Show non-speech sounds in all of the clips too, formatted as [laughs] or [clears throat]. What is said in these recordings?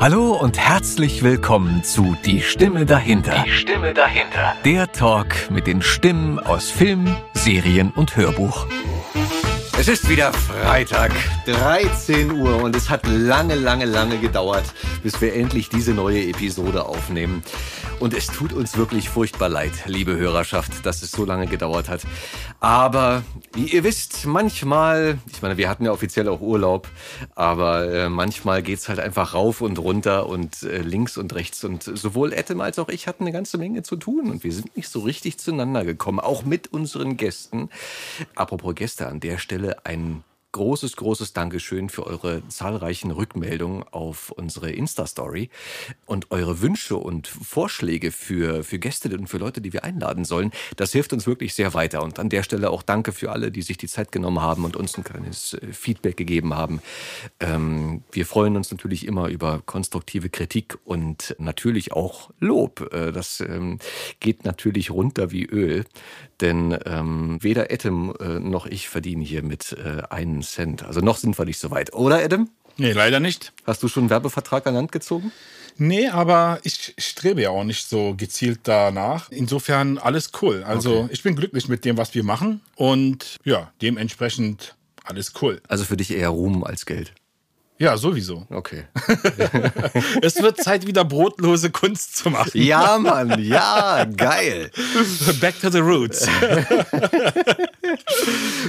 Hallo und herzlich willkommen zu Die Stimme dahinter. Die Stimme dahinter. Der Talk mit den Stimmen aus Film, Serien und Hörbuch. Es ist wieder Freitag, 13 Uhr und es hat lange, lange, lange gedauert, bis wir endlich diese neue Episode aufnehmen. Und es tut uns wirklich furchtbar leid, liebe Hörerschaft, dass es so lange gedauert hat. Aber wie ihr wisst, manchmal, ich meine, wir hatten ja offiziell auch Urlaub, aber äh, manchmal geht's halt einfach rauf und runter und äh, links und rechts. Und sowohl Etem als auch ich hatten eine ganze Menge zu tun und wir sind nicht so richtig zueinander gekommen, auch mit unseren Gästen. Apropos Gäste, an der Stelle ein großes, großes Dankeschön für eure zahlreichen Rückmeldungen auf unsere Insta-Story und eure Wünsche und Vorschläge für, für Gäste und für Leute, die wir einladen sollen. Das hilft uns wirklich sehr weiter. Und an der Stelle auch danke für alle, die sich die Zeit genommen haben und uns ein kleines äh, Feedback gegeben haben. Ähm, wir freuen uns natürlich immer über konstruktive Kritik und natürlich auch Lob. Äh, das ähm, geht natürlich runter wie Öl, denn ähm, weder Etem äh, noch ich verdienen hier mit äh, einen Cent. Also noch sind wir nicht so weit. Oder, Adam? Nee, leider nicht. Hast du schon einen Werbevertrag an Land gezogen? Nee, aber ich strebe ja auch nicht so gezielt danach. Insofern alles cool. Also Okay. ich bin glücklich mit dem, was wir machen und ja, dementsprechend alles cool. Also für dich eher Ruhm als Geld. Ja, sowieso. Okay. [laughs] Es wird Zeit, wieder brotlose Kunst zu machen. Ja, Mann, ja, geil. Back to the roots. [laughs]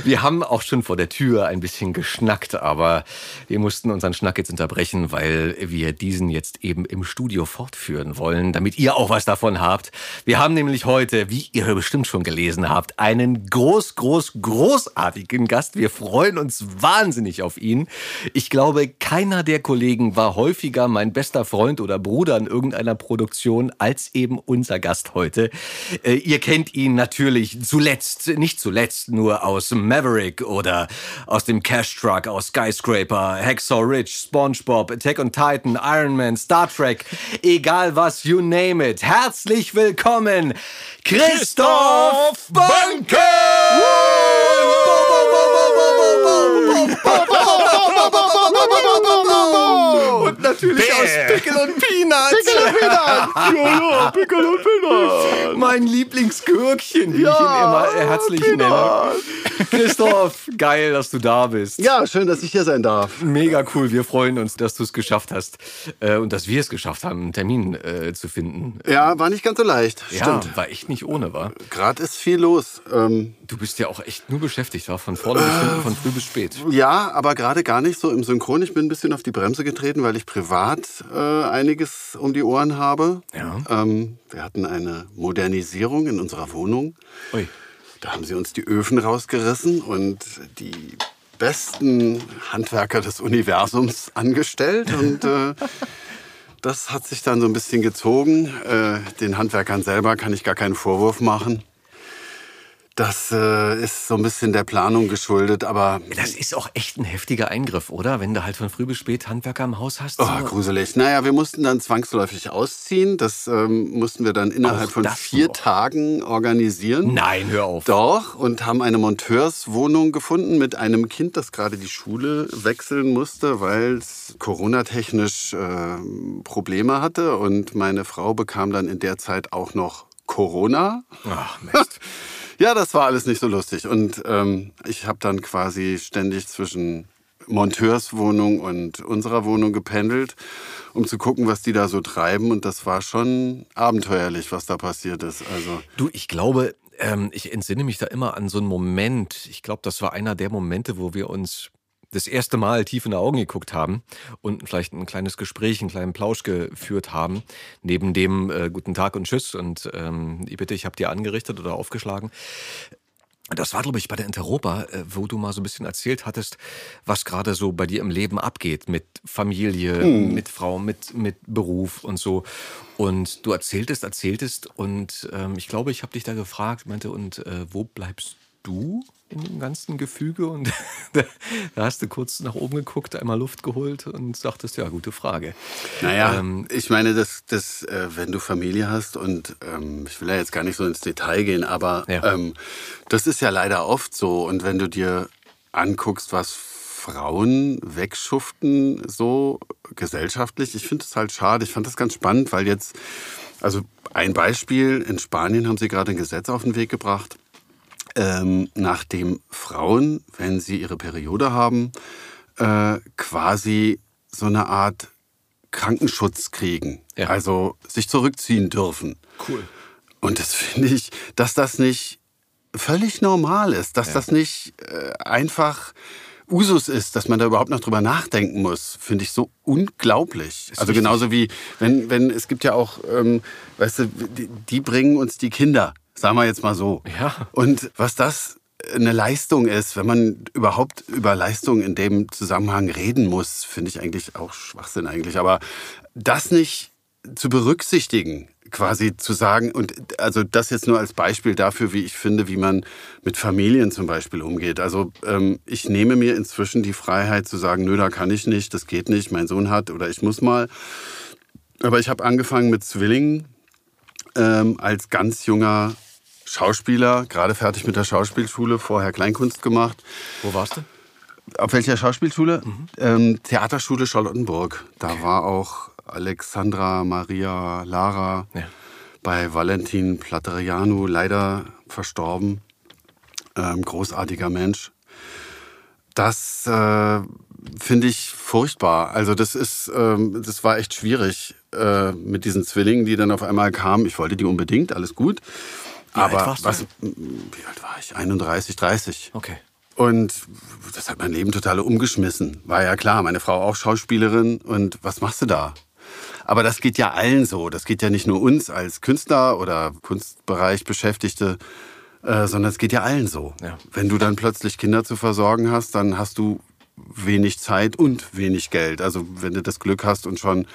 Wir haben auch schon vor der Tür ein bisschen geschnackt, aber wir mussten unseren Schnack jetzt unterbrechen, weil wir diesen jetzt eben im Studio fortführen wollen, damit ihr auch was davon habt. Wir haben nämlich heute, wie ihr bestimmt schon gelesen habt, einen groß, groß, großartigen Gast. Wir freuen uns wahnsinnig auf ihn. Ich glaube, keiner der Kollegen war häufiger mein bester Freund oder Bruder in irgendeiner Produktion als eben unser Gast heute. Äh, ihr kennt ihn natürlich zuletzt, nicht zuletzt nur aus Maverick oder aus dem Cash Truck, aus Skyscraper, Hacksaw Ridge, SpongeBob, Attack on Titan, Iron Man, Star Trek, egal was, you name it. Herzlich willkommen, Christoph Banke! Und natürlich Bäh. aus Pickel und Peanuts. Pickel und Peanuts. [laughs] ja, ja, Pickel und Peanuts. Mein Lieblingsgürkchen, wie ich ihn immer äh, herzlich nenne. Christoph, geil, dass du da bist. Ja, schön, dass ich hier sein darf. Mega cool, wir freuen uns, dass du es geschafft hast äh, und dass wir es geschafft haben, einen Termin äh, zu finden. Ja, war nicht ganz so leicht. Ja, Stimmt. war echt nicht ohne, war. Gerade ist viel los. Ähm, Du bist ja auch echt nur beschäftigt, war von vorne bis hinten, von früh bis spät. ja, aber gerade gar nicht so im Synchron. Ich bin ein bisschen auf die Bremse getreten, weil ich privat äh, einiges um die Ohren habe. Ja. Ähm, wir hatten eine Modernisierung in unserer Wohnung. Ui. Da haben sie uns die Öfen rausgerissen und die besten Handwerker des Universums [laughs] angestellt. Und äh, das hat sich dann so ein bisschen gezogen. Äh, den Handwerkern selber kann ich gar keinen Vorwurf machen. Das äh, ist so ein bisschen der Planung geschuldet, aber Das ist auch echt ein heftiger Eingriff, oder? Wenn du halt von früh bis spät Handwerker im Haus hast. oh, so. gruselig. Naja, wir mussten dann zwangsläufig ausziehen. Das ähm, mussten wir dann innerhalb Auch von vier noch? Tagen organisieren. Nein, hör auf. Doch, und haben eine Monteurswohnung gefunden mit einem Kind, das gerade die Schule wechseln musste, weil es Corona-technisch äh, Probleme hatte. Und meine Frau bekam dann in der Zeit auch noch Corona. Ach, Mist. [laughs] Ja, das war alles nicht so lustig. Und ähm, ich habe dann quasi ständig zwischen Monteurswohnung und unserer Wohnung gependelt, um zu gucken, was die da so treiben. Und das war schon abenteuerlich, was da passiert ist. Also Du, ich glaube, ähm, ich entsinne mich da immer an so einen Moment. Ich glaube, das war einer der Momente, wo wir uns das erste Mal tief in die Augen geguckt haben und vielleicht ein kleines Gespräch, einen kleinen Plausch geführt haben, neben dem äh, Guten Tag und Tschüss und ähm, bitte, ich habe dir angerichtet oder aufgeschlagen. Das war, glaube ich, bei der Interopa, äh, wo du mal so ein bisschen erzählt hattest, was gerade so bei dir im Leben abgeht mit Familie, mit Frau, mit, mit Beruf und so. Und du erzähltest, erzähltest und ähm, ich glaube, ich habe dich da gefragt, meinte, und äh, wo bleibst du in dem ganzen Gefüge? Und [laughs] da, hast du kurz nach oben geguckt, einmal Luft geholt und sagtest, ja, gute Frage. Naja, Ähm, ich meine, das, das, äh, wenn du Familie hast und ähm, ich will ja jetzt gar nicht so ins Detail gehen, aber Ja. ähm, das ist ja leider oft so. Und wenn du dir anguckst, was Frauen wegschuften, so gesellschaftlich. Ich finde es halt schade. Ich fand das ganz spannend, weil jetzt, also ein Beispiel, in Spanien haben sie gerade ein Gesetz auf den Weg gebracht, ähm, nachdem Frauen, wenn sie ihre Periode haben, äh, quasi so eine Art Krankenschutz kriegen. Ja. Also sich zurückziehen dürfen. Cool. Und das [laughs] finde ich, dass das nicht völlig normal ist, dass das nicht äh, einfach Usus ist, dass man da überhaupt noch drüber nachdenken muss, finde ich so unglaublich. also genauso wie, wenn, wenn, es gibt ja auch, ähm, weißt du, die, die bringen uns die Kinder, sagen wir jetzt mal so. Ja. Und was das eine Leistung ist, wenn man überhaupt über Leistung in dem Zusammenhang reden muss, finde ich eigentlich auch Schwachsinn eigentlich. Aber das nicht zu berücksichtigen, quasi zu sagen, und also das jetzt nur als Beispiel dafür, wie ich finde, wie man mit Familien zum Beispiel umgeht. Also ähm, ich nehme mir inzwischen die Freiheit zu sagen, nö, da kann ich nicht, das geht nicht, mein Sohn hat oder ich muss mal. Aber ich habe angefangen mit Zwillingen ähm, als ganz junger Schauspieler, gerade fertig mit der Schauspielschule, vorher Kleinkunst gemacht. Wo warst du? Auf welcher Schauspielschule? Ähm, Theaterschule Charlottenburg. Da war auch Alexandra Maria Lara Ja. bei Valentin Platterianu, leider verstorben. Ähm, großartiger Mensch. Das äh, finde ich furchtbar. Also das ist, ähm, das war echt schwierig äh, mit diesen Zwillingen, die dann auf einmal kamen. Ich wollte die unbedingt, alles gut. Alt Aber warst du? was, wie alt war ich? 31, 30. Okay. Und das hat mein Leben total umgeschmissen. War ja klar, meine Frau auch Schauspielerin. Und was machst du da? Aber das geht ja allen so. Das geht ja nicht nur uns als Künstler oder Kunstbereich Beschäftigte, äh, sondern es geht ja allen so. Ja. Wenn du dann plötzlich Kinder zu versorgen hast, dann hast du wenig Zeit und wenig Geld. Also wenn du das Glück hast und schon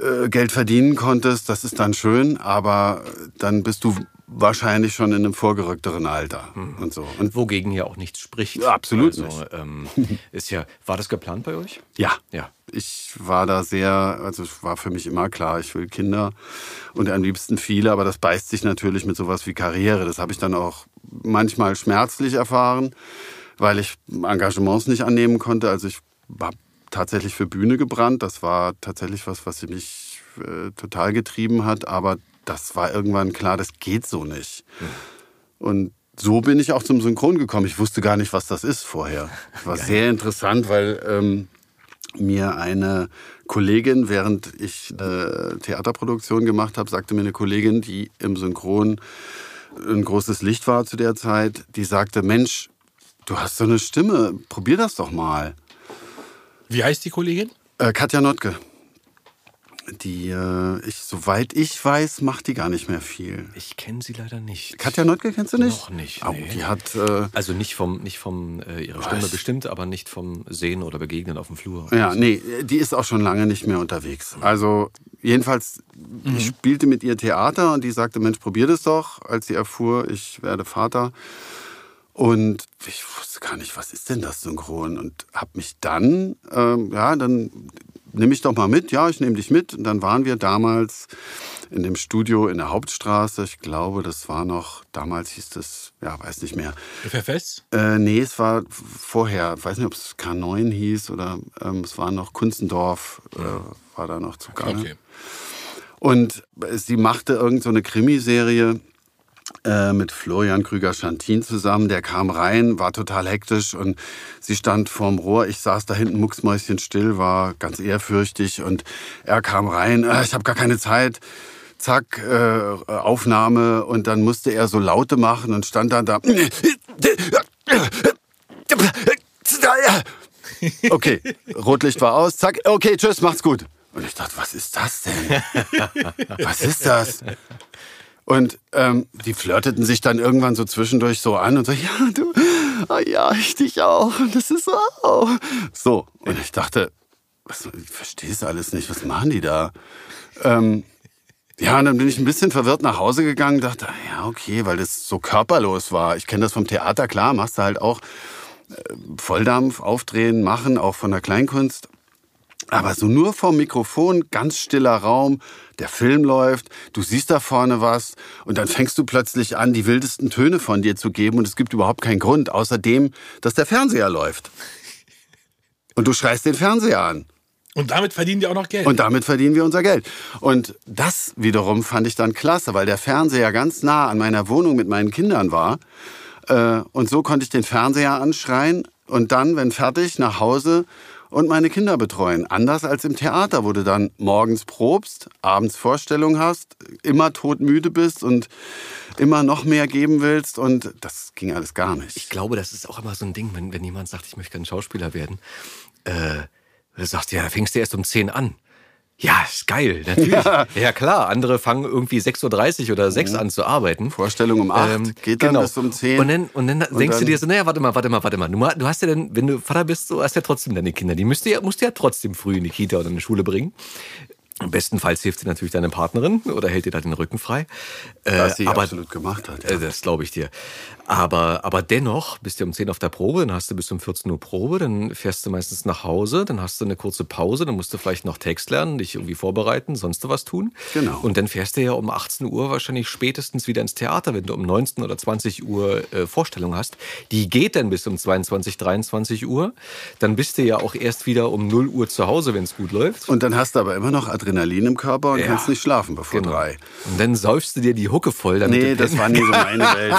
äh, Geld verdienen konntest, das ist dann schön, aber dann bist du wahrscheinlich schon in einem vorgerückteren Alter und so. Und Wogegen ja auch nichts spricht. Ja, absolut also, nicht. Ähm, ist ja, war das geplant bei euch? ja, Ja. ich war da sehr, also es war für mich immer klar, ich will Kinder und am liebsten viele, aber das beißt sich natürlich mit sowas wie Karriere. Das habe ich dann auch manchmal schmerzlich erfahren, weil ich Engagements nicht annehmen konnte. Also ich habe tatsächlich für Bühne gebrannt. Das war tatsächlich was, was mich äh, total getrieben hat, aber das war irgendwann klar, das geht so nicht. Und so bin ich auch zum Synchron gekommen. Ich wusste gar nicht, was das ist vorher. Das war sehr interessant, weil ähm, mir eine Kollegin, während ich eine Theaterproduktion gemacht habe, sagte mir eine Kollegin, die im Synchron ein großes Licht war zu der Zeit, die sagte, Mensch, du hast so eine Stimme, probier das doch mal. Wie heißt die Kollegin? Äh, Katja Notke. Die, äh, ich, soweit ich weiß, macht die gar nicht mehr viel. Ich kenne sie leider nicht. Katja Notke kennst du nicht? Noch nicht, Oh, nee. die hat, äh, Also nicht vom, nicht vom äh, ihrer Stimme bestimmt, aber nicht vom Sehen oder Begegnen auf dem Flur. Ja, nee, die ist auch schon lange nicht mehr unterwegs. Also jedenfalls, ich spielte mit ihr Theater und die sagte, Mensch, probier das doch, als sie erfuhr, ich werde Vater. Und ich wusste gar nicht, was ist denn das Synchron? Und habe mich dann, ähm, ja, dann nimm mich doch mal mit. Ja, ich nehme dich mit. Und dann waren wir damals in dem Studio in der Hauptstraße. Ich glaube, das war noch, damals hieß es, ja, weiß nicht mehr. FFS? Äh, nee, es war vorher, ich weiß nicht, ob es K9 hieß oder ähm, es war noch Kunzendorf, äh, war da noch zugange. Okay. Und sie machte irgend so eine Krimiserie äh, mit Florian Krüger-Schantin zusammen. Der kam rein, war total hektisch und sie stand vorm Rohr. Ich saß da hinten mucksmäuschenstill, war ganz ehrfürchtig und er kam rein. Äh, ich habe gar keine Zeit. Zack, äh, Aufnahme und dann musste er so Laute machen und stand dann da. [laughs] Okay, Rotlicht war aus. Zack, okay, tschüss, macht's gut. Und ich dachte, was ist das denn? [laughs] Was ist das? Und ähm, die flirteten sich dann irgendwann so zwischendurch so an und so, ja, du, ah, ja, ich dich auch. Und das ist so, oh. so. Und ich dachte, was, ich verstehe es alles nicht, was machen die da? Ähm, ja, und dann bin ich ein bisschen verwirrt nach Hause gegangen, dachte, ja, okay, weil das so körperlos war. Ich kenne das vom Theater, klar, machst du halt auch äh, Volldampf, aufdrehen, machen, auch von der Kleinkunst. Aber so nur vom Mikrofon, ganz stiller Raum, der Film läuft, du siehst da vorne was und dann fängst du plötzlich an, die wildesten Töne von dir zu geben und es gibt überhaupt keinen Grund, außer dem, dass der Fernseher läuft. Und du schreist den Fernseher an. Und damit verdienen die auch noch Geld. Und damit verdienen wir unser Geld. Und das wiederum fand ich dann klasse, weil der Fernseher ganz nah an meiner Wohnung mit meinen Kindern war. Äh, und so konnte ich den Fernseher anschreien und dann, wenn fertig, nach Hause und meine Kinder betreuen. Anders als im Theater, wo du dann morgens probst, abends Vorstellung hast, immer todmüde bist und immer noch mehr geben willst. Und das ging alles gar nicht. Ich glaube, das ist auch immer so ein Ding, wenn, wenn jemand sagt, ich möchte gerne Schauspieler werden. Äh, du ja, fängst du erst um 10 an. Ja, ist geil, natürlich. Ja, ja klar, andere fangen irgendwie 6.30 Uhr oder 6 mhm. an zu arbeiten. Vorstellung um 8, ähm, geht dann genau. bis um 10. Und dann, und dann und denkst dann du dir so, naja, warte mal, warte mal, warte mal. Du, hast ja dann, wenn du Vater bist, du hast ja trotzdem deine Kinder. Die musst du ja, musst du ja trotzdem früh in die Kita oder in die Schule bringen. Bestenfalls hilft dir natürlich deine Partnerin oder hält dir da den Rücken frei. Was sie aber, absolut gemacht hat. Ja. Äh, das glaube ich dir. Aber, aber dennoch bist du um 10 auf der Probe, dann hast du bis um 14 Uhr Probe, dann fährst du meistens nach Hause, dann hast du eine kurze Pause, dann musst du vielleicht noch Text lernen, dich irgendwie vorbereiten, sonst was tun. Genau. Und dann fährst du ja um 18 Uhr wahrscheinlich spätestens wieder ins Theater, wenn du um 19 oder 20 Uhr äh, Vorstellung hast. Die geht dann bis um 22, 23 Uhr. Dann bist du ja auch erst wieder um 0 Uhr zu Hause, wenn es gut läuft. Und dann hast du aber immer noch Adrenalin im Körper und ja. kannst nicht schlafen bevor genau. drei. Und dann säufst du dir die Hucke voll. Damit nee, das war nie so meine [laughs] Welt.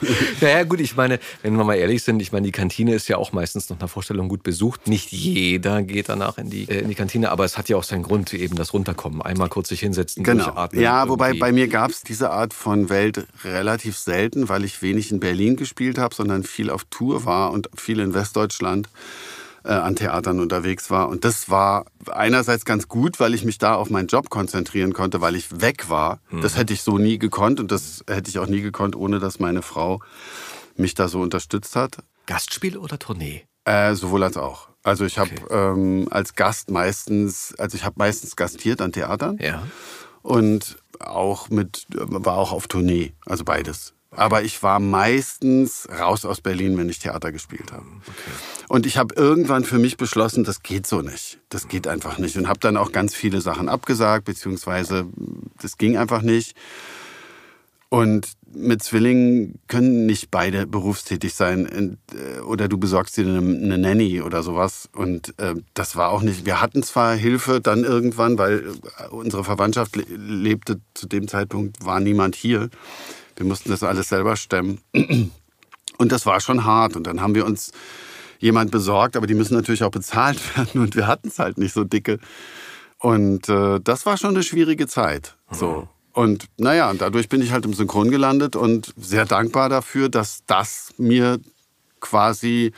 [laughs] naja, gut, ich meine, wenn wir mal ehrlich sind, ich meine, die Kantine ist ja auch meistens nach einer Vorstellung gut besucht. Nicht jeder geht danach in die, äh, in die Kantine, aber es hat ja auch seinen Grund, eben das Runterkommen. Einmal kurz sich hinsetzen, genau. durchatmen. Ja, irgendwie. wobei bei mir gab es diese Art von Welt relativ selten, weil ich wenig in Berlin gespielt habe, sondern viel auf Tour war und viel in Westdeutschland äh, an Theatern unterwegs war. Und das war einerseits ganz gut, weil ich mich da auf meinen Job konzentrieren konnte, weil ich weg war. Mhm. Das hätte ich so nie gekonnt und das hätte ich auch nie gekonnt, ohne dass meine Frau mich da so unterstützt hat. Gastspiel oder Tournee? Äh, sowohl als auch. Also ich habe okay. ähm, als Gast meistens, also ich habe meistens gastiert an Theatern. Ja. Und auch mit, war auch auf Tournee, also beides. Aber ich war meistens raus aus Berlin, wenn ich Theater gespielt habe. Okay. Und ich habe irgendwann für mich beschlossen, das geht so nicht. Das geht einfach nicht. Und habe dann auch ganz viele Sachen abgesagt, beziehungsweise das ging einfach nicht. Und mit Zwillingen können nicht beide berufstätig sein. Äh, oder du besorgst dir eine, Nanny oder sowas. Und äh, das war auch nicht. Wir hatten zwar Hilfe dann irgendwann, weil unsere Verwandtschaft lebte zu dem Zeitpunkt, war niemand hier. Wir mussten das alles selber stemmen. Und das war schon hart. Und dann haben wir uns jemand besorgt, aber die müssen natürlich auch bezahlt [laughs] werden. Und wir hatten es halt nicht so dicke. Und äh, das war schon eine schwierige Zeit. So. Und naja, und dadurch bin ich halt im Synchron gelandet und sehr dankbar dafür, dass das mir quasi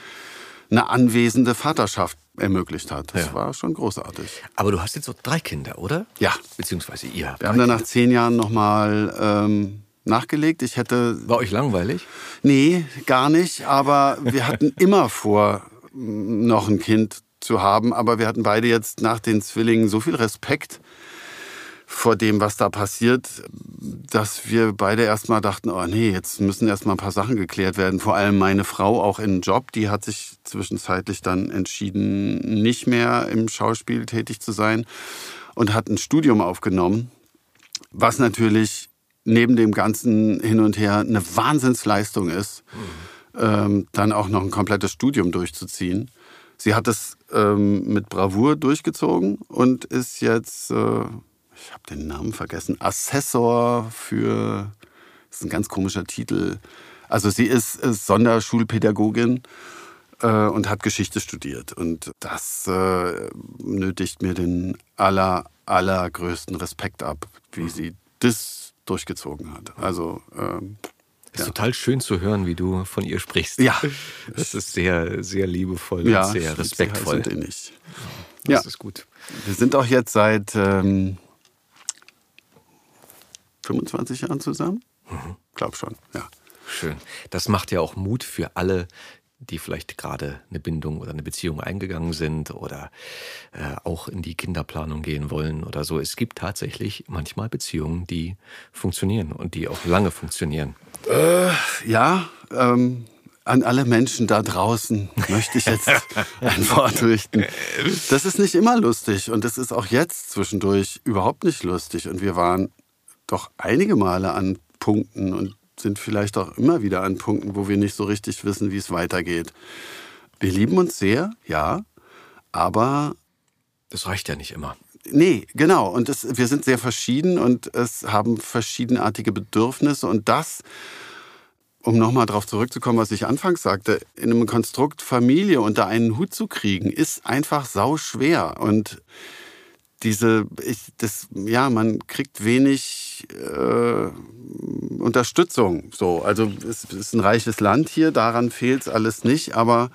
eine anwesende Vaterschaft ermöglicht hat. Das ja. war schon großartig. Aber du hast jetzt so drei Kinder, oder? Ja. Beziehungsweise ihr. Wir haben dann nach zehn Jahren nochmal ähm, nachgelegt. Ich hätte. War euch langweilig? Nee, gar nicht. Aber wir hatten [laughs] immer vor, noch ein Kind zu haben. Aber wir hatten beide jetzt nach den Zwillingen so viel Respekt vor dem, was da passiert, dass wir beide erstmal dachten, oh nee, jetzt müssen erstmal ein paar Sachen geklärt werden. Vor allem meine Frau auch in Job, die hat sich zwischenzeitlich dann entschieden, nicht mehr im Schauspiel tätig zu sein und hat ein Studium aufgenommen, was natürlich neben dem ganzen Hin und Her eine Wahnsinnsleistung ist, mhm. ähm, dann auch noch ein komplettes Studium durchzuziehen. Sie hat es ähm, mit Bravour durchgezogen und ist jetzt äh, ich habe den Namen vergessen, Assessor für, das ist ein ganz komischer Titel. Also sie ist, ist Sonderschulpädagogin äh, und hat Geschichte studiert. Und das äh, nötigt mir den aller, allergrößten Respekt ab, wie sie das durchgezogen hat. Also ähm, es ist ja. total schön zu hören, wie du von ihr sprichst. Ja. Das ist sehr, sehr liebevoll ja, und sehr respektvoll. Sind nicht. Das ja. ist gut. Wir sind auch jetzt seit ähm, 25 Jahren zusammen? Mhm. Glaub schon, ja. Schön. Das macht ja auch Mut für alle, die vielleicht gerade eine Bindung oder eine Beziehung eingegangen sind oder äh, auch in die Kinderplanung gehen wollen oder so. Es gibt tatsächlich manchmal Beziehungen, die funktionieren und die auch lange funktionieren. Äh, ja, ähm, an alle Menschen da draußen möchte ich jetzt [laughs] ein Wort richten. Das ist nicht immer lustig und das ist auch jetzt zwischendurch überhaupt nicht lustig. Und wir waren doch einige Male an Punkten und sind vielleicht auch immer wieder an Punkten, wo wir nicht so richtig wissen, wie es weitergeht. Wir lieben uns sehr, ja, Aber Das reicht ja nicht immer. Nee, genau. Und das, wir sind sehr verschieden und es haben verschiedenartige Bedürfnisse. Und das, um nochmal darauf zurückzukommen, was ich anfangs sagte, in einem Konstrukt Familie unter einen Hut zu kriegen, ist einfach sau schwer. Und diese, ich, das, ja, man kriegt wenig äh, Unterstützung. So, also es ist ein reiches Land hier, daran fehlt es alles nicht, aber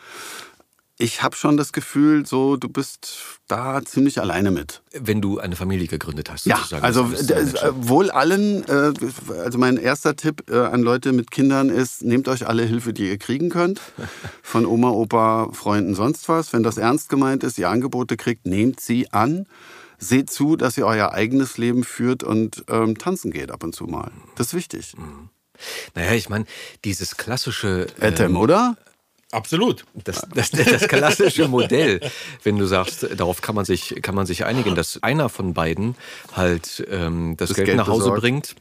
ich habe schon das Gefühl, so du bist da ziemlich alleine mit. Wenn du eine Familie gegründet hast, Ja, sozusagen. also äh, wohl allen, äh, also mein erster Tipp äh, an Leute mit Kindern ist, nehmt euch alle Hilfe, die ihr kriegen könnt. [laughs] Von Oma, Opa, Freunden, sonst was. Wenn das ernst gemeint ist, ihr Angebote kriegt, nehmt sie an. Seht zu, dass ihr euer eigenes Leben führt und ähm, tanzen geht ab und zu mal. Das ist wichtig. Naja, ich meine, dieses klassische. Etem, ähm, oder? Absolut. Das, das, das klassische [laughs] Modell, wenn du sagst, darauf kann man sich, kann man sich einigen, dass einer von beiden halt ähm, das, Das Geld, Geld nach Hause besorgt. bringt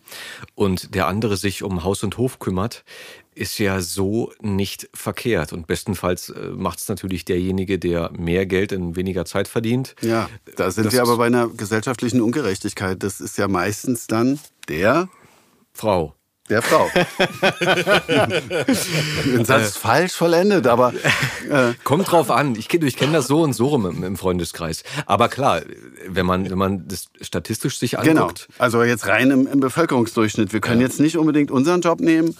und der andere sich um Haus und Hof kümmert, ist ja so nicht verkehrt. Und bestenfalls äh, macht es natürlich derjenige, der mehr Geld in weniger Zeit verdient. Ja, da sind Das wir aber bei einer gesellschaftlichen Ungerechtigkeit. Das ist ja meistens dann der, Frau. der Frau. [laughs] Den Satz falsch vollendet, aber äh, Kommt drauf an. Ich kenne ich kenn das so und so rum im, im Freundeskreis. Aber klar, wenn man, wenn man das statistisch sich Genau. anguckt, Also jetzt rein im, im Bevölkerungsdurchschnitt. Wir können jetzt nicht unbedingt unseren Job nehmen,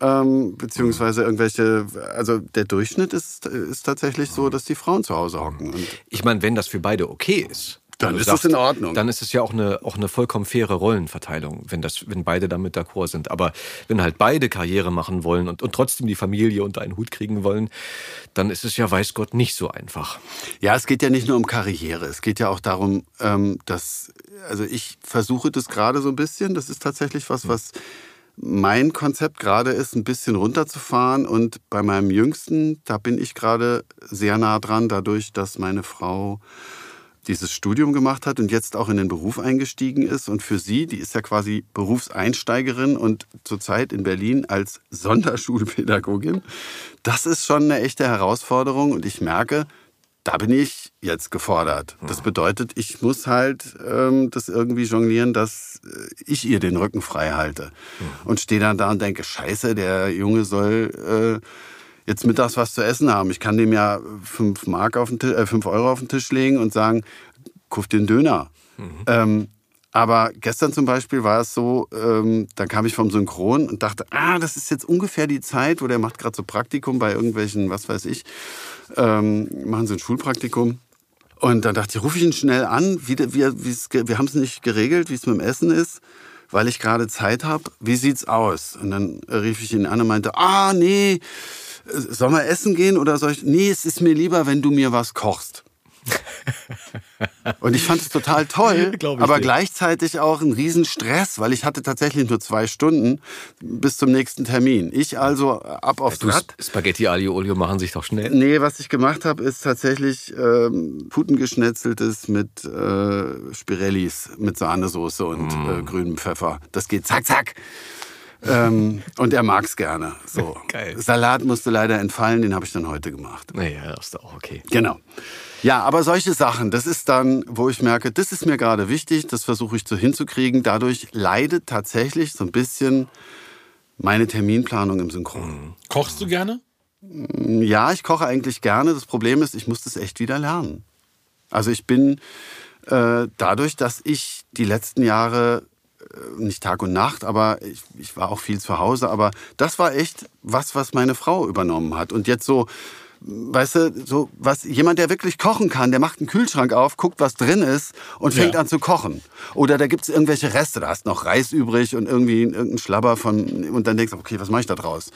ähm, beziehungsweise irgendwelche. Also der Durchschnitt ist, ist tatsächlich so, dass die Frauen zu Hause hocken. Ich meine, wenn das für beide okay ist, Dann ist es in Ordnung. Dann ist es ja auch eine, auch eine vollkommen faire Rollenverteilung, wenn, das, wenn beide damit d'accord sind. Aber wenn halt beide Karriere machen wollen und, und trotzdem die Familie unter einen Hut kriegen wollen, dann ist es ja, weiß Gott, nicht so einfach. Ja, es geht ja nicht nur um Karriere. Es geht ja auch darum, ähm, dass, also ich versuche das gerade so ein bisschen. Das ist tatsächlich was, was mein Konzept gerade ist, ein bisschen runterzufahren. Und bei meinem Jüngsten, da bin ich gerade sehr nah dran, dadurch, dass meine Frau dieses Studium gemacht hat und jetzt auch in den Beruf eingestiegen ist. Und für sie, die ist ja quasi Berufseinsteigerin und zurzeit in Berlin als Sonderschulpädagogin, das ist schon eine echte Herausforderung. Und ich merke, da bin ich jetzt gefordert. Das bedeutet, ich muss halt ähm, das irgendwie jonglieren, dass äh, ich ihr den Rücken frei halte. Und stehe dann da und denke, scheiße, der Junge soll äh, jetzt mittags was zu essen haben. Ich kann dem ja fünf Mark auf den Tisch, äh, fünf Euro auf den Tisch legen und sagen, kauf dir einen Döner. Ähm, aber gestern zum Beispiel war es so, ähm, da kam ich vom Synchron und dachte, ah, das ist jetzt ungefähr die Zeit, wo der macht gerade so Praktikum bei irgendwelchen, was weiß ich, ähm, machen sie ein Schulpraktikum. Und dann dachte ich, rufe ich ihn schnell an, wie, wie, wir haben es nicht geregelt, wie es mit dem Essen ist, weil ich gerade Zeit habe. Wie sieht's aus? Und dann rief ich ihn an und meinte, ah, nee, äh, soll wir essen gehen oder soll ich? Nee, es ist mir lieber, wenn du mir was kochst. [laughs] Und ich fand es total toll, aber dir. gleichzeitig auch ein Riesenstress, weil ich hatte tatsächlich nur zwei Stunden bis zum nächsten Termin. Ich also ab aufs Du, Rad. Spaghetti Aglio Olio machen sich doch schnell. Nee, was ich gemacht habe, ist tatsächlich ähm, Putengeschnetzeltes mit äh, Spirellis, mit Sahnesoße und äh, grünem Pfeffer. Das geht zack, zack. ähm, und er mag's gerne. So. [laughs] Geil. Salat musste leider entfallen, den habe ich dann heute gemacht. Naja, ist doch auch okay. Genau. Ja, aber solche Sachen, das ist dann, wo ich merke, das ist mir gerade wichtig, das versuche ich so hinzukriegen. Dadurch leidet tatsächlich so ein bisschen meine Terminplanung im Synchron. Kochst du gerne? Ja, ich koche eigentlich gerne. Das Problem ist, ich muss das echt wieder lernen. Also ich bin äh, dadurch, dass ich die letzten Jahre äh, nicht Tag und Nacht, aber ich, ich war auch viel zu Hause. Aber das war echt was, was meine Frau übernommen hat. Und jetzt so, weißt du, so was jemand, der wirklich kochen kann, der macht einen Kühlschrank auf, guckt, was drin ist und fängt Ja. an zu kochen. Oder da gibt's irgendwelche Reste, da hast noch Reis übrig und irgendwie irgendein Schlabber von und dann denkst du, okay, was mache ich da draus?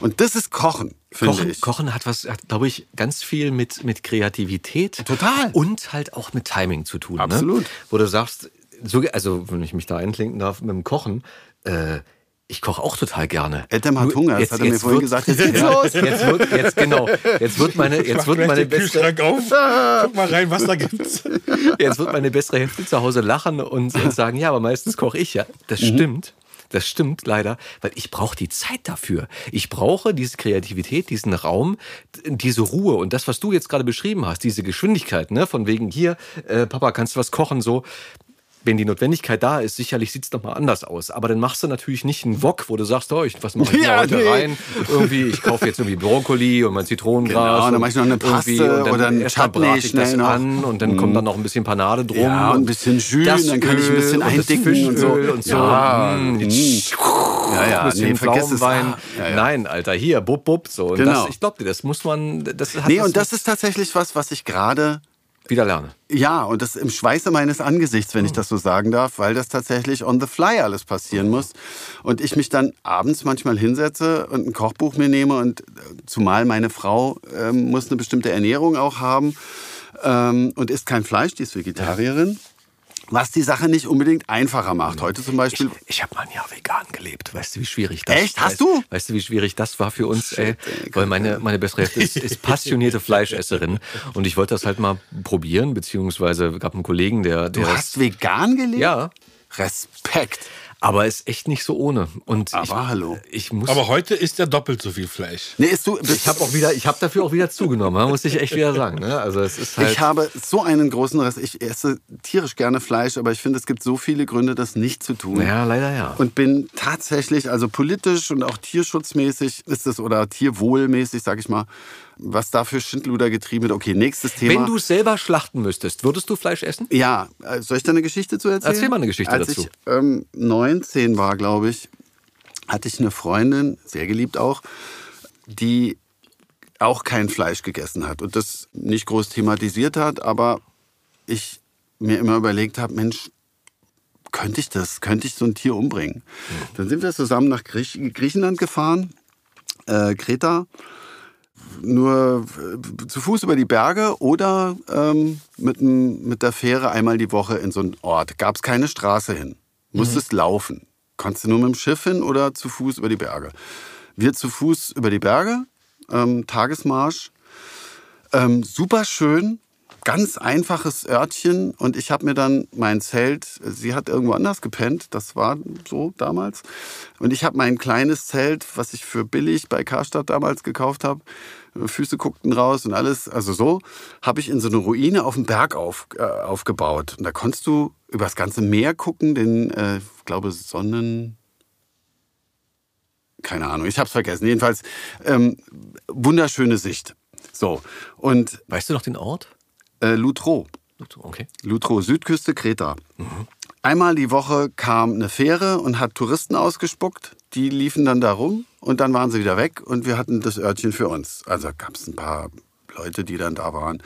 Und das ist Kochen, finde Kochen, ich. Kochen hat was, hat, glaube ich, ganz viel mit, mit Kreativität. Total. Und halt auch mit Timing zu tun. Absolut. Ne? Wo du sagst, so, also wenn ich mich da einklinken darf mit dem Kochen, äh, ich koche auch total gerne. Eltern hat Hunger, das hat er mir vorhin gesagt. Jetzt geht's ja, los. Jetzt wird, jetzt genau, jetzt wird meine, jetzt wird meine den beste, Kühlschrank auf. [laughs] Guck mal rein, was da gibt's. jetzt wird meine bessere Hälfte zu Hause lachen und, und sagen, ja, aber meistens koche ich ja. Das Mhm. stimmt. Das stimmt leider, weil ich brauche die Zeit dafür. Ich brauche diese Kreativität, diesen Raum, diese Ruhe und das, was du jetzt gerade beschrieben hast, diese Geschwindigkeit, ne, von wegen hier, äh, Papa, kannst du was kochen, so wenn die Notwendigkeit da ist, sicherlich sieht es nochmal anders aus. Aber dann machst du natürlich nicht einen Wok, wo du sagst, oh, ich, was mache ich ja, heute nee. rein? Irgendwie, ich kaufe jetzt irgendwie Brokkoli und mein Zitronengras. Genau, dann mache ich noch eine Paste oder ein Chutney ich das noch. an und dann mm. kommt dann noch ein bisschen Panade drum. Ja, und ein bisschen Jus, dann kann ich ein bisschen eindicken und, so. Und so. Ja, mm. mm. ja, ja. Ein bisschen nee, Pflaumenwein. Ja, ja. Nein, Alter, hier, bub, bub, so. Und genau. das, ich glaube dir, das muss man, das hat Nee, und das ist tatsächlich was, was ich gerade wieder lerne. Ja, und das im Schweiße meines Angesichts, wenn ich das so sagen darf, weil das tatsächlich on the fly alles passieren muss. Und ich mich dann abends manchmal hinsetze und ein Kochbuch mir nehme und äh, zumal meine Frau ähm, muss eine bestimmte Ernährung auch haben ähm, und isst kein Fleisch, die ist Vegetarierin. Ja was die Sache nicht unbedingt einfacher macht. Heute zum Beispiel. Ich, ich habe mal ein Jahr vegan gelebt. Weißt du, wie schwierig das Echt? Hast du? Weißt du, wie schwierig das war für uns? Ey? Weil meine, meine bessere Hälfte ist, ist passionierte Fleischesserin. Und ich wollte das halt mal probieren, beziehungsweise gab einen Kollegen, der. der du hast vegan gelebt? Ja. Respekt. Aber ist echt nicht so ohne. Und Aber ich, hallo. Ich muss Aber heute ist er doppelt so viel Fleisch. Nee, ist du, ich habe auch wieder, ich habe dafür auch wieder zugenommen, muss ich echt wieder sagen. Ne? Also es ist halt ich habe so einen großen Rest. Ich esse tierisch gerne Fleisch, aber ich finde, es gibt so viele Gründe, das nicht zu tun. Ja, leider ja. Und bin tatsächlich, also politisch und auch tierschutzmäßig ist es oder tierwohlmäßig, sag ich mal, was da für Schindluder getrieben wird. Okay, nächstes Thema. Wenn du selber schlachten müsstest, würdest du Fleisch essen? Ja. Äh, soll ich da eine Geschichte zu erzählen? Erzähl mal eine Geschichte Als dazu. ich ähm, 19 war, glaube ich, hatte ich eine Freundin, sehr geliebt auch, die auch kein Fleisch gegessen hat und das nicht groß thematisiert hat, aber ich mir immer überlegt habe, Mensch, könnte ich das, könnte ich so ein Tier umbringen? Mhm. Dann sind wir zusammen nach Griech Griechenland gefahren, äh, Kreta, nur äh, zu Fuß über die Berge oder ähm, mit, mit der Fähre einmal die Woche in so einen Ort. Gab es keine Straße hin. Musstest mhm. laufen. Konntest du nur mit dem Schiff hin oder zu Fuß über die Berge. Wir zu Fuß über die Berge, ähm, Tagesmarsch. Ähm, super schön, ganz einfaches Örtchen und ich habe mir dann mein Zelt, sie hat irgendwo anders gepennt, das war so damals. Und ich habe mein kleines Zelt, was ich für billig bei Karstadt damals gekauft habe, Füße guckten raus und alles, also so, habe ich in so eine Ruine auf dem Berg auf, äh, aufgebaut. Und da konntest du über das ganze Meer gucken, den, äh, ich glaube, Sonnen keine Ahnung, ich habe es vergessen. Jedenfalls ähm, wunderschöne Sicht. So und weißt du noch den Ort? Äh, Lutro. Okay. Lutro, Südküste Kreta. Mhm. Einmal die Woche kam eine Fähre und hat Touristen ausgespuckt. Die liefen dann da rum und dann waren sie wieder weg und wir hatten das Örtchen für uns. Also gab es ein paar Leute, die dann da waren.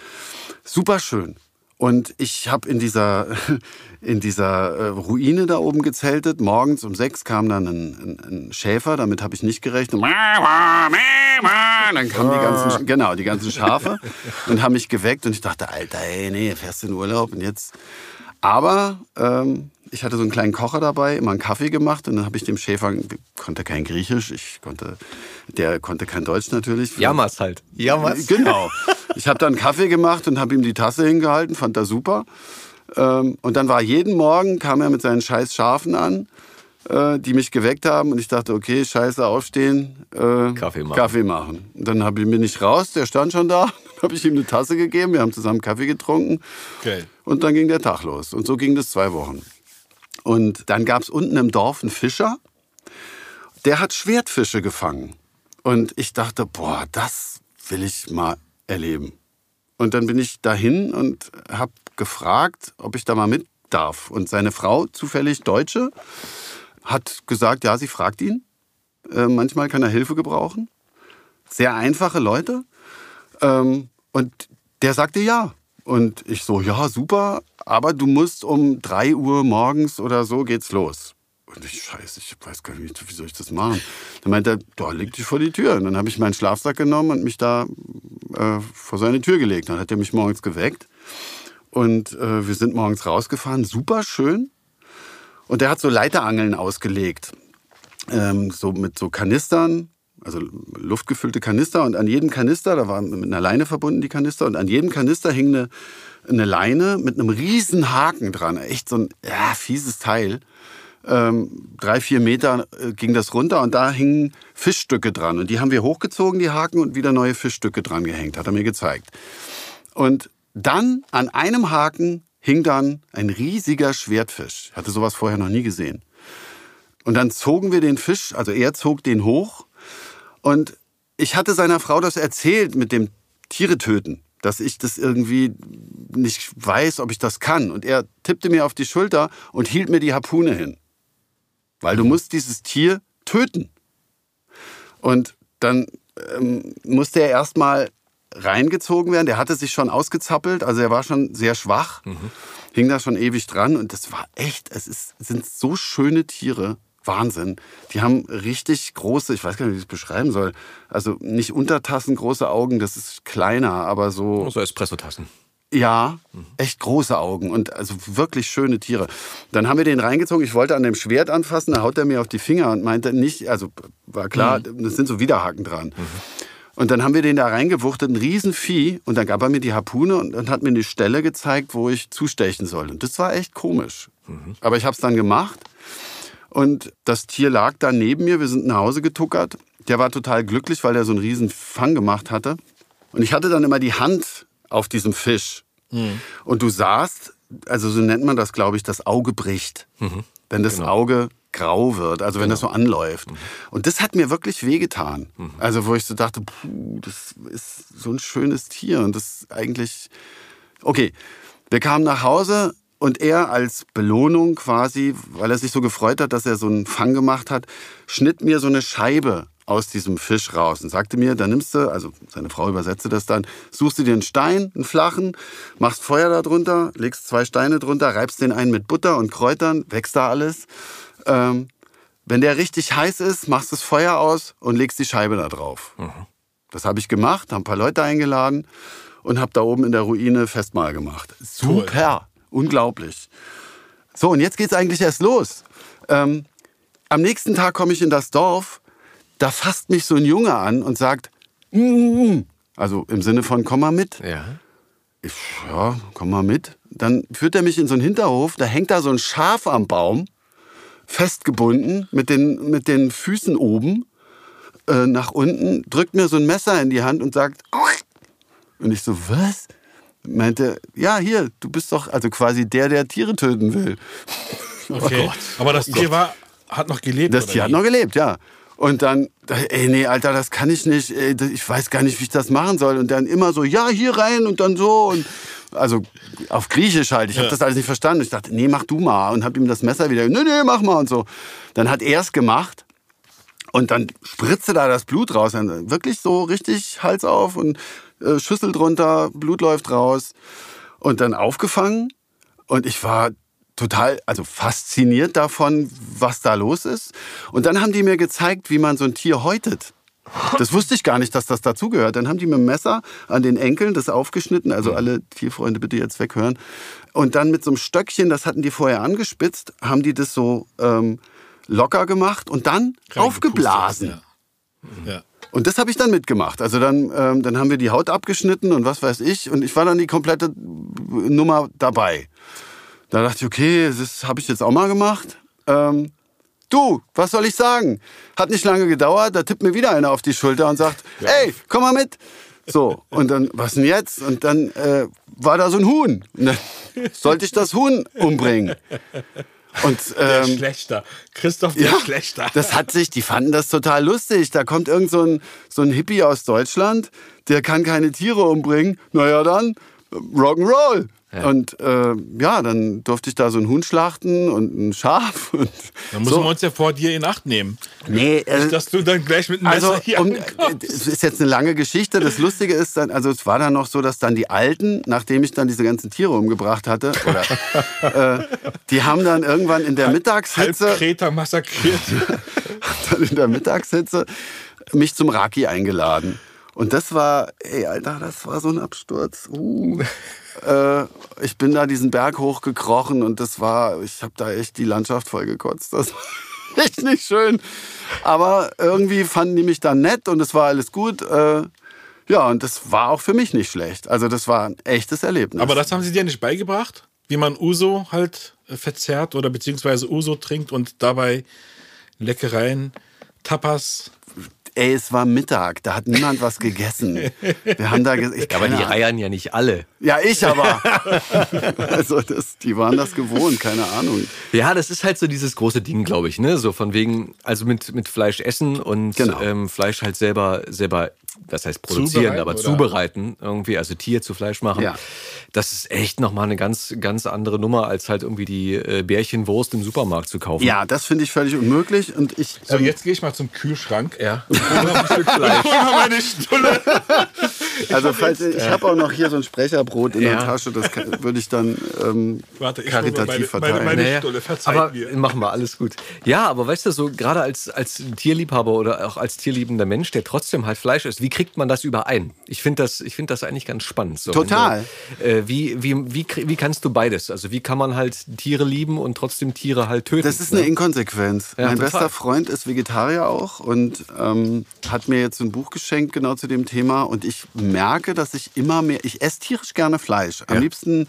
Super schön. Und ich habe in dieser, [laughs] in dieser äh, Ruine da oben gezeltet. Morgens um sechs kam dann ein, ein, ein Schäfer, damit habe ich nicht gerechnet. Dann kamen die ganzen, genau, die ganzen Schafe [laughs] und haben mich geweckt und ich dachte, Alter, ey, nee, fährst in Urlaub und jetzt. Aber ähm, ich hatte so einen kleinen Kocher dabei, immer einen Kaffee gemacht und dann habe ich dem Schäfer, konnte kein Griechisch, ich konnte, der konnte kein Deutsch natürlich. Jammers halt. Jammers. Genau. Ich habe dann Kaffee gemacht und habe ihm die Tasse hingehalten, fand er super. Ähm, und dann war jeden Morgen, kam er mit seinen scheiß Schafen an, äh, die mich geweckt haben und ich dachte, okay, scheiße, aufstehen, äh, Kaffee machen. Kaffee machen. Und dann hab ich, bin ich raus, der stand schon da, [laughs] habe ich ihm eine Tasse gegeben, wir haben zusammen Kaffee getrunken. Okay. Und dann ging der Tag los. Und so ging das zwei Wochen. Und dann gab es unten im Dorf einen Fischer, der hat Schwertfische gefangen. Und ich dachte, boah, das will ich mal erleben. Und dann bin ich dahin und habe gefragt, ob ich da mal mit darf. Und seine Frau, zufällig Deutsche, hat gesagt, ja, sie fragt ihn. Äh, manchmal kann er Hilfe gebrauchen. Sehr einfache Leute. Ähm, und der sagte ja. Und ich so, ja, super, aber du musst um 3 Uhr morgens oder so geht's los. Und ich, scheiße, ich weiß gar nicht, wie soll ich das machen? Dann meinte er, da liegt dich vor die Tür. Und dann habe ich meinen Schlafsack genommen und mich da äh, vor seine Tür gelegt. Dann hat er mich morgens geweckt. Und äh, wir sind morgens rausgefahren, super schön. Und der hat so Leiterangeln ausgelegt. Ähm, so mit so Kanistern, also luftgefüllte Kanister und an jedem Kanister, da waren mit einer Leine verbunden die Kanister und an jedem Kanister hing eine, eine Leine mit einem riesen Haken dran, echt so ein ja, fieses Teil. ähm, drei, vier Meter äh, ging das runter und da hingen Fischstücke dran. Und die haben wir hochgezogen, die Haken, und wieder neue Fischstücke dran gehängt, hat er mir gezeigt. Und dann an einem Haken hing dann ein riesiger Schwertfisch. Hatte sowas vorher noch nie gesehen. Und dann zogen wir den Fisch, also er zog den hoch. Und ich hatte seiner Frau das erzählt mit dem Tiere töten, dass ich das irgendwie nicht weiß, ob ich das kann. Und er tippte mir auf die Schulter und hielt mir die Harpune hin. Weil du musst dieses Tier töten. Und dann ähm, musste er erstmal reingezogen werden. Der hatte sich schon ausgezappelt, also er war schon sehr schwach, mhm. hing da schon ewig dran und das war echt, es ist, sind so schöne Tiere. Wahnsinn. Die haben richtig große, ich weiß gar nicht, wie ich es beschreiben soll. Also nicht Untertassen, große Augen, das ist kleiner, aber so. So Espressotassen. Ja, echt große Augen und also wirklich schöne Tiere. Dann haben wir den reingezogen. Ich wollte an dem Schwert anfassen, da haut er mir auf die Finger und meinte nicht, also war klar, mhm. das sind so Widerhaken dran. Mhm. Und dann haben wir den da reingewuchtet, ein Riesenvieh. Und dann gab er mir die Harpune und, und hat mir eine Stelle gezeigt, wo ich zustechen soll. Und das war echt komisch. Mhm. Aber ich habe es dann gemacht. Und das Tier lag da neben mir. Wir sind nach Hause getuckert. Der war total glücklich, weil er so einen riesen Fang gemacht hatte. Und ich hatte dann immer die Hand auf diesem Fisch. Mhm. Und du sahst, also so nennt man das, glaube ich, das Auge bricht. Mhm. Wenn das genau. Auge grau wird, also wenn genau. das so anläuft. Mhm. Und das hat mir wirklich wehgetan. Mhm. Also wo ich so dachte, puh, das ist so ein schönes Tier und das eigentlich... Okay, wir kamen nach Hause und er als Belohnung quasi, weil er sich so gefreut hat, dass er so einen Fang gemacht hat, schnitt mir so eine Scheibe aus diesem Fisch raus und sagte mir, dann nimmst du, also seine Frau übersetzte das dann, suchst du dir einen Stein, einen flachen, machst Feuer da drunter, legst zwei Steine drunter, reibst den einen mit Butter und Kräutern, wächst da alles ähm, wenn der richtig heiß ist, machst du das Feuer aus und legst die Scheibe da drauf. Mhm. Das habe ich gemacht, habe ein paar Leute eingeladen und habe da oben in der Ruine Festmahl gemacht. Super. Unglaublich. So, und jetzt geht es eigentlich erst los. Ähm, am nächsten Tag komme ich in das Dorf, da fasst mich so ein Junge an und sagt, mm, mm, mm. also im Sinne von komm mal mit. Ja. Ich, ja, komm mal mit. Dann führt er mich in so einen Hinterhof, da hängt da so ein Schaf am Baum festgebunden mit den, mit den Füßen oben äh, nach unten, drückt mir so ein Messer in die Hand und sagt, und ich so, was? Meinte, ja, hier, du bist doch also quasi der, der Tiere töten will. [laughs] Okay. Oh Aber das Tier war, hat noch gelebt. Das Tier hat noch gelebt, ja. Und dann, ey, nee, Alter, das kann ich nicht. Ey, ich weiß gar nicht, wie ich das machen soll. Und dann immer so, ja, hier rein und dann so. Und also auf Griechisch halt. Ich habe das alles nicht verstanden. Ich dachte, nee, mach du mal. Und habe ihm das Messer wieder, nee, nee, mach mal und so. Dann hat er es gemacht. Und dann spritzte da das Blut raus. Dann wirklich so richtig Hals auf und Schüssel drunter, Blut läuft raus. Und dann aufgefangen. Und ich war total, also fasziniert davon, was da los ist. Und dann haben die mir gezeigt, wie man so ein Tier häutet. Das wusste ich gar nicht, dass das dazugehört. Dann haben die mit dem Messer an den Enkeln das aufgeschnitten. Also mhm. alle Tierfreunde bitte jetzt weghören. Und dann mit so einem Stöckchen, das hatten die vorher angespitzt, haben die das so ähm, locker gemacht und dann aufgeblasen. Ja. Ja. Und das habe ich dann mitgemacht. Also dann, ähm, dann haben wir die Haut abgeschnitten und was weiß ich. Und ich war dann die komplette Nummer dabei. Da dachte ich, okay, das habe ich jetzt auch mal gemacht. Ähm, Du, was soll ich sagen? Hat nicht lange gedauert, da tippt mir wieder einer auf die Schulter und sagt, ja. ey, komm mal mit. So, und dann, was denn jetzt? Und dann äh, war da so ein Huhn. Und dann sollte ich das Huhn umbringen. Und, [laughs] ähm, der Schlechter. Christoph der ja, Schlechter. Das hat sich, die fanden das total lustig. Da kommt irgend so ein, so ein Hippie aus Deutschland, der kann keine Tiere umbringen. Naja, dann Rock'n'Roll. Ja. Und äh, ja, dann durfte ich da so ein Huhn schlachten und ein Schaf. [laughs] Und dann müssen so. wir uns ja vor dir in Acht nehmen. Nee, äh, Nicht, dass du dann gleich mit einem also, Messer hier um, Es ist jetzt eine lange Geschichte. Das Lustige ist dann, also es war dann noch so, dass dann die Alten, nachdem ich dann diese ganzen Tiere umgebracht hatte, oder, [laughs] äh, die haben dann irgendwann in der Mittagshitze... Halb Kreta massakriert. [laughs] dann in der Mittagshitze mich zum Raki eingeladen. Und das war, ey, Alter, das war so ein Absturz. Uh. Äh, ich bin da diesen Berg hochgekrochen und das war, ich habe da echt die Landschaft voll gekotzt. Das [laughs] war echt nicht schön. Aber irgendwie fanden die mich dann nett und es war alles gut. Äh, ja, und das war auch für mich nicht schlecht. Also das war ein echtes Erlebnis. Aber das haben sie dir nicht beigebracht? Wie man Uso halt verzehrt oder beziehungsweise Uso trinkt und dabei Leckereien, Tapas. Ey, es war Mittag, da hat niemand was gegessen. Wir haben da ich, Aber die reiern ja nicht alle. Ja, ich aber. [laughs] also das, die waren das gewohnt, keine Ahnung. Ja, das ist halt so dieses große Ding, glaube ich, ne? So von wegen, also mit, mit Fleisch essen und Genau. ähm, Fleisch halt selber, selber, das heißt produzieren, Zubereiten aber oder? zubereiten irgendwie, also Tier zu Fleisch machen. Ja. Das ist echt nochmal eine ganz, ganz andere Nummer, als halt irgendwie die äh, Bärchenwurst im Supermarkt zu kaufen. Ja, das finde ich völlig unmöglich und ich. So, ähm, jetzt gehe ich mal zum Kühlschrank. Ja. [laughs] Noch ein Stück Fleisch. Meine Stulle. [laughs] Also falls ich, ich habe auch noch hier so ein Sprecherbrot in Ja. der Tasche, das würde ich dann ähm, Warte, ich karitativ meine, meine, verteilen. meine Naja, Stulle. Verzeiht aber mir. machen wir alles gut. Ja, aber weißt du, so gerade als, als Tierliebhaber oder auch als tierliebender Mensch, der trotzdem halt Fleisch isst, wie kriegt man das überein? Ich finde das, ich find das eigentlich ganz spannend. So, Total. Du, äh, wie, wie, wie, wie kannst du beides? Also wie kann man halt Tiere lieben und trotzdem Tiere halt töten? Das ist eine ne? Inkonsequenz. Ja, mein total. bester Freund ist Vegetarier auch und ähm, hat mir jetzt ein Buch geschenkt genau zu dem Thema. Und ich merke, dass ich immer mehr, ich esse tierisch gerne Fleisch. Am Ja. liebsten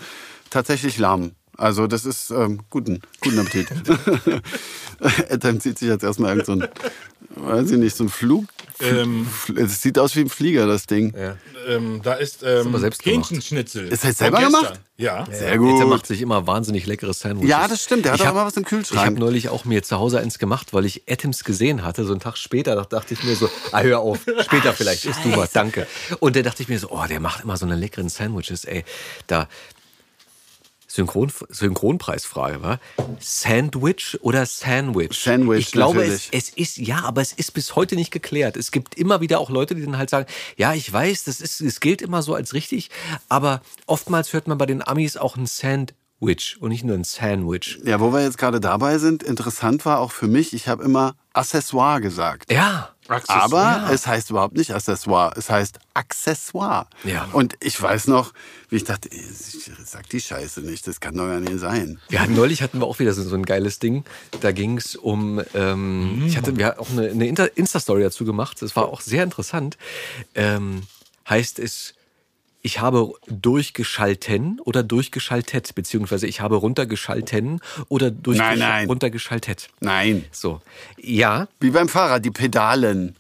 tatsächlich Lamm. Also das ist ähm, guten, guten Appetit. [laughs] [laughs] Dann zieht sich jetzt erstmal irgend so ein, weiß ich nicht, so ein Flug. Ähm, Es sieht aus wie ein Flieger, das Ding. Ja. ähm, da ist ähm. Hähnchenschnitzel. Ist das Von selber gemacht? Ja. Sehr Der gut. macht sich immer wahnsinnig leckere Sandwiches. Ja, das stimmt. Der hat Ich auch hab- immer was im Ich habe Kühlschrank. neulich auch mir zu Hause eins gemacht, weil ich Atoms gesehen hatte. So einen Tag später da dachte ich mir so, ah, hör auf, später vielleicht, isst du was, danke. Und dann dachte ich mir so, oh, der macht immer so eine leckeren Sandwiches, ey. Da, Synchron, Synchronpreisfrage, war Sandwich oder Sandwich? Sandwich, Ich glaube, es, es ist, ja, aber es ist bis heute nicht geklärt. Es gibt immer wieder auch Leute, die dann halt sagen, ja, ich weiß, das ist, es gilt immer so als richtig, aber oftmals hört man bei den Amis auch ein Sandwich und nicht nur ein Sandwich. Ja, wo wir jetzt gerade dabei sind, interessant war auch für mich, ich habe immer Accessoire gesagt. Ja. Aber es heißt überhaupt nicht Accessoire, es heißt Accessoire. Ja. Und ich weiß noch, wie ich dachte, ich sag die Scheiße nicht, das kann doch gar nicht sein. Wir hatten neulich hatten wir auch wieder so, so ein geiles Ding. Da ging es um, ähm, ich hatte, wir hatten auch eine, eine Insta-Story dazu gemacht. Das war auch sehr interessant. Ähm, heißt es, ich habe durchgeschalten oder durchgeschaltet, beziehungsweise ich habe runtergeschalten oder durchgesch- Nein, nein. runtergeschaltet. Nein. So, ja, Wie beim Fahrrad, die Pedalen.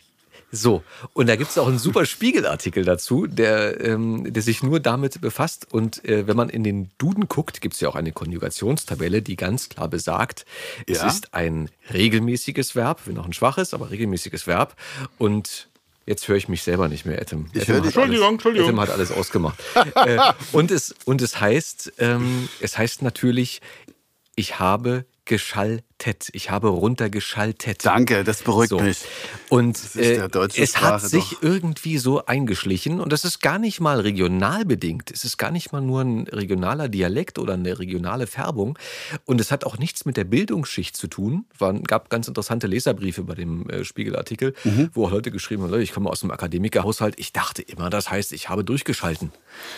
so. Und da gibt es auch einen super Spiegelartikel dazu, der, ähm, der sich nur damit befasst. Und äh, wenn man in den Duden guckt, gibt es ja auch eine Konjugationstabelle, die ganz klar besagt, es Ja. ist ein regelmäßiges Verb, wenn auch ein schwaches, aber regelmäßiges Verb. Und Jetzt höre ich mich selber nicht mehr, Etem. Ich dich. Entschuldigung, alles, Entschuldigung. Etem hat alles ausgemacht. äh, und, es, und es heißt, ähm, es heißt natürlich, ich habe geschaltet. Ich habe runtergeschaltet. Danke, das beruhigt So. mich. Und ist äh, es hat Sprache sich doch- irgendwie so eingeschlichen und das ist gar nicht mal regional bedingt. Es ist gar nicht mal nur ein regionaler Dialekt oder eine regionale Färbung. Und es hat auch nichts mit der Bildungsschicht zu tun. Es gab ganz interessante Leserbriefe bei dem äh, Spiegelartikel, Mhm. wo Leute geschrieben haben, ich komme aus einem Akademikerhaushalt. Ich dachte immer, das heißt, ich habe durchgeschalten.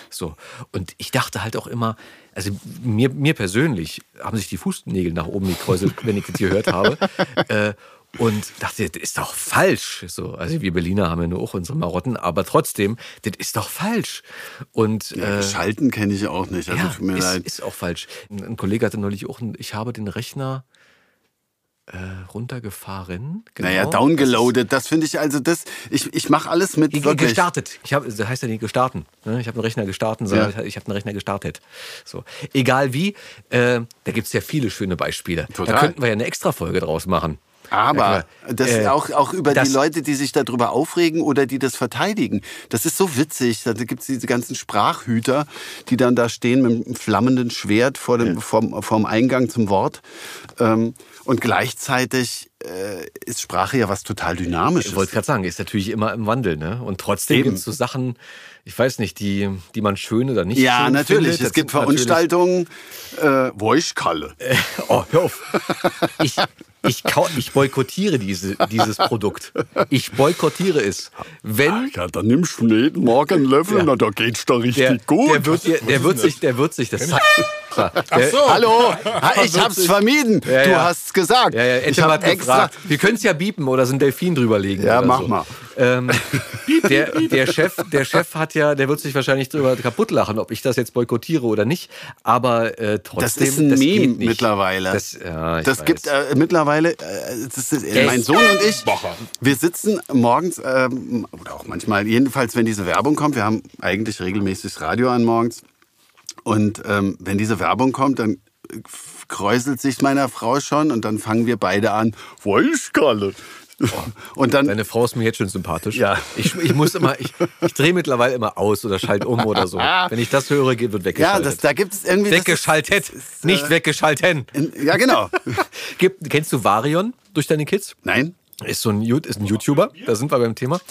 So. Und ich dachte halt auch immer, also mir, mir persönlich haben sich die Fußnägel nach oben gekräuselt, wenn ich das gehört habe. [laughs] Äh, und dachte, das ist doch falsch. So, also wir Berliner haben ja nur auch unsere Marotten, aber trotzdem, das ist doch falsch. Und Ja, äh, Schalten kenne ich auch nicht. Also ja, tut mir ist, leid. ist auch falsch. Ein, ein Kollege hatte neulich auch, ein, ich habe den Rechner äh, runtergefahren. Genau. naja, downgeloadet, das finde ich also das. Ich, ich mache alles mit Ge- wirklich. Gestartet. Ich habe, das heißt ja nicht gestarten. ne? Ich habe einen Rechner gestartet, sondern Ja. ich habe einen Rechner gestartet. So. Egal wie, äh, da gibt es ja viele schöne Beispiele. Total. Da könnten wir ja eine extra Folge draus machen. Aber Ja, das äh, auch, auch über die Leute, die sich darüber aufregen oder die das verteidigen. Das ist so witzig. Da gibt es diese ganzen Sprachhüter, die dann da stehen mit einem flammenden Schwert vor dem, vorm, vorm Eingang zum Wort. Ähm, und gleichzeitig äh, ist Sprache ja was total Dynamisches. Ich wollte gerade sagen, ist natürlich immer im Wandel, ne? Und trotzdem gibt es so Sachen, ich weiß nicht, die, die man schön oder nicht ja, schön natürlich. findet. es Das gibt sind natürlich- Veranstaltungen, äh, Voice-Kalle. [laughs] Oh, hör auf. [laughs] Ich, ich, ich boykottiere diese, dieses Produkt. Ich boykottiere es. Wenn Ja, dann nimmst du jeden Morgen einen Löffel, Ja. na, da geht's doch richtig der, gut. der wird, dir- der wird sich, der wird sich das, extra. Ach so. Hallo, ich hab's vermieden. Ja, du ja. hast's gesagt. Ja, ja, ich hab gefragt. Wir können es ja biepen oder so ein Delfin drüberlegen. Ja, mach so. mal. Ähm, [laughs] der, der, Chef, der Chef hat ja, der wird sich wahrscheinlich drüber kaputt lachen, ob ich das jetzt boykottiere oder nicht. Aber äh, trotzdem. Das ist ein geht Meme mittlerweile. Das, ja, das gibt äh, mittlerweile, äh, das ist, äh, mein Sohn und ich, wir sitzen morgens, ähm, oder auch manchmal, jedenfalls, wenn diese Werbung kommt, wir haben eigentlich regelmäßig Radio an morgens. Und ähm, wenn diese Werbung kommt, dann äh, kräuselt sich meiner Frau schon und dann fangen wir beide an, Weißkalle. [laughs] Und dann, Deine Frau ist mir jetzt schon sympathisch. Ja. Ich, ich muss immer, ich, ich drehe mittlerweile immer aus oder schalte um oder so. [laughs] Wenn ich das höre, wird ja, weggeschaltet. das, da gibt es irgendwie... das ist- weggeschaltet, nicht äh, weggeschalten. in- Ja, genau. [laughs] Gibt, kennst du Varion durch deine Kids? Nein? Ist so ein, ist ein YouTuber, da sind wir beim Thema.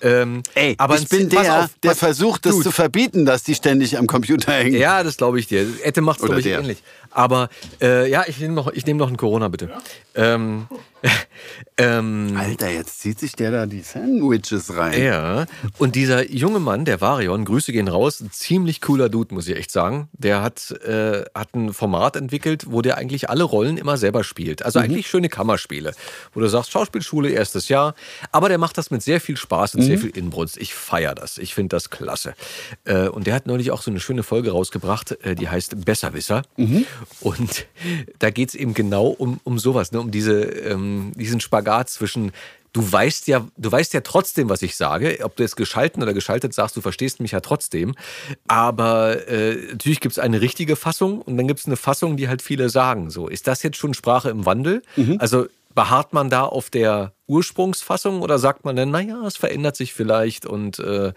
Ähm, Ey, aber ich bin der, auf, der versucht, das Dude. zu verbieten, dass die ständig am Computer hängen. Ja, das glaube ich dir. Ette macht es, glaube ich, der. ähnlich. Aber äh, ja, ich nehme noch, ich nehm noch einen Corona, bitte. Ähm, [laughs] ähm, Alter, jetzt zieht sich der da die Sandwiches rein. Ja, und dieser junge Mann, der Varion, Grüße gehen raus, ein ziemlich cooler Dude, muss ich echt sagen. Der hat, äh, hat ein Format entwickelt, wo der eigentlich alle Rollen immer selber spielt. Also eigentlich schöne Kammerspiele, wo du sagst, Schauspielschule, erstes Jahr. Aber der macht das mit sehr viel Spaß und sehr viel Inbrunst. Ich feiere das. Ich finde das klasse. Äh, und der hat neulich auch so eine schöne Folge rausgebracht, äh, die heißt Besserwisser. Und da geht es eben genau um, um sowas, ne? um diese, ähm, diesen Spagat zwischen du weißt ja, du weißt ja trotzdem, was ich sage. Ob du es geschalten oder geschaltet sagst, du verstehst mich ja trotzdem. Aber äh, natürlich gibt es eine richtige Fassung und dann gibt es eine Fassung, die halt viele sagen. So, ist das jetzt schon Sprache im Wandel? Also beharrt man da auf der Ursprungsfassung oder sagt man dann, naja, es verändert sich vielleicht und äh,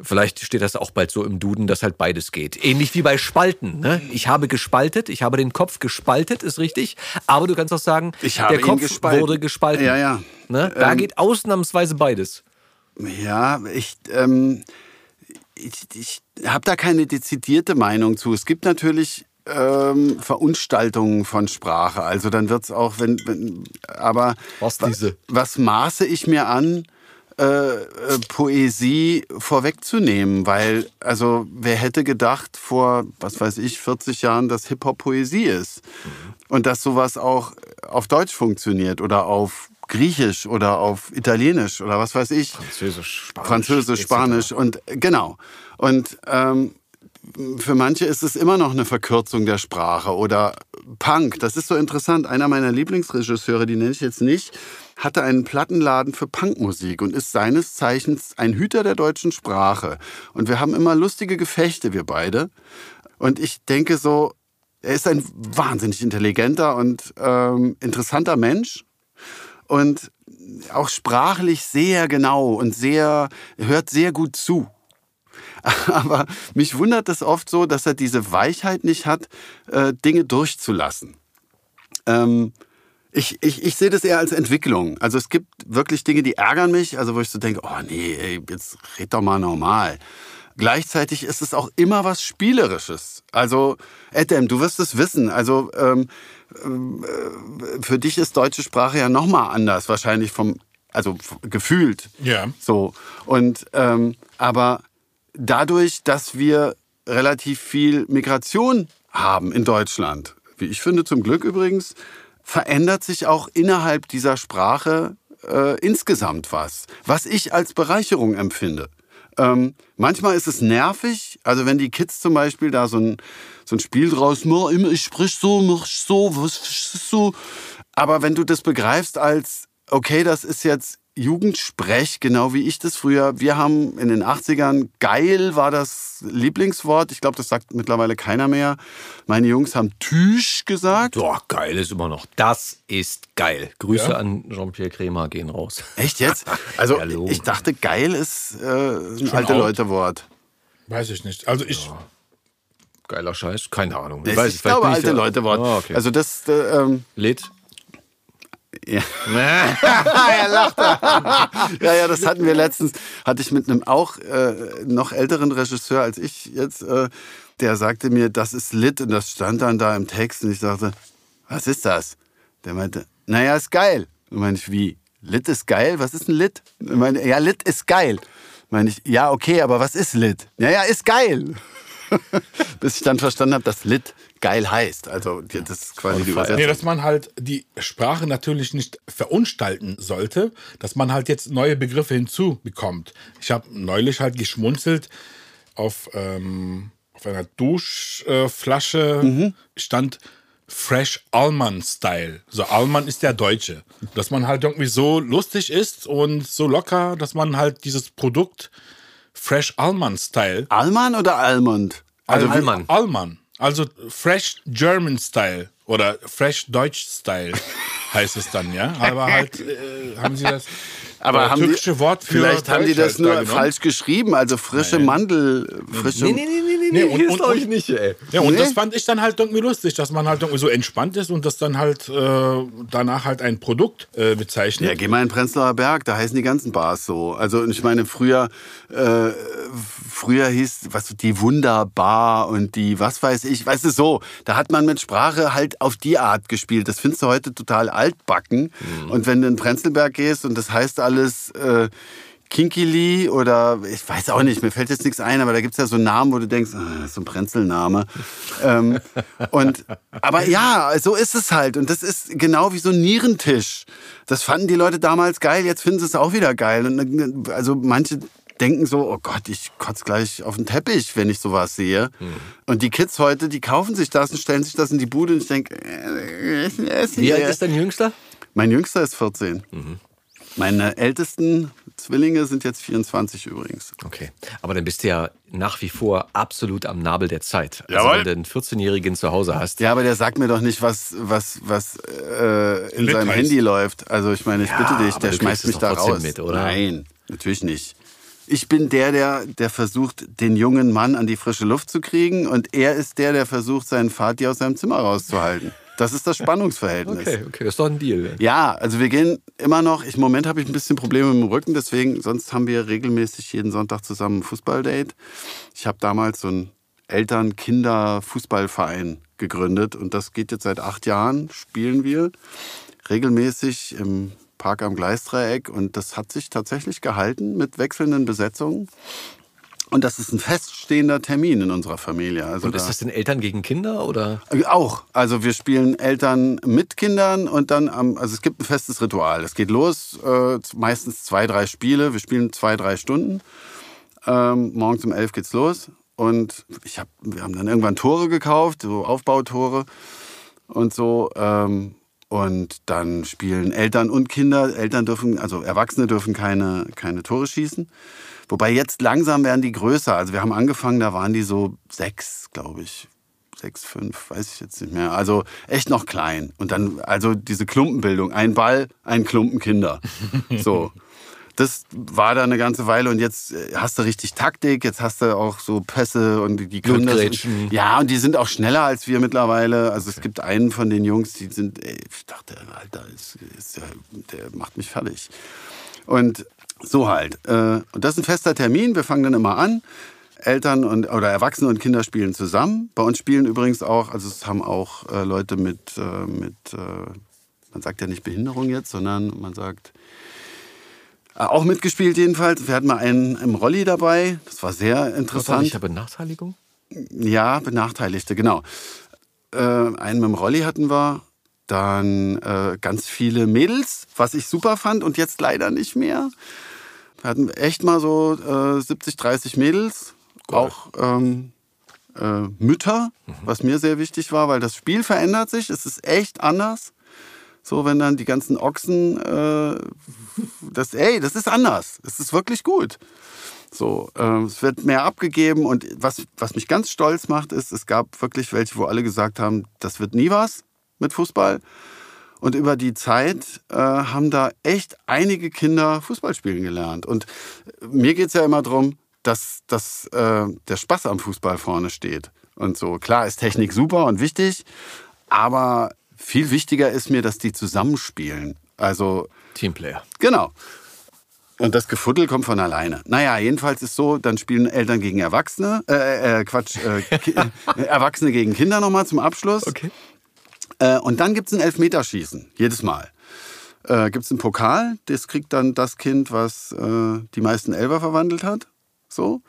Vielleicht steht das auch bald so im Duden, dass halt beides geht. Ähnlich wie bei Spalten. Ne? Ich habe gespaltet, ich habe den Kopf gespaltet, ist richtig. Aber du kannst auch sagen, Ich habe der Kopf gespalten. wurde gespalten. Ja, ja. Ne? Da Ähm, geht ausnahmsweise beides. Ja, ich, ähm, ich, ich habe da keine dezidierte Meinung zu. Es gibt natürlich ähm, Verunstaltungen von Sprache. Also dann wird es auch, wenn, wenn aber Was was maße ich mir an, äh, äh, Poesie vorwegzunehmen? Weil, also wer hätte gedacht vor, was weiß ich, 40 Jahren, dass Hip-Hop Poesie ist? Und dass sowas auch auf Deutsch funktioniert oder auf Griechisch oder auf Italienisch oder was weiß ich. Französisch, Spanisch. Französisch, Spanisch und genau. Und ähm, für manche ist es immer noch eine Verkürzung der Sprache oder Punk. Das ist so interessant. Einer meiner Lieblingsregisseure, die nenne ich jetzt nicht, hatte einen Plattenladen für Punkmusik und ist seines Zeichens ein Hüter der deutschen Sprache. Und wir haben immer lustige Gefechte, wir beide. Und ich denke so, er ist ein wahnsinnig intelligenter und ähm, interessanter Mensch und auch sprachlich sehr genau und sehr, hört sehr gut zu. [laughs] Aber mich wundert es oft so, dass er diese Weichheit nicht hat, äh, Dinge durchzulassen. Ähm, ich, ich, ich sehe das eher als Entwicklung. Also es gibt wirklich Dinge, die ärgern mich, also wo ich so denke, oh nee, ey, jetzt red doch mal normal. Gleichzeitig ist es auch immer was Spielerisches. Also, Edem, du wirst es wissen. Also, ähm, äh, für dich ist deutsche Sprache ja nochmal anders, wahrscheinlich vom, also gefühlt. Ja. So. Und, ähm, aber dadurch, dass wir relativ viel Migration haben in Deutschland, wie ich finde zum Glück übrigens, verändert sich auch innerhalb dieser Sprache äh, insgesamt was, was ich als Bereicherung empfinde. Ähm, manchmal ist es nervig, also wenn die Kids zum Beispiel da so ein, so ein Spiel draus ich sprich so, mach so, was so. Aber wenn du das begreifst als, okay, das ist jetzt Jugendsprech, genau wie ich das früher. Wir haben in den 80ern, geil war das Lieblingswort. Ich glaube, das sagt mittlerweile keiner mehr. Meine Jungs haben Tüsch gesagt. Doch, geil ist immer noch. Das ist geil. Grüße Ja. an Jean-Pierre Kremer gehen raus. Echt jetzt? [laughs] Also Ja, ich dachte, geil ist äh, ein Schon alte. Leute-Wort. Weiß ich nicht. Also ich, Geiler Scheiß, keine Ahnung. Ich, weiß, ich vielleicht glaube, alte ja- Leute-Wort. Ah, okay. Also das, äh, ähm, Lit. Ja. [laughs] er lacht. ja, ja, das hatten wir letztens. Hatte ich mit einem auch äh, noch älteren Regisseur als ich jetzt. Äh, der sagte mir, das ist Lit und das stand dann da im Text und ich sagte, was ist das? Der meinte, naja, ist geil. Und meine ich, wie? Lit ist geil? Was ist ein Lit? Und meine, ja, Lit ist geil. Meine ich, ja, okay, aber was ist Lit? Naja, ist geil. [laughs] Bis ich dann verstanden habe, dass Lit geil heißt. Also das ist quasi die Übersetzung. Nee, dass man halt die Sprache natürlich nicht verunstalten sollte, dass man halt jetzt neue Begriffe hinzubekommt. Ich habe neulich halt geschmunzelt auf, ähm, auf einer Duschflasche stand Fresh Allman Style. So Allman ist der Deutsche. Dass man halt irgendwie so lustig ist und so locker, dass man halt dieses Produkt Fresh Allman Style Alman oder Almond? Also Al- Allman. Also Fresh German Style oder Fresh Deutsch Style heißt es dann, ja. Aber halt äh, haben sie das Aber äh, haben türkische die, Wort für vielleicht haben die das nur da falsch geschrieben. Also frische Mandel, frische. Nee, nee, nee, nee, nee, Nee, und- hier und- ist glaube und- ich nicht, ey. Ja, und Nee. das fand ich dann halt irgendwie lustig, dass man halt irgendwie so entspannt ist und das dann halt äh, danach halt ein Produkt äh, bezeichnet. Ja, geh mal in Prenzlauer Berg, da heißen die ganzen Bars so. Also ich meine, früher, äh, früher hieß was die Wunderbar und die was weiß ich, weißt du so, da hat man mit Sprache halt auf die Art gespielt. Das findest du heute total altbacken. Und wenn du in Prenzlberg gehst und das heißt alles äh, Kinkili oder ich weiß auch nicht, mir fällt jetzt nichts ein, aber da gibt's ja so Namen, wo du denkst, ah, so ein Prenzelname. ähm, und, aber ja, so ist es halt. Und das ist genau wie so ein Nierentisch. Das fanden die Leute damals geil, jetzt finden sie es auch wieder geil. Und, also manche denken so, oh Gott, ich kotze gleich auf den Teppich, wenn ich sowas sehe. Und die Kids heute, die kaufen sich das und stellen sich das in die Bude und ich denke, äh, Wie alt ist dein Jüngster? mein Jüngster ist 14. Meine ältesten Zwillinge sind jetzt 24 übrigens. Okay, aber dann bist du ja nach wie vor absolut am Nabel der Zeit. Also Jawohl. wenn du einen 14-Jährigen zu Hause hast. Ja, aber der sagt mir doch nicht, was, was, was äh, in Lit seinem heißt. Handy läuft. Also ich meine, ich Ja, bitte dich, der schmeißt mich da raus. mit, oder? Nein, natürlich nicht. Ich bin der, der, der versucht, den jungen Mann an die frische Luft zu kriegen und er ist der, der versucht, seinen Vati aus seinem Zimmer rauszuhalten. Das ist das Spannungsverhältnis. Okay, okay, das ist doch ein Deal. Ja, also wir gehen immer noch, im Moment habe ich ein bisschen Probleme mit dem Rücken, deswegen, sonst haben wir regelmäßig jeden Sonntag zusammen ein Fußballdate. Ich habe damals so einen Eltern-Kinder-Fußballverein gegründet und das geht jetzt seit acht Jahren, spielen wir regelmäßig im Park am Gleisdreieck und das hat sich tatsächlich gehalten mit wechselnden Besetzungen. Und das ist ein feststehender Termin in unserer Familie. Also Und ist da- das denn Eltern gegen Kinder oder? auch. Also wir spielen Eltern mit Kindern und dann am, also es gibt ein festes Ritual. Es geht los, äh, meistens zwei, drei Spiele. Wir spielen zwei, drei Stunden. Ähm, morgens um elf geht's los. Und ich hab, wir haben dann irgendwann Tore gekauft, so Aufbautore und so. Ähm, und dann spielen Eltern und Kinder. Eltern dürfen, also Erwachsene dürfen keine, keine Tore schießen. Wobei jetzt langsam werden die größer. Also wir haben angefangen, da waren die so sechs, glaube ich. Sechs, fünf, weiß ich jetzt nicht mehr. Also echt noch klein. Und dann, also diese Klumpenbildung. Ein Ball, ein Klumpen Kinder. [laughs] So. Das war da eine ganze Weile und jetzt äh, hast du richtig Taktik, jetzt hast du auch so Pässe und die- können das. Ja, und die sind auch schneller als wir mittlerweile. Also es gibt einen von den Jungs, die sind, ey, ich dachte, Alter, ist, ist, der, der macht mich fertig. Und so halt. Äh, Und das ist ein fester Termin. Wir fangen dann immer an. Eltern und oder Erwachsene und Kinder spielen zusammen. Bei uns spielen übrigens auch, also es haben auch äh, Leute mit, äh, mit man sagt ja nicht Behinderung jetzt, sondern man sagt auch mitgespielt jedenfalls. Wir hatten mal einen im Rolli dabei. Das war sehr interessant. Ich habe Benachteiligung? Ja, Benachteiligte, genau. Einen mit dem Rolli hatten wir. Dann äh, ganz viele Mädels, was ich super fand und jetzt leider nicht mehr. Wir hatten echt mal so äh, 70, 30 Mädels. Auch ähm, äh, Mütter, was mir sehr wichtig war, weil das Spiel verändert sich. Es ist echt anders. So, wenn dann die ganzen Ochsen, äh, das, ey, das ist anders. Es ist wirklich gut. So, äh, es wird mehr abgegeben und was, was mich ganz stolz macht, ist, es gab wirklich welche, wo alle gesagt haben, das wird nie was mit Fußball. Und über die Zeit äh, haben da echt einige Kinder Fußball spielen gelernt. Und mir geht's ja immer darum, dass, dass äh, der Spaß am Fußball vorne steht. Und so, klar ist Technik super und wichtig, aber viel wichtiger ist mir, dass die zusammenspielen. Also Teamplayer. Genau. Und das Gefuddel kommt von alleine. Naja, jedenfalls ist so, dann spielen Eltern gegen Erwachsene, äh, äh Quatsch, äh, Ki äh, [laughs] Erwachsene gegen Kinder nochmal zum Abschluss. Okay. Äh, und dann gibt's ein Elfmeterschießen, jedes Mal. Äh, gibt's einen Pokal, das kriegt dann das Kind, was äh, die meisten Elfer verwandelt hat. So.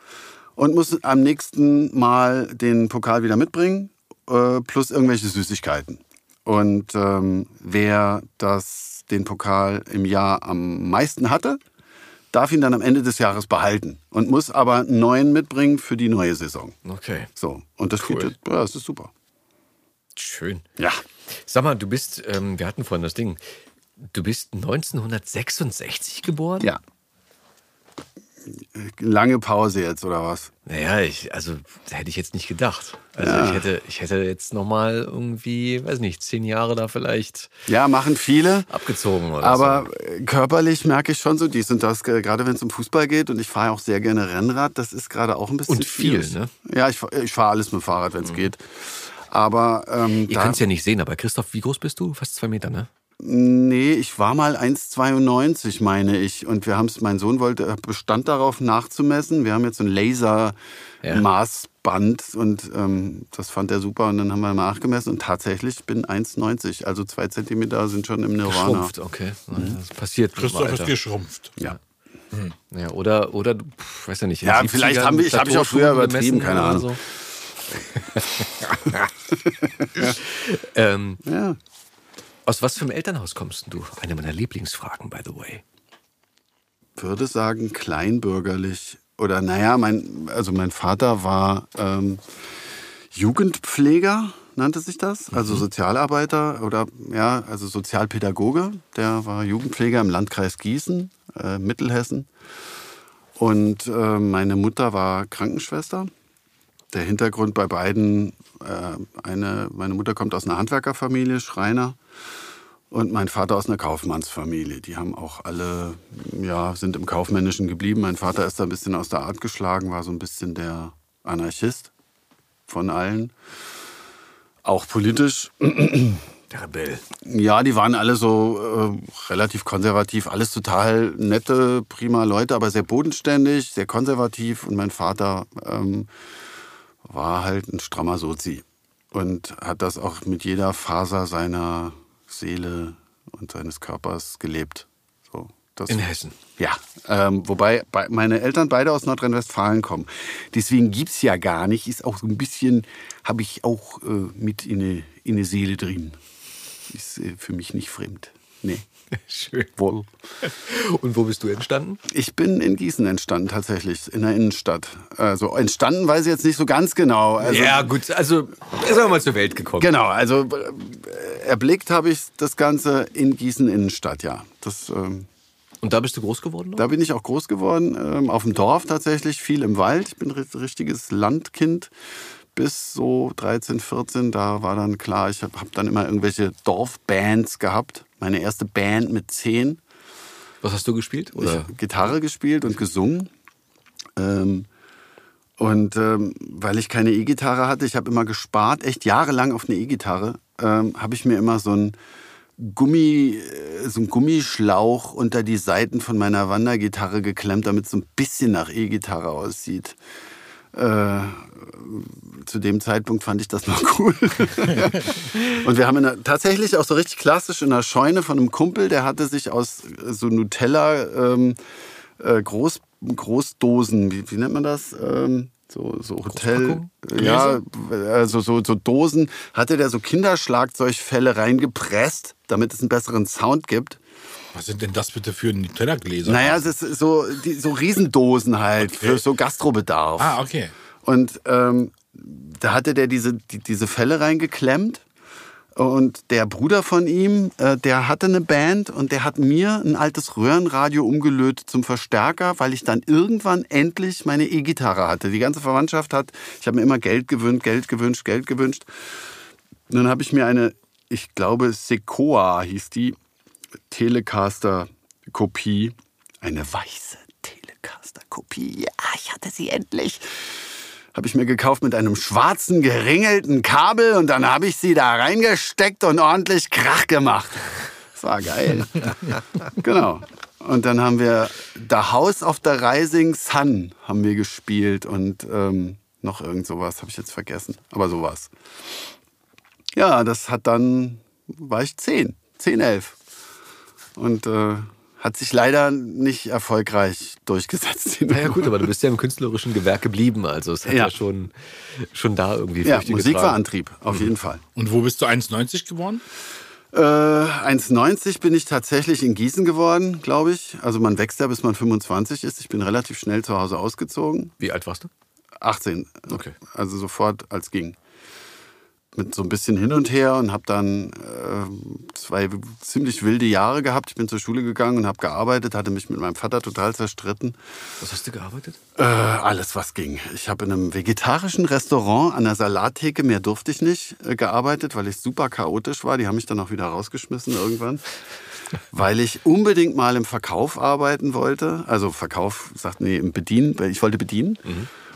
und muss am nächsten Mal den Pokal wieder mitbringen, äh, plus irgendwelche Süßigkeiten. Und ähm, wer das, den Pokal im Jahr am meisten hatte, darf ihn dann am Ende des Jahres behalten und muss aber einen neuen mitbringen für die neue Saison. Okay. So, und das, Cool. geht, ja, das ist super. Schön. Ja. Sag mal, du bist, ähm, wir hatten vorhin das Ding, du bist 1966 geboren? Ja. Lange Pause jetzt, oder was? Naja, ich, also hätte ich jetzt nicht gedacht. Also ich hätte, ich hätte jetzt nochmal irgendwie, weiß nicht, zehn Jahre da vielleicht Ja, machen viele. abgezogen oder Aber so. äh, körperlich merke ich schon so dies und das, ge- gerade wenn es um Fußball geht. Und ich fahre auch sehr gerne Rennrad. Das ist gerade auch ein bisschen Und viel, schwierig. ne? Ja, ich, ich fahre alles mit dem Fahrrad, wenn es geht. Aber ähm, Ihr könnt es ja nicht sehen, aber Christoph, wie groß bist du? Fast zwei Meter, ne? nee, ich war mal 1,92, meine ich. Und wir haben es, mein Sohn wollte, bestand darauf nachzumessen. Wir haben jetzt so ein Laser-Maßband und ähm, das fand er super. Und dann haben wir nachgemessen und tatsächlich bin 1,90. Also zwei Zentimeter sind schon im Nirvana. Schrumpft, okay. Das passiert Christoph ist geschrumpft. Ja. Ja, oder, oder, du, pf, weiß ja nicht. Ja, vielleicht 70ern haben wir- ich- hab ich auch früher übertrieben, keine oder Ahnung. So. [laughs] ähm, ja. aus was für einem Elternhaus kommst du? Eine meiner Lieblingsfragen, by the way. würde sagen kleinbürgerlich oder naja, mein, also mein Vater war ähm, Jugendpfleger, nannte sich das, also Sozialarbeiter oder ja, also Sozialpädagoge. Der war Jugendpfleger im Landkreis Gießen, äh, Mittelhessen. Und äh, meine Mutter war Krankenschwester. Der Hintergrund bei beiden, äh, eine, meine Mutter kommt aus einer Handwerkerfamilie, Schreiner. Und mein Vater aus einer Kaufmannsfamilie. Die haben auch alle, ja, sind im Kaufmännischen geblieben. Mein Vater ist da ein bisschen aus der Art geschlagen, war so ein bisschen der Anarchist von allen. Auch politisch. Der Rebell. Ja, die waren alle so äh, relativ konservativ, alles total nette, prima Leute, aber sehr bodenständig, sehr konservativ. Und mein Vater ähm, war halt ein strammer Sozi und hat das auch mit jeder Faser seiner Seele und seines Körpers gelebt. So, das In Hessen. ja, ähm, wobei bei, meine Eltern beide aus Nordrhein-Westfalen kommen. Deswegen gibt es ja gar nicht, ist auch so ein bisschen, habe ich auch äh, mit in eine in eine Seele drin. Ist äh, für mich nicht fremd. Nee. [laughs] Schön. Wo? [laughs] Und wo bist du entstanden? Ich bin in Gießen entstanden, tatsächlich, in der Innenstadt. Also entstanden weiß ich jetzt nicht so ganz genau. Also, ja, gut, also ist aber mal zur Welt gekommen. Genau, also äh, erblickt habe ich das Ganze in Gießen Innenstadt, ja. Das, ähm, Und da bist du groß geworden? Noch? Da bin ich auch groß geworden, ähm, auf dem Dorf tatsächlich, viel im Wald. Ich bin ein richtiges Landkind bis so 13, 14. Da war dann klar, ich habe hab dann immer irgendwelche Dorfbands gehabt. Meine erste Band mit 10. Was hast du gespielt? Ich Oder? habe Gitarre gespielt und gesungen. Ähm, und ähm, weil ich keine E-Gitarre hatte, ich habe immer gespart, echt jahrelang auf eine E-Gitarre, ähm, habe ich mir immer so ein Gummi, äh, so ein Gummischlauch unter die Seiten von meiner Wandergitarre geklemmt, damit es so ein bisschen nach E-Gitarre aussieht. Äh, zu dem Zeitpunkt fand ich das noch cool. [laughs] und wir haben in der, tatsächlich auch so richtig klassisch in der Scheune von einem Kumpel, der hatte sich aus äh, so Nutella ähm, äh, Groß, Großdosen, wie, wie nennt man das? Ähm, so, so Hotel. Großpackung? Ja, also so, so Dosen, hatte der so Kinderschlagzeugfälle reingepresst, damit es einen besseren Sound gibt. Was sind denn das bitte für Nutella-Gläser? Naja, es ist so, die, so Riesendosen halt Okay. für so Gastrobedarf. Ah, okay. Und ähm, da hatte der diese, die, diese Fälle reingeklemmt. Und der Bruder von ihm, äh, der hatte eine Band und der hat mir ein altes Röhrenradio umgelötet zum Verstärker, weil ich dann irgendwann endlich meine E-Gitarre hatte. Die ganze Verwandtschaft hat, ich habe mir immer Geld gewünscht, Geld gewünscht, Geld gewünscht. Und dann habe ich mir eine, ich glaube Sequoia hieß die, Telecaster-Kopie, eine weiße Telecaster-Kopie. Ja, ich hatte sie endlich habe ich mir gekauft mit einem schwarzen geringelten Kabel und dann habe ich sie da reingesteckt und ordentlich Krach gemacht. Das war geil. [laughs] genau. Und dann haben wir The House of the Rising Sun haben wir gespielt und ähm, noch irgend sowas habe ich jetzt vergessen, aber sowas. Ja, das hat dann war ich zehn, zehn, elf und äh, hat sich leider nicht erfolgreich durchgesetzt. [laughs] Naja gut, aber du bist ja im künstlerischen Gewerk geblieben, also es hat ja, Ja. schon, schon da irgendwie Ja, Früchte Musik war. Antrieb, auf jeden Fall. Und wo bist du 1,90 geworden? Äh, 1,90 bin ich tatsächlich in Gießen geworden, glaube ich. Also man wächst ja, bis man 25 ist. Ich bin relativ schnell zu Hause ausgezogen. Wie alt warst du? 18. Okay. Also sofort als ging. Mit so ein bisschen hin und her und habe dann äh, zwei ziemlich wilde Jahre gehabt. Ich bin zur Schule gegangen und habe gearbeitet, hatte mich mit meinem Vater total zerstritten. Was hast du gearbeitet? Äh, alles, was ging. Ich habe in einem vegetarischen Restaurant an der Salattheke, mehr durfte ich nicht, äh, gearbeitet, weil ich super chaotisch war. Die haben mich dann auch wieder rausgeschmissen irgendwann. [laughs] Weil ich unbedingt mal im Verkauf arbeiten wollte. Also Verkauf, sagt nee, im Bedienen, ich wollte bedienen.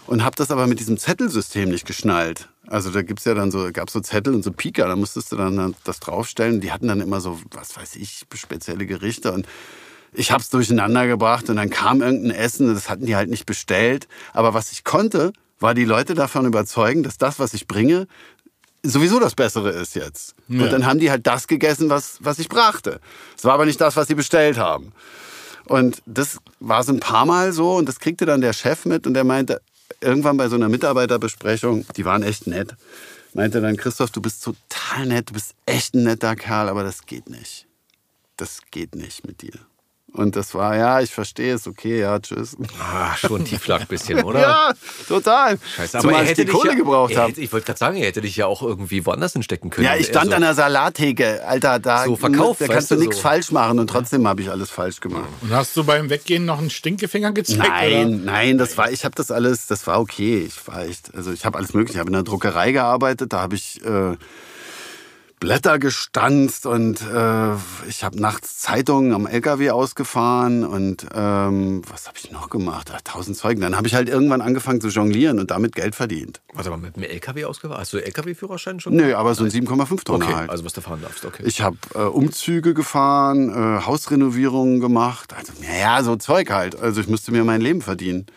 Und habe das aber mit diesem Zettelsystem nicht geschnallt. Also da gibt's ja dann so, gab so Zettel und so Pika, da musstest du dann das draufstellen. Die hatten dann immer so, was weiß ich, spezielle Gerichte. Und ich habe es durcheinander gebracht und dann kam irgendein Essen, das hatten die halt nicht bestellt. Aber was ich konnte, war die Leute davon überzeugen, dass das, was ich bringe, sowieso das Bessere ist jetzt. Ja. Und dann haben die halt das gegessen, was, was ich brachte. Es war aber nicht das, was sie bestellt haben. Und das war so ein paar Mal so und das kriegte dann der Chef mit und der meinte, irgendwann bei so einer Mitarbeiterbesprechung, die waren echt nett, meinte dann, Christoph, du bist total nett, du bist echt ein netter Kerl, aber das geht nicht. Das geht nicht mit dir. Und das war, ja, ich verstehe es, okay, ja, tschüss. Ah, schon Tiefschlag ein bisschen, [laughs] oder? Ja, total. Scheiße, aber Zumal er ich hätte die Kohle ja, gebraucht habe. Ich wollte gerade sagen, er hätte dich ja auch irgendwie woanders hinstecken können. Ja, ich stand Also, an der Salattheke, Alter, da, So Verkauf, da kannst du du, nichts so. falsch machen und trotzdem habe ich alles falsch gemacht. Und hast du beim Weggehen noch einen Stinkefinger gezeigt? Nein, Oder? nein, das war, ich habe das alles, das war okay. Ich war echt, also ich habe alles mögliche. Ich habe in der Druckerei gearbeitet, da habe ich äh, Blätter gestanzt und äh, ich habe nachts Zeitungen am LKW ausgefahren und ähm, was habe ich noch gemacht? Ach, tausend Zeugen. Dann habe ich halt irgendwann angefangen zu jonglieren und damit Geld verdient. Warte mal, mit dem LKW ausgefahren? Hast du LKW-Führerschein schon? Nö, aber so ein 7,5 Tonner Okay, halt. also was du fahren darfst, okay. Ich habe äh, Umzüge gefahren, äh, Hausrenovierungen gemacht. Also, naja, so Zeug halt. Also ich musste mir mein Leben verdienen.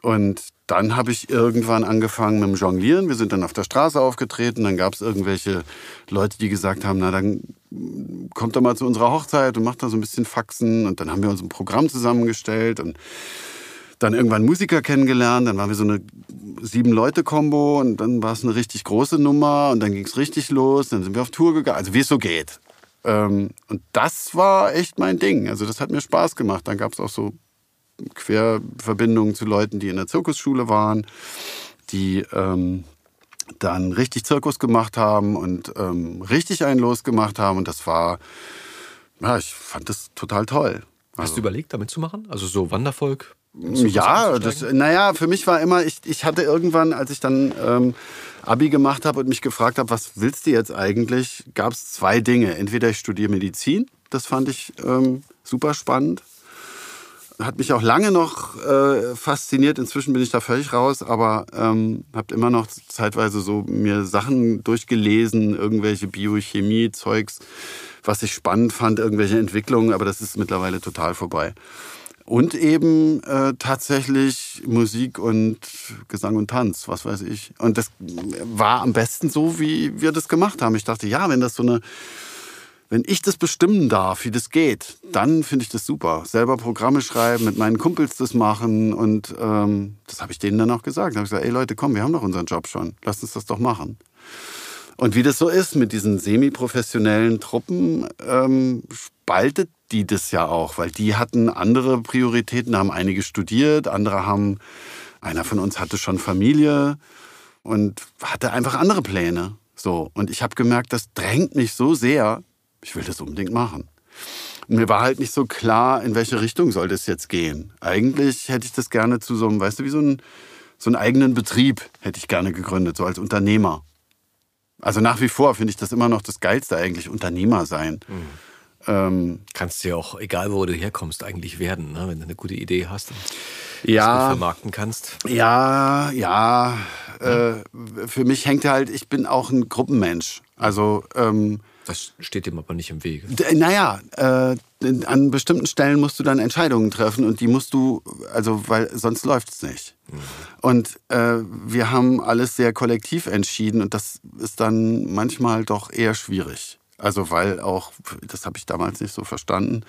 Und dann habe ich irgendwann angefangen mit dem Jonglieren. Wir sind dann auf der Straße aufgetreten. Dann gab es irgendwelche Leute, die gesagt haben, na dann mm, kommt doch mal zu unserer Hochzeit und macht da so ein bisschen Faxen. Und dann haben wir uns ein Programm zusammengestellt und dann irgendwann Musiker kennengelernt, dann waren wir so eine Sieben-Leute-Kombo und dann war es eine richtig große Nummer und dann ging es richtig los, dann sind wir auf Tour gegangen, also wie es so geht. Ähm, und das war echt mein Ding, also das hat mir Spaß gemacht. Dann gab es auch so Querverbindungen zu Leuten, die in der Zirkusschule waren, die ähm, dann richtig Zirkus gemacht haben und ähm, richtig einen losgemacht haben und das war, ja, ich fand das total toll. Hast du überlegt, damit zu machen? Also so Wandervolk? Ja, das, naja, für mich war immer, ich, ich hatte irgendwann, als ich dann ähm, Abi gemacht habe und mich gefragt habe, was willst du jetzt eigentlich, gab es zwei Dinge. Entweder ich studiere Medizin, das fand ich ähm, super spannend. Hat mich auch lange noch äh, fasziniert. Inzwischen bin ich da völlig raus, aber ähm, habe immer noch zeitweise so mir Sachen durchgelesen, irgendwelche Biochemie-Zeugs, was ich spannend fand, irgendwelche Entwicklungen, aber das ist mittlerweile total vorbei. Und eben äh, tatsächlich Musik und Gesang und Tanz, was weiß ich. Und das war am besten so, wie wir das gemacht haben. Ich dachte, ja, wenn das so eine, wenn ich das bestimmen darf, wie das geht, dann finde ich das super. Selber Programme schreiben, mit meinen Kumpels das machen und ähm, das habe ich denen dann auch gesagt. Da habe ich gesagt, ey Leute, komm, wir haben doch unseren Job schon, lasst uns das doch machen. Und wie das so ist mit diesen semi-professionellen Truppen, ähm, spaltet die das ja auch, weil die hatten andere Prioritäten, haben einige studiert, andere haben, einer von uns hatte schon Familie und hatte einfach andere Pläne. So. Und ich habe gemerkt, das drängt mich so sehr, ich will das unbedingt machen. Und mir war halt nicht so klar, in welche Richtung soll das jetzt gehen. Eigentlich hätte ich das gerne zu so einem, weißt du, wie so, ein, so einen eigenen Betrieb hätte ich gerne gegründet, so als Unternehmer. Also nach wie vor finde ich das immer noch das Geilste eigentlich, Unternehmer sein. Ähm, Kannst du ja auch, egal wo du herkommst, eigentlich werden, ne? wenn du eine gute Idee hast und ja, vermarkten kannst. ja, ja. Äh, für mich hängt halt, ich bin auch ein Gruppenmensch. Also ähm, Das steht dem aber nicht im Wege. D- Naja, äh, an bestimmten Stellen musst du dann Entscheidungen treffen und die musst du, also weil sonst läuft es nicht. Und äh, wir haben alles sehr kollektiv entschieden und das ist dann manchmal doch eher schwierig. Also weil auch, das habe ich damals nicht so verstanden,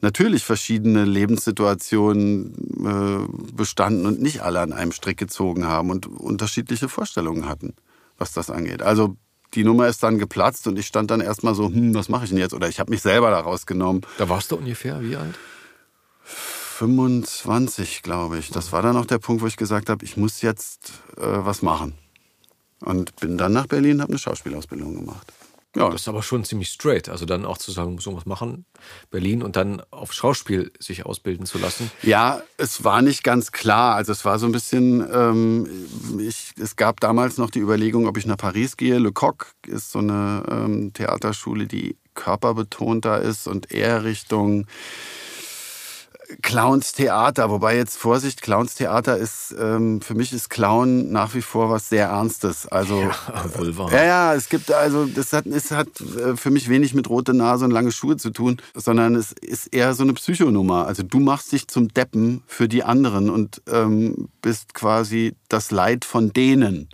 natürlich verschiedene Lebenssituationen äh, bestanden und nicht alle an einem Strick gezogen haben und unterschiedliche Vorstellungen hatten, was das angeht. Also die Nummer ist dann geplatzt und ich stand dann erstmal so, hm, was mache ich denn jetzt? Oder ich habe mich selber da rausgenommen. Da warst du ungefähr wie alt? 25, glaube ich. Das war dann auch der Punkt, wo ich gesagt habe, ich muss jetzt äh, was machen. Und bin dann nach Berlin, habe eine Schauspielausbildung gemacht. Ja. Das ist aber schon ziemlich straight. Also dann auch zu sagen, muss irgendwas machen, Berlin und dann auf Schauspiel sich ausbilden zu lassen. Ja, es war nicht ganz klar. Also es war so ein bisschen, ähm, ich, es gab damals noch die Überlegung, ob ich nach Paris gehe. Le Coq ist so eine ähm, Theaterschule, die körperbetonter ist und eher Richtung Clowns Theater, wobei jetzt Vorsicht, Clowns Theater ist, ähm, für mich ist Clown nach wie vor was sehr Ernstes. Also, ja, [laughs] wohl wahr. Ja, ja, es gibt, also, das hat, es hat äh, für mich wenig mit rote Nase und lange Schuhe zu tun, sondern es ist eher so eine Psychonummer. Also, du machst dich zum Deppen für die anderen und ähm, bist quasi das Leid von denen.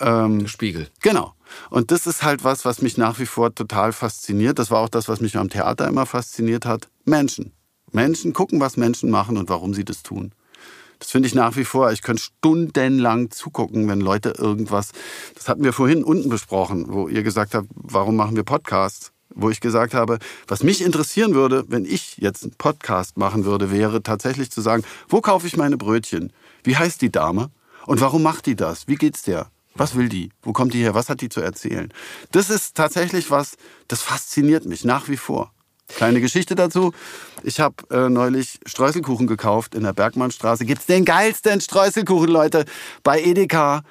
Ähm, Der Spiegel. Genau. Und das ist halt was, was mich nach wie vor total fasziniert. Das war auch das, was mich am Theater immer fasziniert hat. Menschen. Menschen gucken, was Menschen machen und warum sie das tun. Das finde ich nach wie vor. Ich könnte stundenlang zugucken, wenn Leute irgendwas. Das hatten wir vorhin unten besprochen, wo ihr gesagt habt, warum machen wir Podcasts? Wo ich gesagt habe, was mich interessieren würde, wenn ich jetzt einen Podcast machen würde, wäre tatsächlich zu sagen, wo kaufe ich meine Brötchen? Wie heißt die Dame? Und warum macht die das? Wie geht's der? Was will die? Wo kommt die her? Was hat die zu erzählen? Das ist tatsächlich was, das fasziniert mich nach wie vor. Kleine Geschichte dazu. Ich habe äh, neulich Streuselkuchen gekauft in der Bergmannstraße. Gibt's den geilsten Streuselkuchen, Leute, bei Edeka.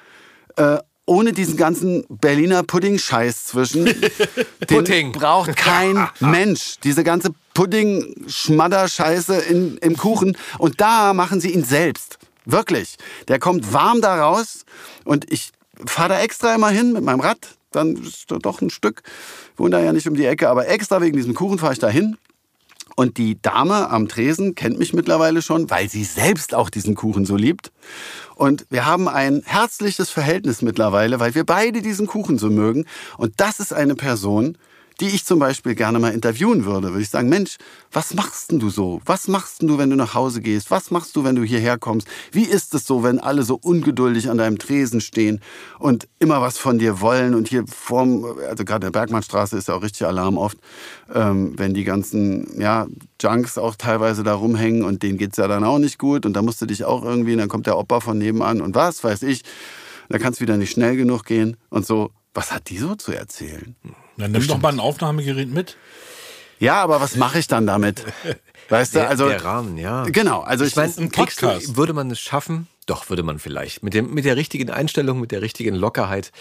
Äh, ohne diesen ganzen Berliner Pudding-Scheiß zwischen. [laughs] Pudding. braucht kein [laughs] Mensch. Diese ganze Pudding-Schmadder-Scheiße im Kuchen. Und da machen sie ihn selbst. Wirklich. Der kommt warm da raus. Und ich fahre da extra immer hin mit meinem Rad. Dann ist doch ein Stück wohne da ja nicht um die Ecke, aber extra wegen diesem Kuchen fahre ich da hin. Und die Dame am Tresen kennt mich mittlerweile schon, weil sie selbst auch diesen Kuchen so liebt. Und wir haben ein herzliches Verhältnis mittlerweile, weil wir beide diesen Kuchen so mögen. Und das ist eine Person, die ich zum Beispiel gerne mal interviewen würde, würde ich sagen, Mensch, was machst denn du so? Was machst denn du, wenn du nach Hause gehst? Was machst du, wenn du hierher kommst? Wie ist es so, wenn alle so ungeduldig an deinem Tresen stehen und immer was von dir wollen? Und hier vorm, also gerade in der Bergmannstraße ist ja auch richtig Alarm oft, ähm, wenn die ganzen, ja, Junks auch teilweise da rumhängen und denen geht's ja dann auch nicht gut und da musst du dich auch irgendwie, und dann kommt der Opa von nebenan und was, weiß ich, da kann es wieder nicht schnell genug gehen und so. Was hat die so zu erzählen? Dann nimm doch mal ein Aufnahmegerät mit. Ja, aber was mache ich dann damit? [laughs] Weißt der, du, also. Der Rahmen, ja. Genau, also ich, ich meine, ein Podcast. würde man es schaffen? Doch, würde man vielleicht. Mit, dem, mit der richtigen Einstellung, mit der richtigen Lockerheit.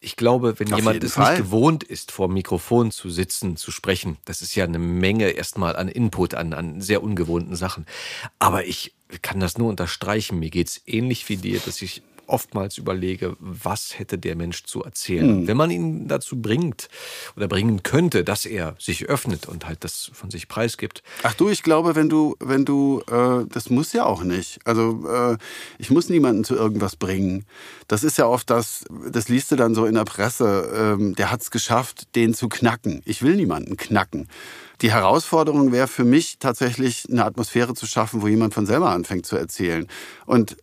Ich glaube, wenn Auf jemand es Fall. nicht gewohnt ist, vor dem Mikrofon zu sitzen, zu sprechen, das ist ja eine Menge erstmal an Input, an, an sehr ungewohnten Sachen. Aber ich kann das nur unterstreichen. Mir geht's ähnlich wie dir, dass ich oftmals überlege, was hätte der Mensch zu erzählen. Mhm. Wenn man ihn dazu bringt oder bringen könnte, dass er sich öffnet und halt das von sich preisgibt. Ach du, ich glaube, wenn du, wenn du, äh, das muss ja auch nicht. Also äh, ich muss niemanden zu irgendwas bringen. Das ist ja oft das, das liest du dann so in der Presse, ähm, der hat es geschafft, den zu knacken. Ich will niemanden knacken. Die Herausforderung wäre für mich tatsächlich eine Atmosphäre zu schaffen, wo jemand von selber anfängt zu erzählen. Und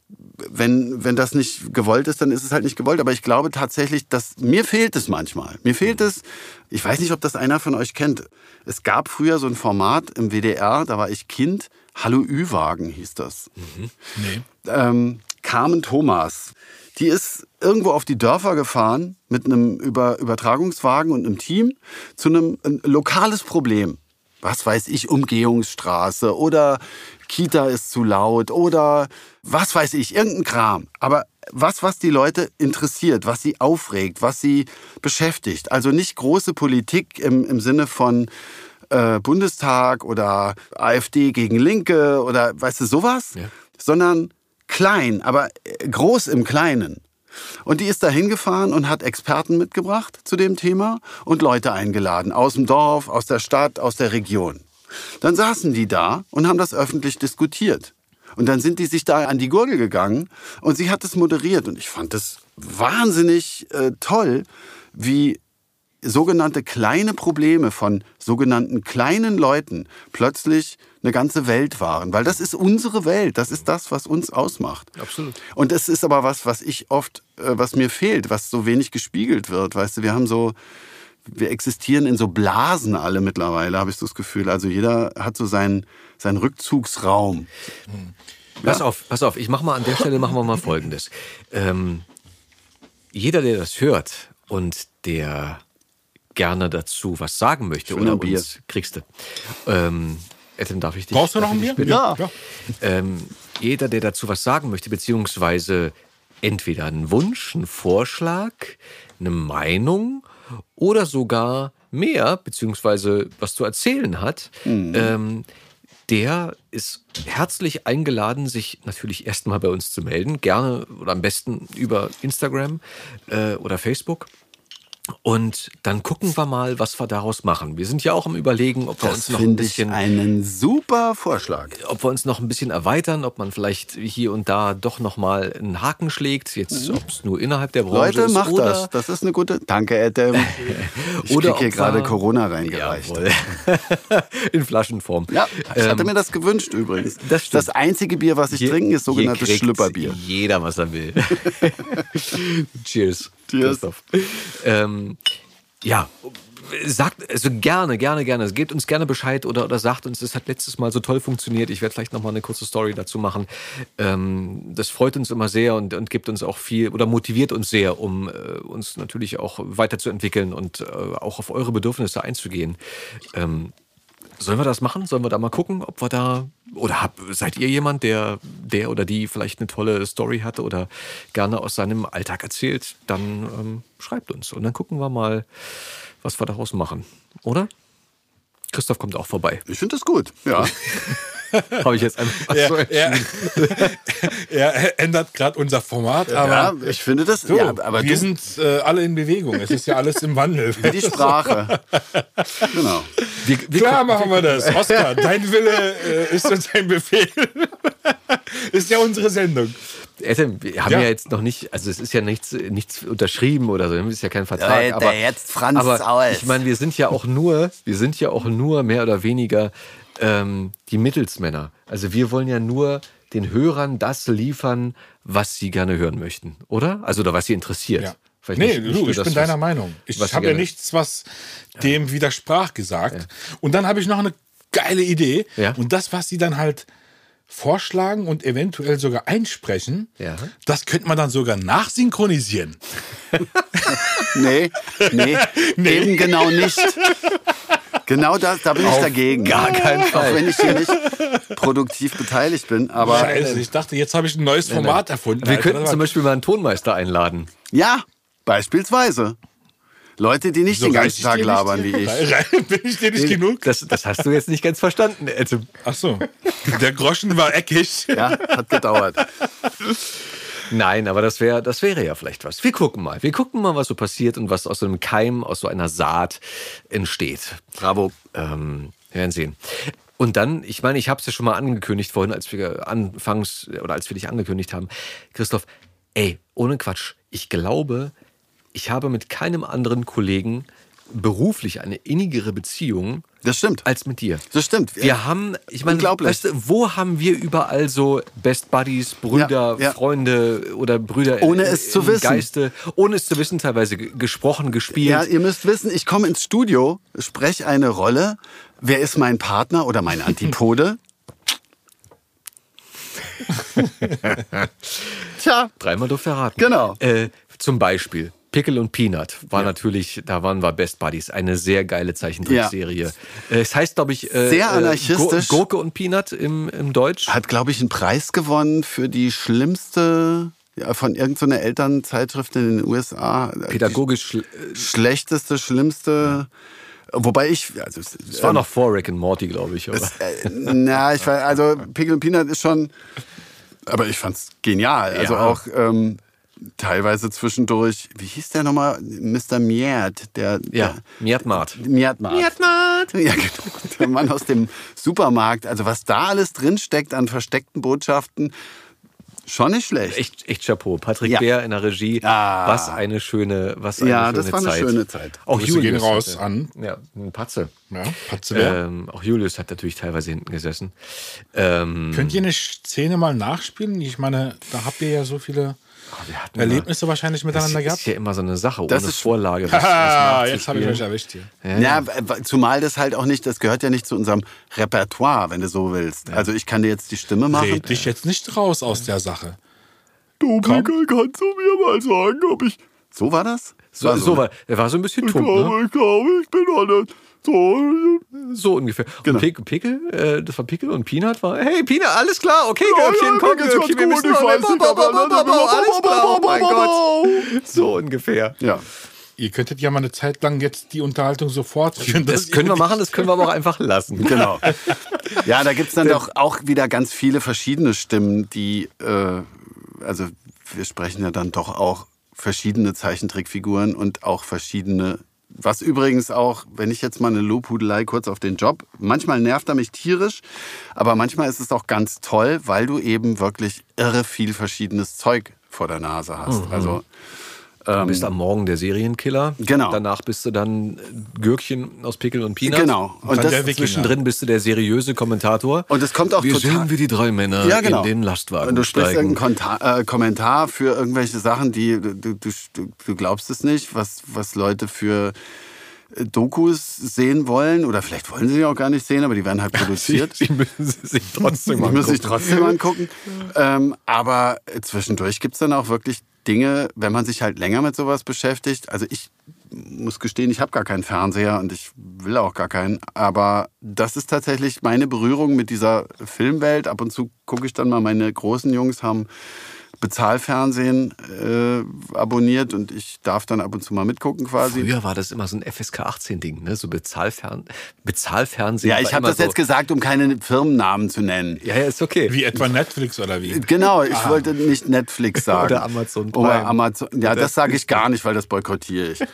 wenn, wenn das nicht gewollt ist, dann ist es halt nicht gewollt. Aber ich glaube tatsächlich, dass mir fehlt es manchmal. Mir fehlt es, ich weiß nicht, ob das einer von euch kennt. Es gab früher so ein Format im WDR, da war ich Kind. Hallo Ü-Wagen hieß das. Mhm. Nee. Ähm, Carmen Thomas. Die ist irgendwo auf die Dörfer gefahren mit einem Über Übertragungswagen und einem Team zu einem ein lokales Problem was weiß ich, Umgehungsstraße oder Kita ist zu laut oder was weiß ich, irgendein Kram. Aber was, was die Leute interessiert, was sie aufregt, was sie beschäftigt. Also nicht große Politik im, im Sinne von äh, Bundestag oder AfD gegen Linke oder weißt du sowas, ja. sondern klein, aber groß im Kleinen. Und die ist da hingefahren und hat Experten mitgebracht zu dem Thema und Leute eingeladen. Aus dem Dorf, aus der Stadt, aus der Region. Dann saßen die da und haben das öffentlich diskutiert. Und dann sind die sich da an die Gurgel gegangen und sie hat es moderiert. Und ich fand das wahnsinnig äh, toll, wie sogenannte kleine Probleme von sogenannten kleinen Leuten plötzlich eine ganze Welt waren. Weil das ist unsere Welt, das ist das, was uns ausmacht. Absolut. Und es ist aber was, was ich oft, äh, was mir fehlt, was so wenig gespiegelt wird. Weißt du, wir haben so, wir existieren in so Blasen alle mittlerweile, habe ich das Gefühl. Also jeder hat so seinen, seinen Rückzugsraum. Pass auf, pass auf, ich mach mal an der Stelle machen wir mal Folgendes. Ähm, jeder, der das hört und der gerne dazu was sagen möchte oder ein Bier. uns kriegst du. Ähm, Adam, darf ich dich? Brauchst du noch ein Bier? dich bitten? Ja. Ähm, jeder, der dazu was sagen möchte, beziehungsweise entweder einen Wunsch, einen Vorschlag, eine Meinung oder sogar mehr, beziehungsweise was zu erzählen hat, ähm, der ist herzlich eingeladen, sich natürlich erstmal bei uns zu melden. Gerne oder am besten über Instagram äh, oder Facebook. Und dann gucken wir mal, was wir daraus machen. Wir sind ja auch am Überlegen, ob wir Das uns noch ein finde ich bisschen einen super Vorschlag. ob wir uns noch ein bisschen erweitern, ob man vielleicht hier und da doch noch mal einen Haken schlägt, jetzt ob es nur innerhalb der Branche Leute, ist macht oder das. Das ist eine gute. Danke, Adam. [laughs] Ich Oder krieg hier gerade Corona reingereicht. Jawohl. [laughs] in Flaschenform. Ja, ich hatte Ähm, mir das gewünscht übrigens. das stimmt. Das einzige Bier, was ich hier- trinke, ist sogenanntes Schlüpperbier. Jeder, was er will. [laughs] Cheers. Cheers. Christoph. Ähm, ja, sagt, also gerne, gerne, gerne. Gebt uns gerne Bescheid oder, oder sagt uns, es hat letztes Mal so toll funktioniert. Ich werde vielleicht noch mal eine kurze Story dazu machen. Ähm, das freut uns immer sehr und, und gibt uns auch viel oder motiviert uns sehr, um äh, uns natürlich auch weiterzuentwickeln und äh, auch auf eure Bedürfnisse einzugehen. Ähm, Sollen wir das machen? Sollen wir da mal gucken, ob wir da oder hab, seid ihr jemand, der der oder die vielleicht eine tolle Story hatte oder gerne aus seinem Alltag erzählt? Dann ähm, schreibt uns und dann gucken wir mal, was wir daraus machen, oder? Christoph kommt auch vorbei. Ich finde das gut. Ja. [laughs] [laughs] Habe ich jetzt einfach so Er, er, [laughs] er ändert gerade unser Format, aber ja, ich finde das. so, ja, aber wir du, sind äh, alle in Bewegung. Es ist ja alles im Wandel. [laughs] wie die Sprache. genau. wir, wir Klar machen wir das. Oskar, dein Wille äh, ist uns ein Befehl. ist ja unsere Sendung. Adam, wir haben Ja. ja. jetzt noch nicht, also es ist ja nichts, nichts unterschrieben oder so, es ist ja kein Vertrag. Leute, aber jetzt Franz aber aus. ich meine, wir sind ja auch nur, wir sind ja auch nur mehr oder weniger ähm, die Mittelsmänner. Also wir wollen ja nur den Hörern das liefern, was sie gerne hören möchten, oder? Also oder was sie interessiert. Ja. Vielleicht Nee, nicht- nicht du, ich das, bin was- deiner Meinung. Ich was habe ja nichts, was dem widersprach, gesagt. Und dann habe ich noch eine geile Idee. Ja. Und das, was sie dann halt vorschlagen und eventuell sogar einsprechen, Ja. das könnte man dann sogar nachsynchronisieren. [laughs] Nee, [laughs] nee, eben genau nicht. Genau das, da bin ich dagegen. gar keinen Fall. Auch wenn ich hier nicht produktiv beteiligt bin. Aber Scheiße, ich dachte, jetzt habe ich ein neues Format erfunden. Wir Alter. könnten zum Beispiel mal einen Tonmeister einladen. ja, beispielsweise. Leute, die nicht So den ganzen Tag labern wie [laughs] ich. Bin ich dir nicht genug? Das, das hast du jetzt nicht ganz verstanden. Also, Ach so. Der Groschen war eckig. Ja, hat gedauert. [laughs] Nein, aber das wäre das wäre ja vielleicht was. Wir gucken mal. Wir gucken mal, was so passiert und was aus so einem Keim, aus so einer Saat entsteht. Bravo. Ähm, wir werden sehen. Und dann, ich meine, ich habe es ja schon mal angekündigt vorhin, als wir anfangs oder als wir dich angekündigt haben, Christoph, ey, ohne Quatsch, ich glaube, ich habe mit keinem anderen Kollegen beruflich eine innigere Beziehung Das stimmt. als mit dir. Das stimmt. Wir haben, ich meine, weißt du, wo haben wir überall so Best Buddies, Brüder, Ja, ja. Freunde oder Brüder Ohne im- es zu wissen. Geiste, ohne es zu wissen, teilweise ge- gesprochen, gespielt. Ja, ihr müsst wissen, ich komme ins Studio, spreche eine Rolle. Wer ist mein Partner oder mein Antipode? Tja, Dreimal durfte er raten. Genau. Äh, zum Beispiel Pickle und Peanut war natürlich, da waren wir Best Buddies, eine sehr geile Zeichentrickserie. Äh, Es heißt, glaube ich, äh, Sehr äh, anarchistisch. Gur- Gurke und Peanut im, im Deutsch. hat, glaube ich, einen Preis gewonnen für die schlimmste, ja, von irgendeiner Elternzeitschrift in den USA. Pädagogisch, schl- schlechteste, schlimmste. Wobei ich, also, es es war noch vor Rick and Morty, glaube ich. Aber. Äh, na, ich weiß, also Pickle und Peanut ist schon, aber ich fand's genial. Also Ja. auch ähm, teilweise zwischendurch, wie hieß der nochmal? Mr. Miert, der, ja, der Miatmart. Miatmart. Miatmart! Ja, genau. Der Mann aus dem Supermarkt. Also was da alles drin steckt an versteckten Botschaften, Schon nicht schlecht. Echt, echt Chapeau. Patrick Ja. Bär in der Regie. Ah. Was eine schöne, was eine Ja, schöne das war eine Zeit. schöne Zeit. Auch Grüße gehen Julius raus hatte- an- Ja, ein Patze. Ja, Patze Bär. Ähm, auch Julius hat natürlich teilweise hinten gesessen. Ähm, Könnt ihr eine Szene mal nachspielen? Ich meine, da habt ihr ja so viele wir hatten Erlebnisse wahrscheinlich das miteinander ist gehabt. ja immer so eine Sache, Das ohne ist- Vorlage. was- [laughs] was Ah, jetzt habe ich euch erwischt hier. Ja, w- zumal das halt auch nicht, das gehört ja nicht zu unserem Repertoire, wenn du so willst. Also ich kann dir jetzt die Stimme machen. Red dich jetzt nicht raus aus der Sache. Du, Pickel, kannst du mir mal sagen, ob ich... So war das? So, so war, er war so ein bisschen tumm, ne? ich glaube, ich bin alles so... So ungefähr. Genau. Und Pickel, Pickel äh, das war Pickel und Peanut war, hey Peanut, alles klar, okay, ja, komm, Görbchen, wir müssen oh mein Gott. So ungefähr. Ja. Ihr könntet ja mal eine Zeit lang jetzt die Unterhaltung so fortführen. Das können wir machen, das können wir aber auch einfach lassen. [laughs] Genau. Ja, da gibt's dann doch auch wieder ganz viele verschiedene Stimmen, die, äh, also wir sprechen ja dann doch auch verschiedene Zeichentrickfiguren und auch verschiedene, was übrigens auch, wenn ich jetzt mal eine Lobhudelei kurz auf den Job, manchmal nervt er mich tierisch, aber manchmal ist es auch ganz toll, weil du eben wirklich irre viel verschiedenes Zeug vor der Nase hast. Also Du bist am Morgen der Serienkiller. Genau. Danach bist du dann Gürkchen aus Pickel und Peanut. Genau. Und dann das, der Wikinger. Zwischendrin bist du der seriöse Kommentator. Und es kommt auch Wir total- sind wie die drei Männer ja, genau. in den Lastwagen Und du sprichst steigen. irgendeinen äh, Kommentar für irgendwelche Sachen, die du, du, du, glaubst es nicht, was, was Leute für äh, Dokus sehen wollen. Oder vielleicht wollen sie sie auch gar nicht sehen, aber die werden halt [laughs] produziert. Sie müssen sie sich trotzdem Die müssen sich angucken. trotzdem [laughs] angucken. Ähm, aber zwischendurch gibt es dann auch wirklich Dinge, wenn man sich halt länger mit sowas beschäftigt. Also ich muss gestehen, ich habe gar keinen Fernseher und ich will auch gar keinen. Aber das ist tatsächlich meine Berührung mit dieser Filmwelt. Ab und zu gucke ich dann mal, meine großen Jungs haben Bezahlfernsehen äh, abonniert und ich darf dann ab und zu mal mitgucken quasi. Früher war das immer so ein FSK 18-Ding, ne? So Bezahlfern Bezahlfernsehen. Ja, ich habe das so, jetzt gesagt, um keine Firmennamen zu nennen. Ja, ja, ist okay. Wie etwa Netflix oder wie? Genau, ich wollte nicht Netflix sagen. Oder Amazon Prime. Oder Amazon. Ja, das sage ich gar nicht, weil das boykottiere ich. [laughs]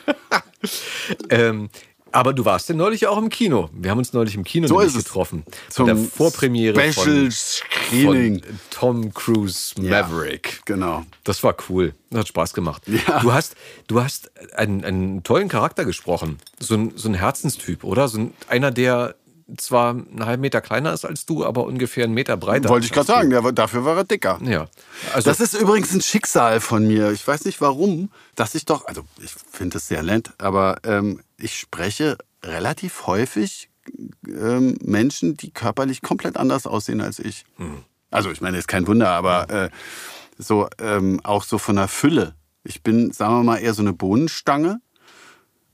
Ähm, aber du warst ja neulich auch im Kino. Wir haben uns neulich im Kino So getroffen. Zum der Vorpremiere Special von, Screening. von Tom Cruise Maverick. Genau. Das war cool. Das hat Spaß gemacht. Ja. Du hast, du hast einen, einen tollen Charakter gesprochen. So ein, so ein Herzenstyp, oder? So ein, einer, der zwar einen halben Meter kleiner ist als du, aber ungefähr einen Meter breiter. Wollte ich gerade sagen, der, dafür war er dicker. Ja. Also, Das ist übrigens ein Schicksal von mir. Ich weiß nicht warum, dass ich doch, also ich finde es sehr nett, aber ähm, ich spreche relativ häufig ähm, Menschen, die körperlich komplett anders aussehen als ich. Also ich meine, ist kein Wunder, aber äh, so ähm, auch so von der Fülle. Ich bin, sagen wir mal, eher so eine Bohnenstange.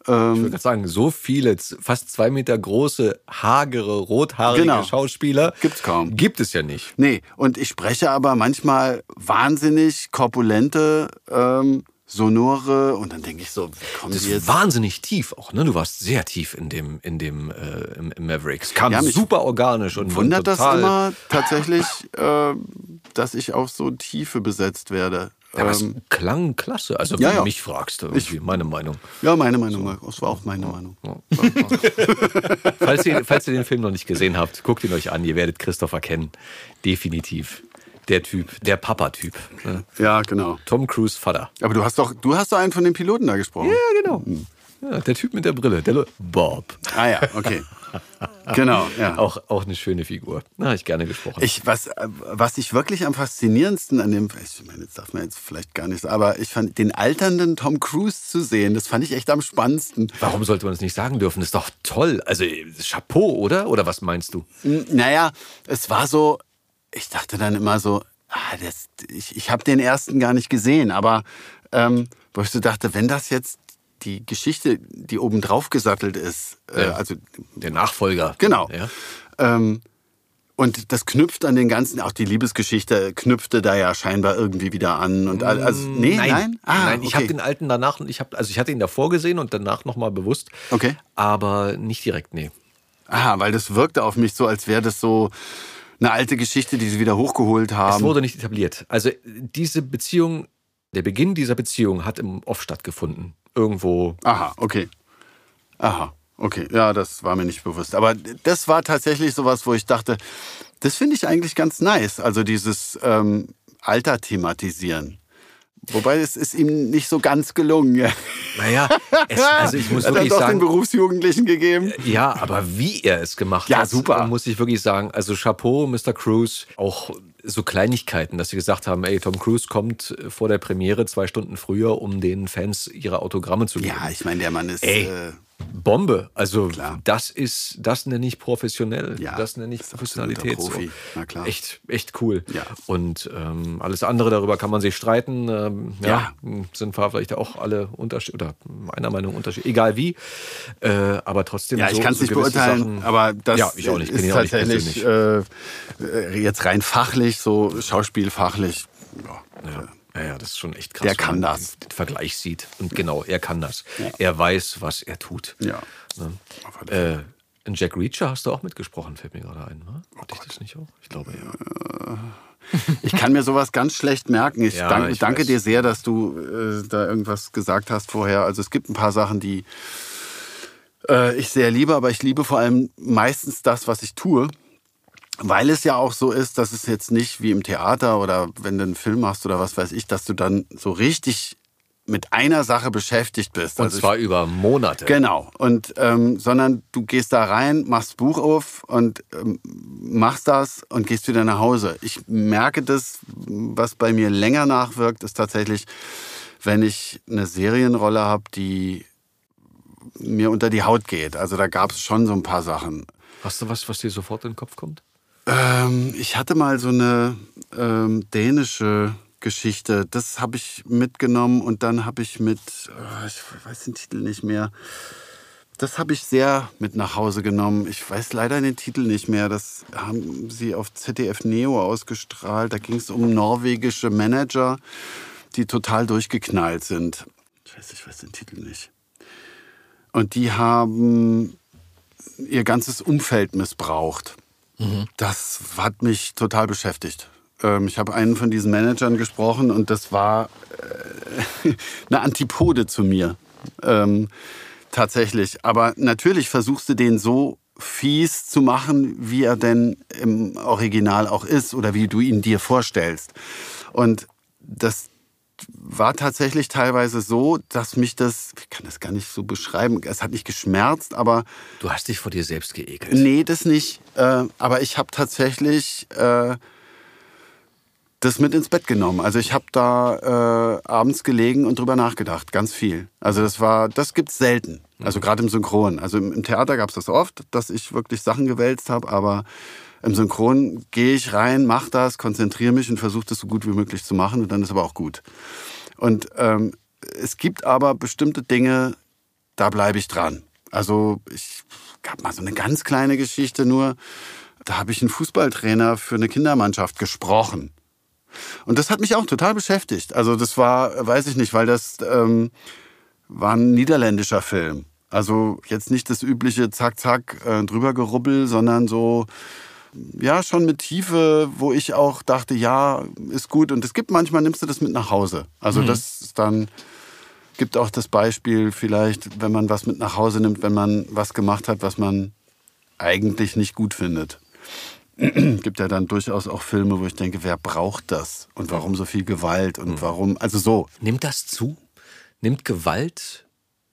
ich würde sagen, so viele, fast zwei Meter große, hagere, rothaarige Genau. Schauspieler Gibt's kaum. Gibt es ja nicht. Nee, und ich spreche aber manchmal wahnsinnig korpulente, ähm, sonore und dann denke ich so, wie kommen Das die ist jetzt? wahnsinnig tief auch, ne? Du warst sehr tief in dem, in dem, äh, im, im Maverick. Es kam Ja, super organisch und Wundert und das immer tatsächlich, [laughs] äh, dass ich auf so Tiefe besetzt werde? Ja, aber es Ähm, klang klasse. Also, wenn Ja, du mich fragst, irgendwie, meine Meinung. ja, meine Meinung. Das war auch meine Meinung. [laughs] falls, ihr, falls ihr den Film noch nicht gesehen habt, guckt ihn euch an. Ihr werdet Christopher kennen. Definitiv. Der Typ, der Papa-Typ. Ne? Ja, genau. Tom Cruise Vater. Aber du hast doch, du hast doch einen von den Piloten da gesprochen. Ja, genau. Ja, der Typ mit der Brille, der Lo- Bob. Ah ja, okay. genau, ja. Auch, auch eine schöne Figur. Na, hab ich gerne gesprochen. Ich, was, was ich wirklich am faszinierendsten an dem, ich meine, das darf man jetzt vielleicht gar nicht, aber ich fand den alternden Tom Cruise zu sehen, das fand ich echt am spannendsten. Warum sollte man es nicht sagen dürfen? Das ist doch toll. Also, Chapeau, oder? Oder was meinst du? N- Naja, es war so, ich dachte dann immer so, ah, das, ich, ich habe den ersten gar nicht gesehen, aber ähm, wo ich so dachte, wenn das jetzt die Geschichte, die oben drauf gesattelt ist, äh, Ja. also Der Nachfolger. genau, Ja. ähm, und das knüpft an den ganzen, auch die Liebesgeschichte knüpfte da ja scheinbar irgendwie wieder an und all- also nee, nein, Ah, nein ich okay. habe den alten danach, ich habe, also ich hatte ihn davor gesehen und danach nochmal bewusst. Okay. Aber nicht direkt, nee. Aha, weil das wirkte auf mich so, als wäre das so eine alte Geschichte, die sie wieder hochgeholt haben. Es wurde nicht etabliert. Also diese Beziehung, der Beginn dieser Beziehung hat im Off stattgefunden. Irgendwo. Aha, okay. Aha, okay. Ja, das war mir nicht bewusst. Aber das war tatsächlich sowas, wo ich dachte, das finde ich eigentlich ganz nice. Also dieses ähm, Alter thematisieren. Wobei es ist ihm nicht so ganz gelungen. Naja, es, [laughs] also ich muss Hat wirklich doch den sagen, Berufsjugendlichen gegeben. ja, aber wie er es gemacht Ja, hat, super. muss ich wirklich sagen. Also Chapeau, Mr. Cruise. Auch so Kleinigkeiten, dass sie gesagt haben, ey, Tom Cruise kommt vor der Premiere zwei Stunden früher, um den Fans ihre Autogramme zu geben. Ja, ich meine, der Mann ist. Ey. Äh, Bombe. Also Klar. das ist, das nenne ich professionell. Ja, das nenne ich Professionalität. Profi. So. Na klar. Echt, echt cool. Ja. Und ähm, alles andere darüber kann man sich streiten. Ähm, ja, Ja. sind vielleicht auch alle Unterschied oder meiner Meinung Unterschied, egal wie. Äh, aber trotzdem. ja, ich so- kann es so nicht beurteilen, Sachen- aber das ja, ich auch nicht. ist tatsächlich äh, äh, jetzt rein fachlich, so schauspielfachlich. Ja. Ja. Ja, ja, das ist schon echt krass. Der kann das. Den, den Vergleich sieht. Und genau, er kann das. Er weiß, was er tut. Ja. Ne? Äh, in Jack Reacher hast du auch mitgesprochen, fällt mir gerade ein. Ne? Hatte ich das nicht auch? Ich glaube ja. Ich kann mir sowas ganz schlecht merken. Ich, Ja, dank, ich danke dir sehr, dass du äh, da irgendwas gesagt hast vorher. Also es gibt ein paar Sachen, die äh, ich sehr liebe, aber ich liebe vor allem meistens das, was ich tue. Weil es ja auch so ist, dass es jetzt nicht wie im Theater oder wenn du einen Film machst oder was weiß ich, dass du dann so richtig mit einer Sache beschäftigt bist. Und Also ich- zwar über Monate. Genau. Und ähm, sondern du gehst da rein, machst Buch auf und ähm, machst das und gehst wieder nach Hause. Ich merke das, was bei mir länger nachwirkt, ist tatsächlich, wenn ich eine Serienrolle habe, die mir unter die Haut geht. Also da gab es schon so ein paar Sachen. Hast du was, was dir sofort in den Kopf kommt? Ähm, ich hatte mal so eine ähm, dänische Geschichte. Das habe ich mitgenommen und dann habe ich mit, äh, ich weiß den Titel nicht mehr. Das habe ich sehr mit nach Hause genommen. Ich weiß leider den Titel nicht mehr. Das haben sie auf ZDF Neo ausgestrahlt. Da ging es um norwegische Manager, die total durchgeknallt sind. Scheiße, ich weiß den Titel nicht. Und die haben ihr ganzes Umfeld missbraucht. Das hat mich total beschäftigt. Ähm, ich habe einen von diesen Managern gesprochen und das war äh, [laughs] eine Antipode zu mir. Ähm, tatsächlich. Aber natürlich versuchst du den so fies zu machen, wie er denn im Original auch ist oder wie du ihn dir vorstellst. Und das war tatsächlich teilweise so, dass mich das, ich kann das gar nicht so beschreiben, es hat nicht geschmerzt, aber Du hast dich vor dir selbst geekelt. Nee, das nicht. Äh, aber ich habe tatsächlich äh, das mit ins Bett genommen. Also ich habe da äh, abends gelegen und drüber nachgedacht, ganz viel. Also das war, das gibt's selten. Also gerade im Synchron. Also im, im Theater gab's das oft, dass ich wirklich Sachen gewälzt habe, aber im Synchron gehe ich rein, mach das, konzentriere mich und versuche das so gut wie möglich zu machen und dann ist aber auch gut. Und ähm, es gibt aber bestimmte Dinge, da bleibe ich dran. Also ich gab mal so eine ganz kleine Geschichte nur. Da habe ich einen Fußballtrainer für eine Kindermannschaft gesprochen. Und das hat mich auch total beschäftigt. Also das war, weiß ich nicht, weil das ähm, war ein niederländischer Film. Also jetzt nicht das übliche Zack, Zack, äh, drüber gerubbel, sondern so, ja, schon mit Tiefe, wo ich auch dachte, ja, ist gut. Und es gibt manchmal, nimmst du das mit nach Hause. Also das ist dann, gibt auch das Beispiel vielleicht, wenn man was mit nach Hause nimmt, wenn man was gemacht hat, was man eigentlich nicht gut findet. [clears throat] gibt ja dann durchaus auch Filme, wo ich denke, wer braucht das? Und warum so viel Gewalt? Und warum, also so. Nimmt das zu? Nimmt Gewalt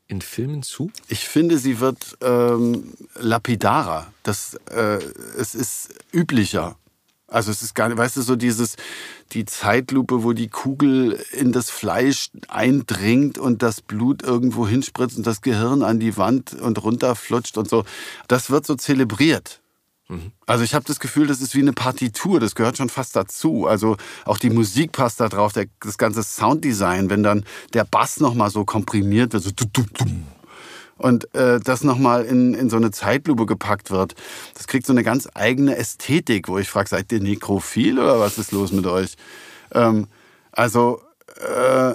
in Filmen zu? Ich finde, sie wird ähm, lapidarer. Das, äh, es ist üblicher. Also es ist gar nicht, weißt du, so dieses, die Zeitlupe, wo die Kugel in das Fleisch eindringt und das Blut irgendwo hinspritzt und das Gehirn an die Wand und runterflutscht und so. Das wird so zelebriert. Also ich habe das Gefühl, das ist wie eine Partitur, das gehört schon fast dazu. Also auch die Musik passt da drauf, der, das ganze Sounddesign, wenn dann der Bass nochmal so komprimiert wird, so dum, dum, dum. und äh, das nochmal in, in so eine Zeitlupe gepackt wird, das kriegt so eine ganz eigene Ästhetik, wo ich frage, seid ihr nekrophil oder was ist los mit euch? Ähm, also, äh,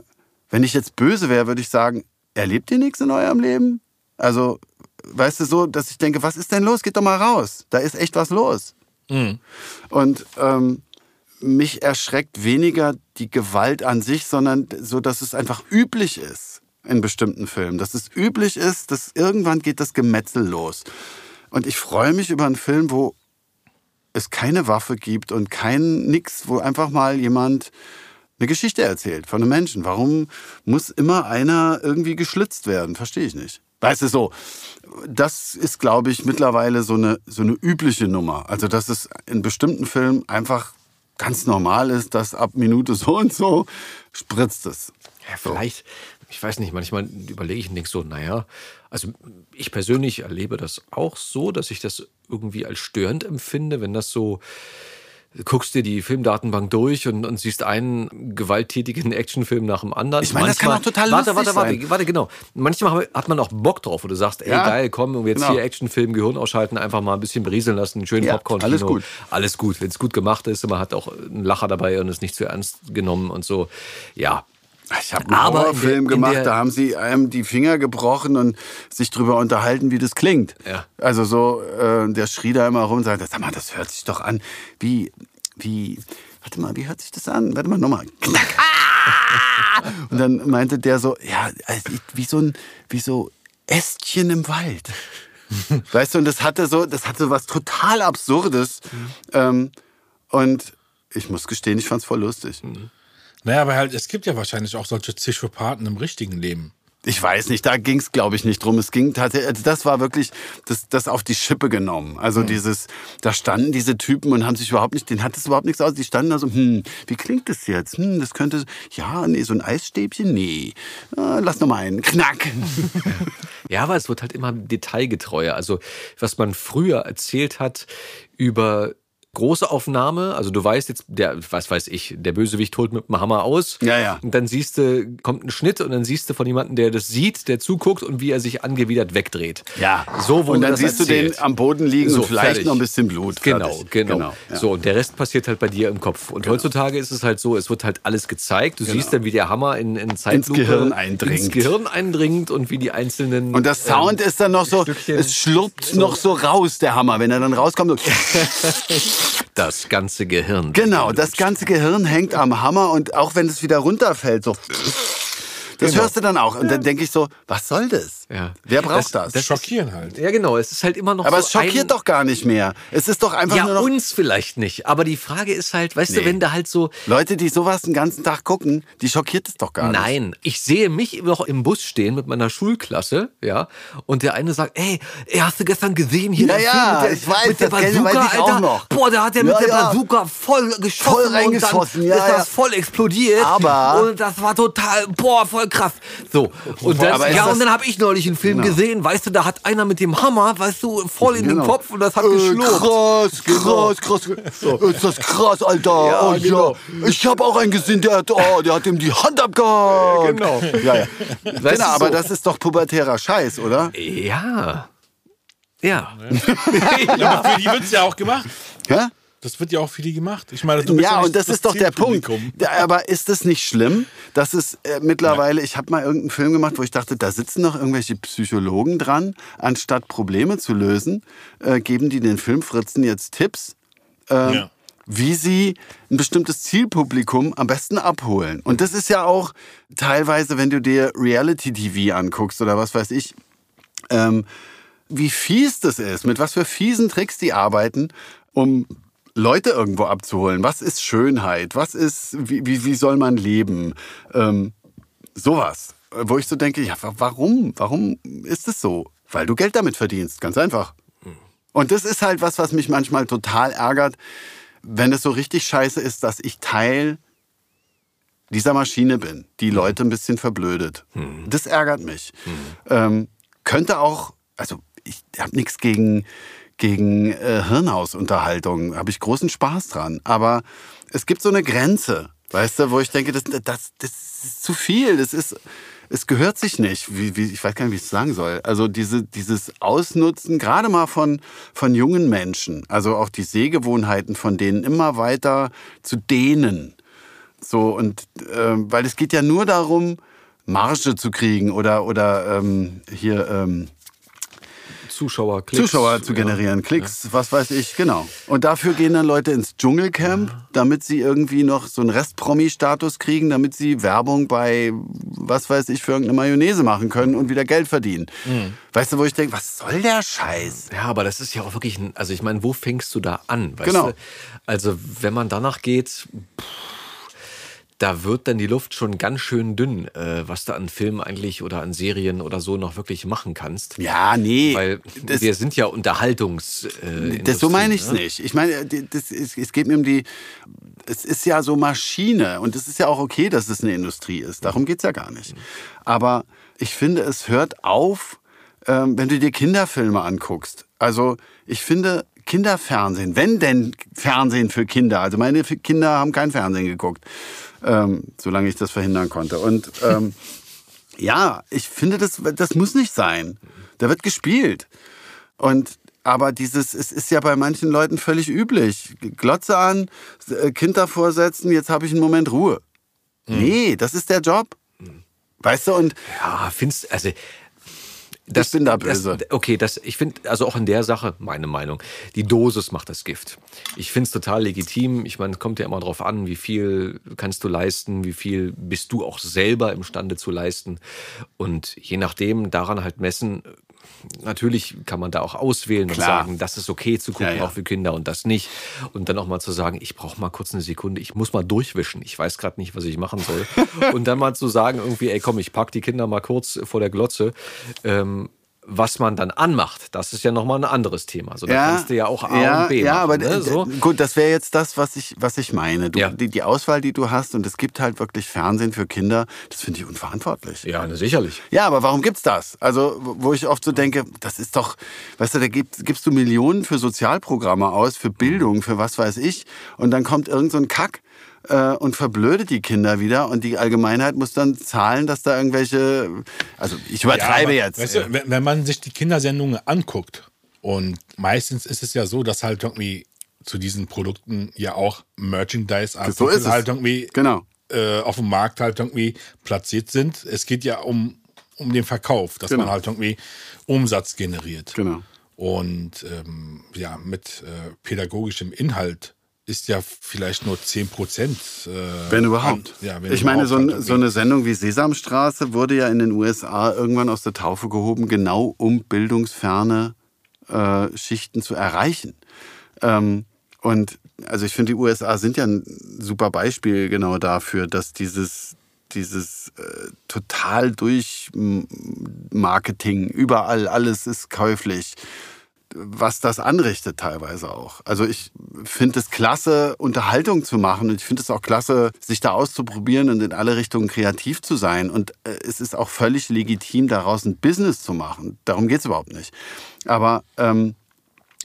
wenn ich jetzt böse wäre, würde ich sagen, erlebt ihr nichts in eurem Leben? Also, weißt du, so, dass ich denke, was ist denn los? Geht doch mal raus. Da ist echt was los. Und ähm, mich erschreckt weniger die Gewalt an sich, sondern so, dass es einfach üblich ist in bestimmten Filmen. Dass es üblich ist, dass irgendwann geht das Gemetzel los. Und ich freue mich über einen Film, wo es keine Waffe gibt und kein nix, wo einfach mal jemand eine Geschichte erzählt von einem Menschen. Warum muss immer einer irgendwie geschlitzt werden? Verstehe ich nicht. Weißt du so, das ist, glaube ich, mittlerweile so eine, so eine übliche Nummer. Also, dass es in bestimmten Filmen einfach ganz normal ist, dass ab Minute so und so spritzt es. Ja, vielleicht, ich weiß nicht, manchmal überlege ich und denke so, naja, also ich persönlich erlebe das auch so, dass ich das irgendwie als störend empfinde, wenn das so guckst dir die Filmdatenbank durch und, und siehst einen gewalttätigen Actionfilm nach dem anderen. Ich meine, das kann auch total warte, lustig warte, warte, sein. warte, genau. Manchmal hat man auch Bock drauf, wo du sagst, ey Ja, geil, komm, und jetzt genau. hier Actionfilm, Gehirn ausschalten, einfach mal ein bisschen berieseln lassen, einen schönen Ja, Popcorn. alles gut. Alles gut, wenn es gut gemacht ist, und man hat auch einen Lacher dabei und ist nicht zu ernst genommen und so. Ja, Ich habe einen Horrorfilm gemacht, da haben sie einem die Finger gebrochen und sich drüber unterhalten, wie das klingt. Ja. Also so, äh, der schrie da immer rum und sagte, sag mal, das hört sich doch an wie, wie, warte mal, wie hört sich das an? Warte mal, nochmal. Knack. Ah! [laughs] Und dann meinte der so, ja, also wie so ein, wie so Ästchen im Wald. Weißt du, und das hatte so, das hatte was total Absurdes. Ähm, und ich muss gestehen, ich fand's voll lustig. Naja, aber halt, es gibt ja wahrscheinlich auch solche Psychopathen im richtigen Leben. Ich weiß nicht, da ging es, glaube ich, nicht drum. Es ging tatsächlich, also das war wirklich das, das auf die Schippe genommen. Also dieses, da standen diese Typen und haben sich überhaupt nicht, denen hat es überhaupt nichts aus. Die standen da so, hm, wie klingt das jetzt? Hm, das könnte, ja, nee, so ein Eisstäbchen, nee. Ah, lass noch mal einen. Knack. [laughs] Ja, aber es wird halt immer detailgetreuer. Also, was man früher erzählt hat über große Aufnahme, also du weißt jetzt, der, was weiß ich, der Bösewicht holt mit dem Hammer aus. Ja, ja. Und dann siehst du, kommt ein Schnitt und dann siehst du von jemandem, der das sieht, der zuguckt und wie er sich angewidert wegdreht. Ja. So wurde Und dann das siehst du erzählt. den am Boden liegen So, und vielleicht fertig. noch ein bisschen Blut. Genau, Fertig. genau. ja. So, und der Rest passiert halt bei dir im Kopf. Und heutzutage ist es halt so, es wird halt alles gezeigt. Du siehst dann, wie der Hammer in, in Zeitlupe Genau. Gehirn eindringt. ins Gehirn eindringt und wie die einzelnen. Und das Sound ähm, ist dann noch so, Stückchen- es schluppt noch so raus, der Hammer. Wenn er dann rauskommt, so [laughs] [laughs] das ganze Gehirn. Genau, das ganze Gehirn hängt am Hammer und auch wenn es wieder runterfällt, so. Das Genau. hörst du dann auch. Und dann denke ich so, was soll das? Ja. Wer braucht das? Das schockieren halt. Ja, genau. Es ist halt immer noch Aber so es schockiert ein, doch gar nicht mehr. Es ist doch einfach Ja, nur noch. uns vielleicht nicht. Aber die Frage ist halt, weißt du, Nee. wenn da halt so. Leute, die sowas den ganzen Tag gucken, die schockiert es doch gar nicht. Nein, ich sehe mich noch im Bus stehen mit meiner Schulklasse, ja, und der eine sagt, ey, ey hast du gestern gesehen hier Ja, ja, Film mit der, ich weiß, mit der das Bazooka, weiß ich auch Alter? noch. Boah, da hat er mit Ja, der ja. Bazooka voll geschossen Voll und reingeschossen, dann ja, ist ja. das voll explodiert. Aber- und das war total, boah, voll krass. So, und dann, Aber ja, und dann habe ich neulich einen Film Genau. gesehen, weißt du, da hat einer mit dem Hammer, weißt du, voll in den Genau. Kopf und das hat Äh, geschlurrt. krass, krass, krass. Ist das krass, Alter. Ja, oh, genau. ja. Ich habe auch einen gesehen, der hat, oh, der hat ihm die Hand abgehakt. Genau. Ja, ja. Weißt genau, du, aber so. das ist doch pubertärer Scheiß, oder? Ja. Ja. Ja, aber für die wird es ja auch gemacht. Ja? Das wird ja auch für die gemacht. Ich meine, du bist Ja, nicht und das, ist doch der Punkt. Ja, Aber ist es nicht schlimm, dass es äh, mittlerweile, ich habe mal irgendeinen Film gemacht, wo ich dachte, da sitzen noch irgendwelche Psychologen dran, anstatt Probleme zu lösen, äh, geben die den Filmfritzen jetzt Tipps, äh, Ja. wie sie ein bestimmtes Zielpublikum am besten abholen. Und das ist ja auch teilweise, wenn du dir Reality-TV anguckst oder was weiß ich, ähm, wie fies das ist, mit was für fiesen Tricks die arbeiten, um Leute irgendwo abzuholen. Was ist Schönheit? Was ist, wie, wie, wie soll man leben? Ähm, sowas. Wo ich so denke, ja, wa- warum? Warum ist es so? Weil du Geld damit verdienst, ganz einfach. Und das ist halt was, was mich manchmal total ärgert, wenn es so richtig scheiße ist, dass ich Teil dieser Maschine bin, die Leute ein bisschen verblödet. Das ärgert mich. Ähm, könnte auch, also ich habe nichts gegen, gegen äh, Hirnhausunterhaltung, habe ich großen Spaß dran. Aber es gibt so eine Grenze, weißt du, wo ich denke, das, das, das ist zu viel, das ist, es gehört sich nicht. Wie, wie, ich weiß gar nicht, wie ich es sagen soll. Also diese, dieses Ausnutzen, gerade mal von, von jungen Menschen, also auch die Sehgewohnheiten von denen immer weiter zu dehnen. So, und ähm, weil es geht ja nur darum, Marge zu kriegen oder, oder ähm, hier, ähm, Zuschauer, Klicks. Zuschauer zu generieren, ja. Klicks, was weiß ich, genau. Und dafür gehen dann Leute ins Dschungelcamp, damit sie irgendwie noch so einen Rest-Promi-Status kriegen, damit sie Werbung bei, was weiß ich, für irgendeine Mayonnaise machen können und wieder Geld verdienen. Mhm. Weißt du, wo ich denke, was soll der Scheiß? Ja, aber das ist ja auch wirklich, ein, also ich meine, wo fängst du da an? genau. Du? Also wenn man danach geht, pff, da wird dann die Luft schon ganz schön dünn, äh, was du an Filmen eigentlich oder an Serien oder so noch wirklich machen kannst. Ja, nee. Weil das, wir sind ja Unterhaltungs. Äh, das so meine ich es ne? nicht. Ich meine, das, es, es geht mir um die. Es ist ja so Maschine und es ist ja auch okay, dass es eine Industrie ist. Darum geht es ja gar nicht. Aber ich finde, es hört auf, ähm, wenn du dir Kinderfilme anguckst. Also ich finde, Kinderfernsehen, wenn denn Fernsehen für Kinder, also meine Kinder haben kein Fernsehen geguckt, ähm, solange ich das verhindern konnte. Und ähm, [laughs] ja, ich finde, das, das muss nicht sein. Da wird gespielt. Und aber dieses, es ist ja bei manchen Leuten völlig üblich. Glotze an, äh, Kind davor setzen, jetzt habe ich einen Moment Ruhe. Mhm. Nee, das ist der Job. Weißt du, und. Ja, findest, also das, ich bin da böse. Das, okay, das, ich finde, also auch in der Sache, meine Meinung, die Dosis macht das Gift. Ich finde es total legitim. Ich meine, es kommt ja immer darauf an, wie viel kannst du leisten, wie viel bist du auch selber imstande zu leisten. Und je nachdem, daran halt messen, natürlich kann man da auch auswählen Klar. und sagen, das ist okay zu gucken, ja, ja. auch für Kinder und das nicht. Und dann auch mal zu sagen, ich brauche mal kurz eine Sekunde, ich muss mal durchwischen, ich weiß gerade nicht, was ich machen soll. [laughs] und dann mal zu sagen, irgendwie, ey komm, ich pack die Kinder mal kurz vor der Glotze. Ähm, was man dann anmacht, das ist ja nochmal ein anderes Thema. So, da ja, kannst du ja auch A ja, und B Ja, machen, aber ne? so. gut, das wäre jetzt das, was ich, was ich meine. Du, ja. die, die, Auswahl, die du hast, und es gibt halt wirklich Fernsehen für Kinder, das finde ich unverantwortlich. Ja, ne, sicherlich. Ja, aber warum gibt's das? Also, wo ich oft so denke, das ist doch, weißt du, da gibst, gibst du Millionen für Sozialprogramme aus, für Bildung, für was weiß ich, und dann kommt irgend so ein Kack äh, und verblödet die Kinder wieder und die Allgemeinheit muss dann zahlen, dass da irgendwelche, also ich übertreibe ja, aber, jetzt. Weißt du, wenn, wenn man sich die Kindersendungen anguckt und meistens ist es ja so, dass halt irgendwie zu diesen Produkten ja auch Merchandise-Artikel so ist halt irgendwie genau. äh, auf dem Markt halt irgendwie platziert sind. Es geht ja um, um den Verkauf, dass genau. man halt irgendwie Umsatz generiert. Genau. Und ähm, ja, mit äh, pädagogischem Inhalt ist ja vielleicht nur 10 Prozent. Äh, wenn überhaupt. Ja, wenn ich meine, so, ein, so, eine Sendung wie Sesamstraße wurde ja in den USA irgendwann aus der Taufe gehoben, genau um bildungsferne äh, Schichten zu erreichen. Ähm, und also ich finde, die USA sind ja ein super Beispiel genau dafür, dass dieses dieses äh, total durch Marketing, überall alles ist käuflich was das anrichtet teilweise auch. Also ich finde es klasse, Unterhaltung zu machen und ich finde es auch klasse, sich da auszuprobieren und in alle Richtungen kreativ zu sein. Und äh, es ist auch völlig legitim, daraus ein Business zu machen. Darum geht es überhaupt nicht. Aber ähm,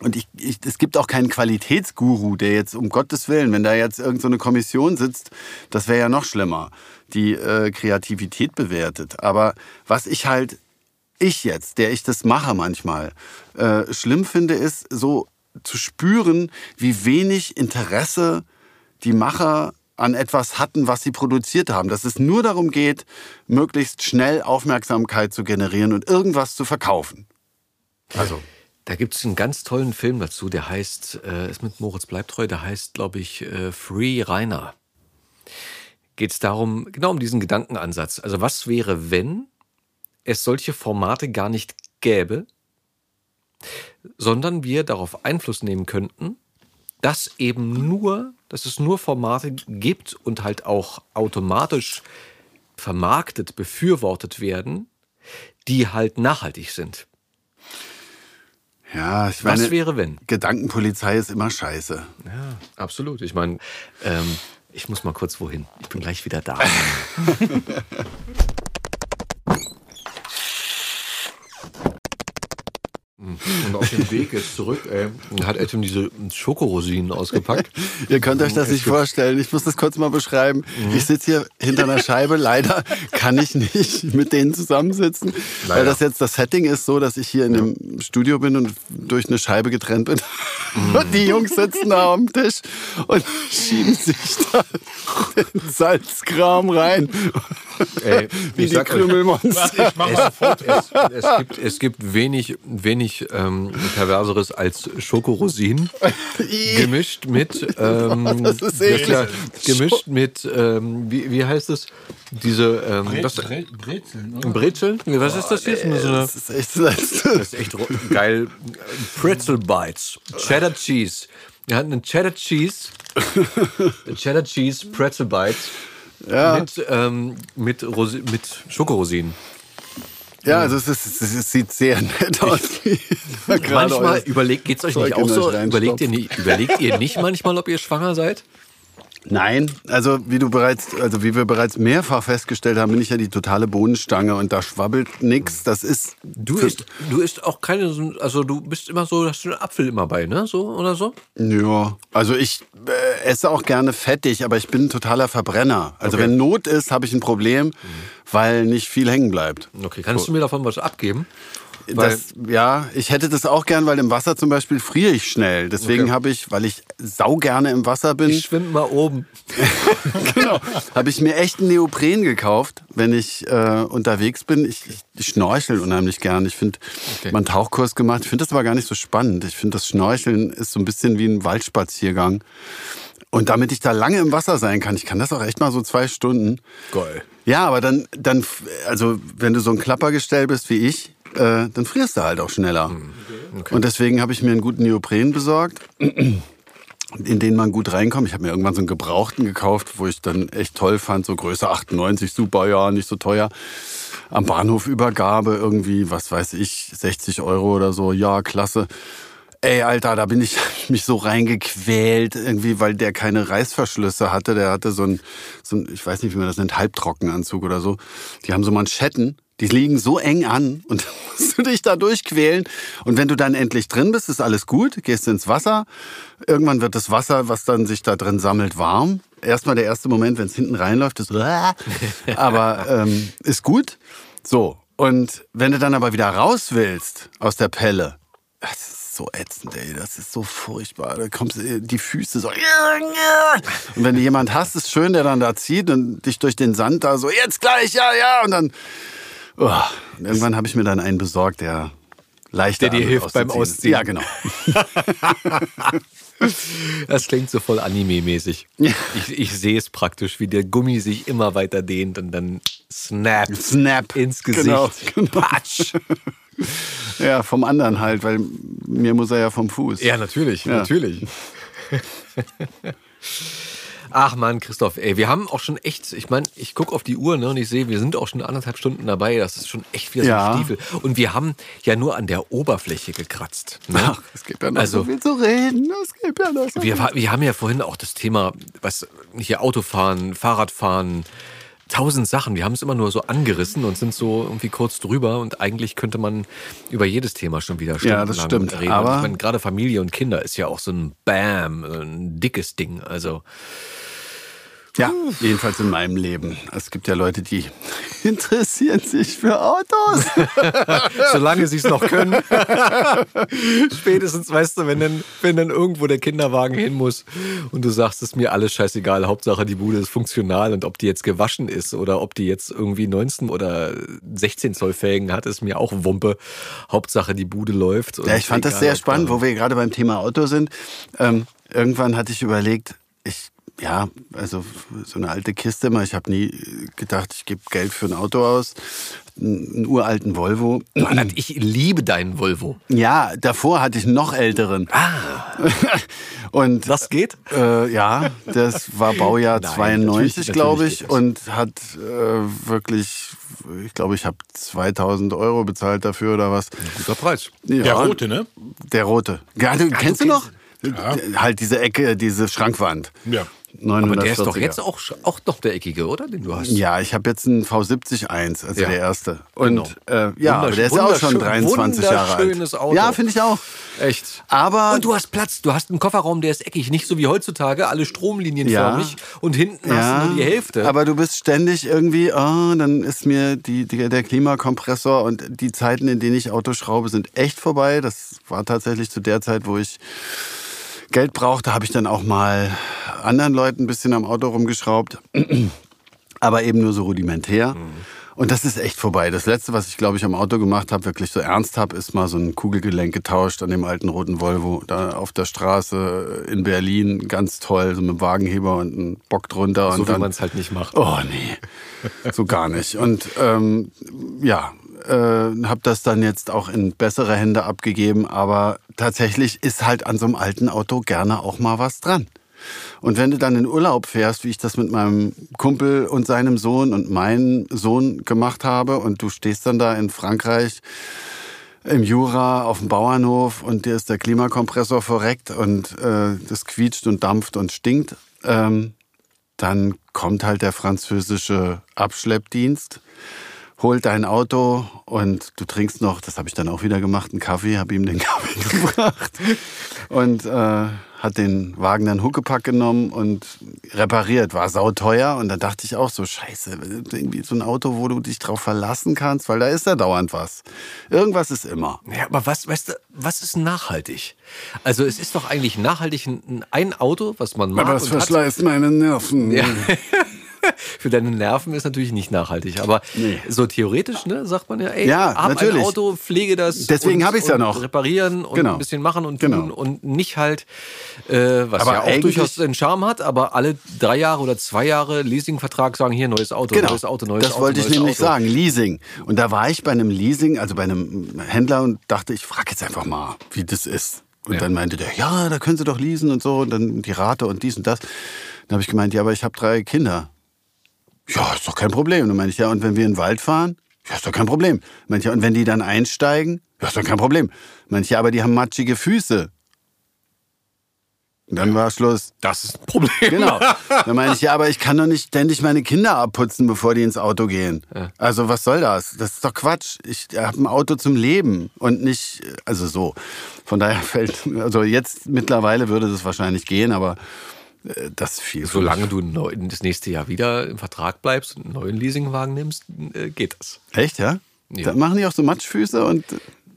und ich, ich, es gibt auch keinen Qualitätsguru, der jetzt um Gottes Willen, wenn da jetzt irgendeine so Kommission sitzt, das wäre ja noch schlimmer, die äh, Kreativität bewertet. Aber was ich halt ich jetzt, der ich das mache manchmal, äh, schlimm finde, ist so zu spüren, wie wenig Interesse die Macher an etwas hatten, was sie produziert haben. Dass es nur darum geht, möglichst schnell Aufmerksamkeit zu generieren und irgendwas zu verkaufen. Also. Da gibt es einen ganz tollen Film dazu, der heißt, äh, ist mit Moritz Bleibtreu, der heißt, glaube ich, äh, Free Rainer. Geht es darum, genau um diesen Gedankenansatz. Also was wäre, wenn es solche Formate gar nicht gäbe, sondern wir darauf Einfluss nehmen könnten, dass eben nur, dass es nur Formate gibt und halt auch automatisch vermarktet, befürwortet werden, die halt nachhaltig sind. Ja, ich meine, was wäre wenn? Gedankenpolizei ist immer scheiße. Ja, absolut. Ich meine, ähm, ich muss mal kurz wohin. Ich bin gleich wieder da. [laughs] Und auf dem Weg jetzt zurück, ey, hat Edwin diese Schokorosinen ausgepackt. [laughs] Ihr könnt euch das nicht vorstellen. Ich muss das kurz mal beschreiben. Mhm. Ich sitze hier hinter einer Scheibe. Leider kann ich nicht mit denen zusammensitzen, Leider. weil das jetzt das Setting ist so, dass ich hier in dem ja. Studio bin und durch eine Scheibe getrennt bin. Mhm. Und die Jungs sitzen da am Tisch und schieben sich da den Salzkram rein. Ey, Wie die Krümelmonster. Mal sofort. Es, es, gibt, es gibt wenig wenig ähm, perverseres als Schokorosinen [laughs] gemischt mit [laughs] ähm, das ist ja, eklig. klar, gemischt mit ähm, wie, wie heißt es diese ähm, was, Brezeln, oder? Brezeln? Was ist das hier? So eine, Das ist echt das ist echt geil. Pretzel Bites. Cheddar Cheese. Wir hatten einen Cheddar Cheese. [laughs] Cheddar Cheese Pretzel Bites. Ja. Mit, ähm, mit, Rosi mit Schokorosinen. Ja, also es, ist, es, sieht sehr [laughs] nett aus. [laughs] Manchmal überlegt, geht's euch Zeug nicht auch so? Überlegt ihr, nicht, überlegt ihr nicht manchmal, ob ihr schwanger seid? Nein, also wie du bereits, also wie wir bereits mehrfach festgestellt haben, bin ich ja die totale Bohnenstange und da schwabbelt nix. Das ist Du isst, du isst auch keine, so- also du bist immer so, hast du einen Apfel immer bei, ne? So oder so? Ja, also ich äh, esse auch gerne fettig, aber ich bin ein totaler Verbrenner. Also Okay. wenn Not ist, habe ich ein Problem, weil nicht viel hängen bleibt. Okay, kannst du mir davon was abgeben? Das, ja, ich hätte das auch gern, weil im Wasser zum Beispiel friere ich schnell. Deswegen Okay. habe ich, weil ich sau gerne im Wasser bin, Ich schwimme mal oben. [laughs] genau, habe ich mir echt einen Neopren gekauft, wenn ich äh, unterwegs bin. Ich, ich, ich schnorchel unheimlich gern. Ich finde, Okay. mal einen Tauchkurs gemacht. Ich finde das aber gar nicht so spannend. Ich finde, das Schnorcheln ist so ein bisschen wie ein Waldspaziergang. Und damit ich da lange im Wasser sein kann, ich kann das auch echt mal so zwei Stunden. Geil. Ja, aber dann, dann, also wenn du so ein Klappergestell bist wie ich, äh, dann frierst du halt auch schneller. Und deswegen habe ich mir einen guten Neopren besorgt, in den man gut reinkommt. Ich habe mir irgendwann so einen gebrauchten gekauft, wo ich dann echt toll fand, so Größe 98, super, ja, nicht so teuer. Am Bahnhof Übergabe irgendwie, was weiß ich, 60 Euro oder so, ja, klasse. Ey, Alter, da bin ich [laughs] mich so reingequält, irgendwie, weil der keine Reißverschlüsse hatte. Der hatte so ein, so ein, ich weiß nicht, wie man das nennt, Halbtrockenanzug oder so. Die haben so Manschetten, die liegen so eng an und [laughs] musst du dich da durchquälen. Und wenn du dann endlich drin bist, ist alles gut, gehst ins Wasser. Irgendwann wird das Wasser, was dann sich da drin sammelt, warm. Erstmal der erste Moment, wenn es hinten reinläuft, ist [laughs] aber ähm, ist gut. So, und wenn du dann aber wieder raus willst aus der Pelle, das ist so ätzend, ey. Das ist so furchtbar. Da kommst du, die Füße so. [laughs] Und wenn du jemand hast, ist schön, der dann da zieht und dich durch den Sand da so, jetzt gleich, ja, ja. Und dann. Oh, irgendwann habe ich mir dann einen besorgt, der leichter Der dir hilft beim. Ausziehen. Ja, genau. [laughs] Das klingt so voll Anime-mäßig. Ich, ich sehe es praktisch, wie der Gummi sich immer weiter dehnt und dann snap, Snap. ins Gesicht. Genau, genau. Patsch. [laughs] Ja, vom anderen halt, weil mir muss er ja vom Fuß. Ja, natürlich, Ja. natürlich. [laughs] Ach man, Christoph, ey, wir haben auch schon echt, ich meine, ich gucke auf die Uhr ne, und ich sehe, wir sind auch schon anderthalb Stunden dabei. Das ist schon echt wieder so Ja. ein Stiefel. Und wir haben ja nur an der Oberfläche gekratzt. Ne? Ach, es gibt ja noch Also- so viel zu reden. Es gibt ja noch so Wir, wir haben ja vorhin auch das Thema, was hier Autofahren, Fahrradfahren, tausend Sachen. Wir haben es immer nur so angerissen und sind so irgendwie kurz drüber und eigentlich könnte man über jedes Thema schon wieder Ja, das stundenlang stimmt, reden. aber- und ich meine, gerade Familie und Kinder ist ja auch so ein Bam, ein dickes Ding. Also Ja, jedenfalls in meinem Leben. Es gibt ja Leute, die [laughs] interessieren sich für Autos. [laughs] solange sie es noch können. [laughs] Spätestens, weißt du, wenn dann, wenn dann irgendwo der Kinderwagen hin muss und du sagst, es ist mir alles scheißegal, Hauptsache die Bude ist funktional und ob die jetzt gewaschen ist oder ob die jetzt irgendwie 19 oder 16 Zoll Felgen hat, ist mir auch Wumpe. Hauptsache die Bude läuft. Ja, ich fand das sehr spannend, wo wir gerade beim Thema Auto sind. Ähm, irgendwann hatte ich überlegt, ich, ja, also so eine alte Kiste mal. Ich habe nie gedacht, ich gebe Geld für ein Auto aus. Einen, uralten Volvo. Mann, ich liebe deinen Volvo. Ja, davor hatte ich einen noch älteren. Ah. [laughs] Und Das geht? Äh, ja, das war Baujahr [laughs] Nein, 92, natürlich- glaube ich, und hat äh, wirklich, ich glaube, ich habe 2000 Euro bezahlt dafür oder was. Guter Preis. Ja, Der rote, ne? Der rote. Ja, du, kennst du noch? Ja. Halt diese Ecke, diese Schrankwand. Ja. 940er. Aber der ist doch jetzt auch, auch noch der eckige, oder? Den du hast. Ja, ich habe jetzt einen V70-1, also Ja. der erste. Und Genau. äh, ja, aber der ist ja auch schon Wunderschön- 23 Jahre alt. wunderschönes Auto. Ja, finde ich auch. Echt. Aber Und du hast Platz, du hast einen Kofferraum, der ist eckig, nicht so wie heutzutage, alle stromlinienförmig und hinten hast du nur die Hälfte. Aber du bist ständig irgendwie, oh, dann ist mir die, die, der Klimakompressor und die Zeiten, in denen ich Auto schraube, sind echt vorbei. Das war tatsächlich zu der Zeit, wo ich Geld brauchte, habe ich dann auch mal anderen Leuten ein bisschen am Auto rumgeschraubt. [clears throat] Aber eben nur so rudimentär. Und das ist echt vorbei. Das letzte, was ich glaube ich am Auto gemacht habe, wirklich so ernst habe, ist mal so ein Kugelgelenk getauscht an dem alten roten Volvo da auf der Straße in Berlin. Ganz toll, so mit dem Wagenheber und einem Bock drunter. So und wie man es halt nicht macht. Oh nee, so gar nicht. Und ähm, ja, äh, habe das dann jetzt auch in bessere Hände abgegeben. Aber tatsächlich ist halt an so einem alten Auto gerne auch mal was dran. Und wenn du dann in Urlaub fährst, wie ich das mit meinem Kumpel und seinem Sohn und meinem Sohn gemacht habe, und du stehst dann da in Frankreich im Jura auf dem Bauernhof und dir ist der Klimakompressor verreckt und äh, das quietscht und dampft und stinkt, ähm, dann kommt halt der französische Abschleppdienst, holt dein Auto und du trinkst noch, das habe ich dann auch wieder gemacht, einen Kaffee, habe ihm den [laughs] Kaffee gebracht und äh, hat den Wagen dann Huckepack genommen und repariert. War sauteuer und da dachte ich auch so, scheiße, irgendwie so ein Auto, wo du dich drauf verlassen kannst, weil da ist ja dauernd was. Irgendwas ist immer. Ja, aber was, weißt du, was ist nachhaltig? Also es ist doch eigentlich nachhaltig ein, ein Auto, was man mag Aber hat. verschleißt meine Nerven. Ja. [laughs] [laughs] Für deine Nerven ist natürlich nicht nachhaltig, aber Nee. so theoretisch, ne, sagt man ja, ey, Ja, hab natürlich. ein Auto, pflege das. Deswegen und- hab ich's ja noch. Reparieren und Genau. ein bisschen machen und Genau. tun und nicht halt, äh, was Aber ja auch durchaus den Charme hat, aber alle drei Jahre oder zwei Jahre Leasingvertrag sagen, hier neues Auto, Genau, neues Auto, neues das Auto. wollte ich nämlich Auto. sagen, Leasing. Und da war ich bei einem Leasing, also bei einem Händler und dachte, ich frage jetzt einfach mal, wie das ist. Und Ja. dann meinte der, ja, da können Sie doch leasen und so und dann die Rate und dies und das. Dann habe ich gemeint, ja, aber ich habe drei Kinder. Ja, ist doch kein Problem. Dann meinte ich, ja, und wenn wir in den Wald fahren? Ja, ist doch kein Problem. Meinte ich, ja, und wenn die dann einsteigen? Ja, ist doch kein Problem. Meinte ich, ja, aber die haben matschige Füße. Und dann war Schluss. Das ist ein Problem. Genau. [laughs] Dann meine ich, ja, aber ich kann doch nicht ständig meine Kinder abputzen, bevor die ins Auto gehen. Also was soll das? Das ist doch Quatsch. Ich habe ein Auto zum Leben und nicht, also so. Von daher fällt, also jetzt mittlerweile würde das wahrscheinlich gehen, aber das viel. Solange du neu- das nächste Jahr wieder im Vertrag bleibst und einen neuen Leasingwagen nimmst, äh, geht das. Echt, ja? Ja. Da machen die auch so Matschfüße und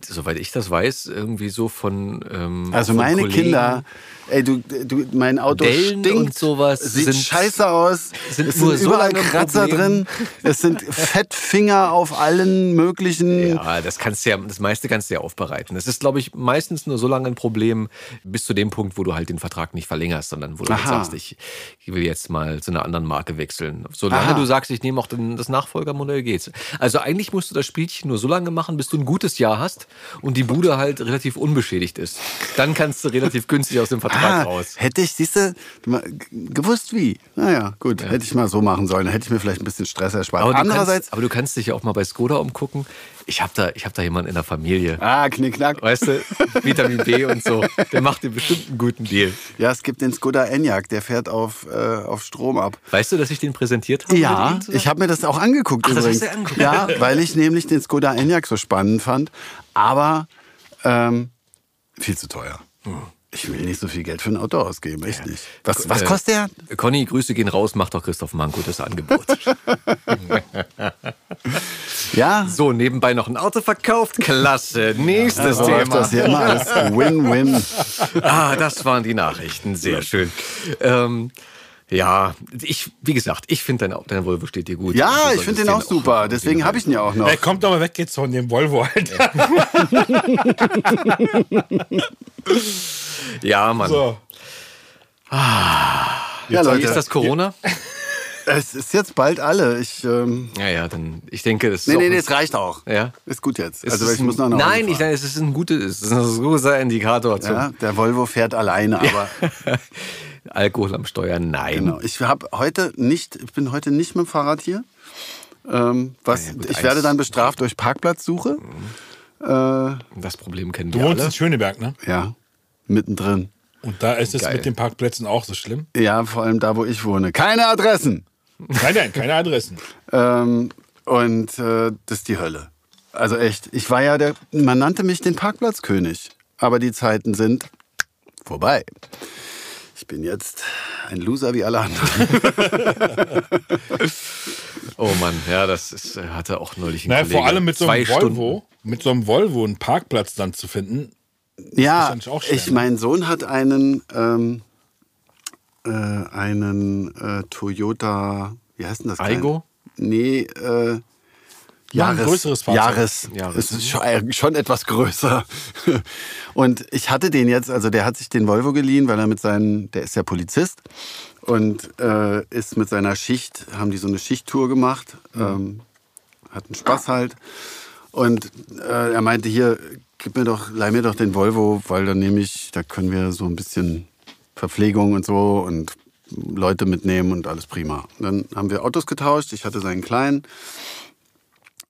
Soweit ich das weiß, irgendwie so von. Ähm, also von meine Kollegen. Kinder, ey, du, du, mein Auto Dellen stinkt, und sowas sieht scheiße aus, sind es sind so überall lange ein Kratzer Problem. drin, es sind [laughs] Fettfinger auf allen möglichen Ja, das kannst du ja, das meiste kannst du ja aufbereiten. Das ist, glaube ich, meistens nur so lange ein Problem bis zu dem Punkt, wo du halt den Vertrag nicht verlängerst, sondern wo du halt sagst, ich will jetzt mal zu einer anderen Marke wechseln. Solange Aha. du sagst, ich nehme auch den, das Nachfolgermodell, geht's. Also eigentlich musst du das Spielchen nur so lange machen, bis du ein gutes Jahr hast und die Bude halt relativ unbeschädigt ist. Dann kannst du relativ günstig aus dem Vertrag Raus. hätte ich, siehst du, gewusst wie. Naja, gut, hätte ich mal so machen sollen. Hätte ich mir vielleicht ein bisschen Stress erspart. Aber du, Andererseits, kannst, aber du kannst dich ja auch mal bei Skoda umgucken. Ich habe da, ich hab da jemanden in der Familie. ah, knickknack. Weißt du, Vitamin B und so. Der macht dir bestimmt einen guten Deal. Ja, es gibt den Skoda Enyaq, der fährt auf, äh, auf Strom ab. Weißt du, dass ich den präsentiert habe? Ja, ich habe mir das auch angeguckt Ach, das übrigens. hast du angeguckt? Ja, weil ich nämlich den Skoda Enyaq so spannend fand, aber ähm, viel zu teuer. Hm. Ich will nicht so viel Geld für ein Auto ausgeben, echt nicht. Was, was Äh, kostet der? Conny, Grüße gehen raus, macht doch Christoph Manko das Angebot. [laughs] Ja, so, nebenbei noch ein Auto verkauft. Klasse. Nächstes so läuft Thema. das hier immer alles Win-Win. [laughs] Ah, das waren die Nachrichten. Sehr schön. Ähm, ja, ich, wie gesagt, ich finde dein, dein Volvo steht dir gut. Ja, ich finde den auch super. Deswegen habe ich ihn ja auch noch. Er kommt aber weg jetzt von dem Volvo, Alter. [laughs] Ja, Mann. So. Ja, Wie Leute, ist das Corona? es ist jetzt bald alle. Ich, ähm, Ja, ja, dann, ich denke, das ist nee, nee, ein- nee, es reicht auch. Ja. Ist gut jetzt. Also ist ich muss noch ein, nach Hause Nein, ich, nein, es ist ein gutes, es ist ein guter Indikator zum Ja, der Volvo fährt alleine, aber [laughs] Alkohol am Steuer. Nein. genau. Ich habe heute nicht, ich bin heute nicht mit dem Fahrrad hier. Ähm, was, Ja, gut, ich werde dann bestraft durch Parkplatzsuche. Äh, Das Problem kennen Du wir wohnst alle. in Schöneberg, ne? ja, mittendrin. Und da ist es Geil. mit den Parkplätzen auch so schlimm. Ja, vor allem da, wo ich wohne. Keine Adressen. Nein, nein, keine Adressen. [laughs] Ähm, und äh, das ist die Hölle. Also echt. Ich war ja der, man nannte mich den Parkplatzkönig. Aber die Zeiten sind vorbei. Ich bin jetzt ein Loser wie alle anderen. [laughs] [laughs] Oh Mann, ja, das ist, äh, hatte auch neulich ein Naja, Kollege. vor allem mit so einem Zwei Volvo, mit so einem Volvo einen Parkplatz dann zu finden. Ja, ich, ne? mein Sohn hat einen, ähm, äh, einen äh, Toyota, wie heißt denn das? Aygo? Nee, äh, Noch ein größeres Fahrzeug. Jahres, Jahres. Es ist schon, äh, schon etwas größer. [laughs] Und ich hatte den jetzt, also der hat sich den Volvo geliehen, weil er mit seinen, der ist ja Polizist und äh, ist mit seiner Schicht, haben die so eine Schichttour gemacht, ähm, hatten Spaß halt. Und äh, er meinte hier, gib mir doch, leih mir doch den Volvo, weil dann nehme ich, da können wir so ein bisschen Verpflegung und so und Leute mitnehmen und alles prima. Dann haben wir Autos getauscht, ich hatte seinen kleinen.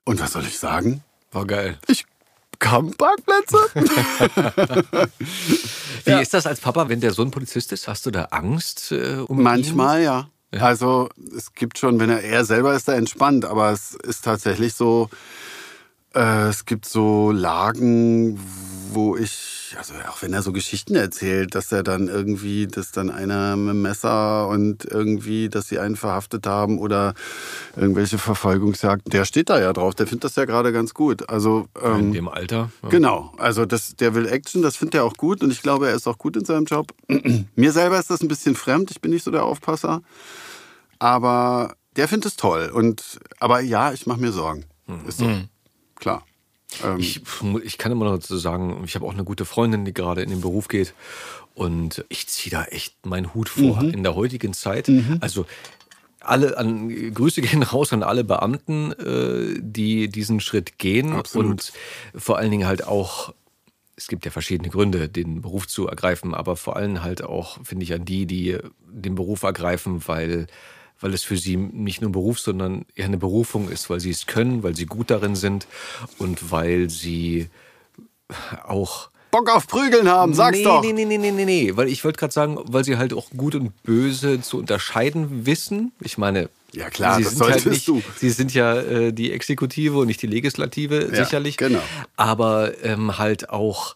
Und was soll ich sagen? War geil. Ich bekam Parkplätze. [laughs] [laughs] Wie ist das als Papa, wenn der Sohn Polizist ist? Hast du da Angst äh, um ihn? Manchmal ja. Also es gibt schon, wenn er er selber ist, da entspannt, aber es ist tatsächlich so, äh, es gibt so Lagen, wo ich, also auch wenn er so Geschichten erzählt, dass er dann irgendwie, dass dann einer mit dem Messer und irgendwie, dass sie einen verhaftet haben oder irgendwelche Verfolgungsjagden, der steht da ja drauf, der findet das ja gerade ganz gut. Also In ähm, dem Alter. Ja. Genau, also das, der will Action, das findet er auch gut und ich glaube, er ist auch gut in seinem Job. [clears throat] Mir selber ist das ein bisschen fremd, ich bin nicht so der Aufpasser, aber der findet es toll. Und, aber ja, ich mache mir Sorgen. Ist so. Klar. Ähm, Ich, ich kann immer noch dazu sagen, ich habe auch eine gute Freundin, die gerade in den Beruf geht. Und ich ziehe da echt meinen Hut vor in der heutigen Zeit. Also alle an, Grüße gehen [laughs] raus an alle Beamten, äh, die diesen Schritt gehen Absolut. und vor allen Dingen halt auch, es gibt ja verschiedene Gründe, den Beruf zu ergreifen, aber vor allem halt auch, finde ich, an die, die den Beruf ergreifen, weil, weil es für sie nicht nur ein Beruf, sondern eher eine Berufung ist, weil sie es können, weil sie gut darin sind und weil sie auch Bock auf Prügeln haben, sag's nee, doch. Nee, nee, nee, nee, nee, nee. Weil ich wollte gerade sagen, weil sie halt auch gut und böse zu unterscheiden wissen. Ich meine, Ja, klar, sie das sind halt nicht, du. Sie sind ja äh, die Exekutive und nicht die Legislative, Ja, sicherlich. genau. Aber ähm, halt auch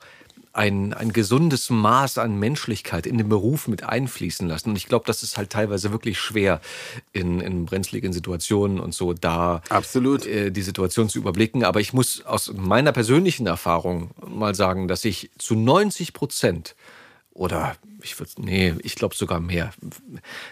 ein, ein gesundes Maß an Menschlichkeit in den Beruf mit einfließen lassen. Und ich glaube, das ist halt teilweise wirklich schwer in, in brenzligen Situationen und so, da Absolut. äh, die Situation zu überblicken. Aber ich muss aus meiner persönlichen Erfahrung mal sagen, dass ich zu 90 Prozent oder ich würde, nee, ich glaube sogar mehr,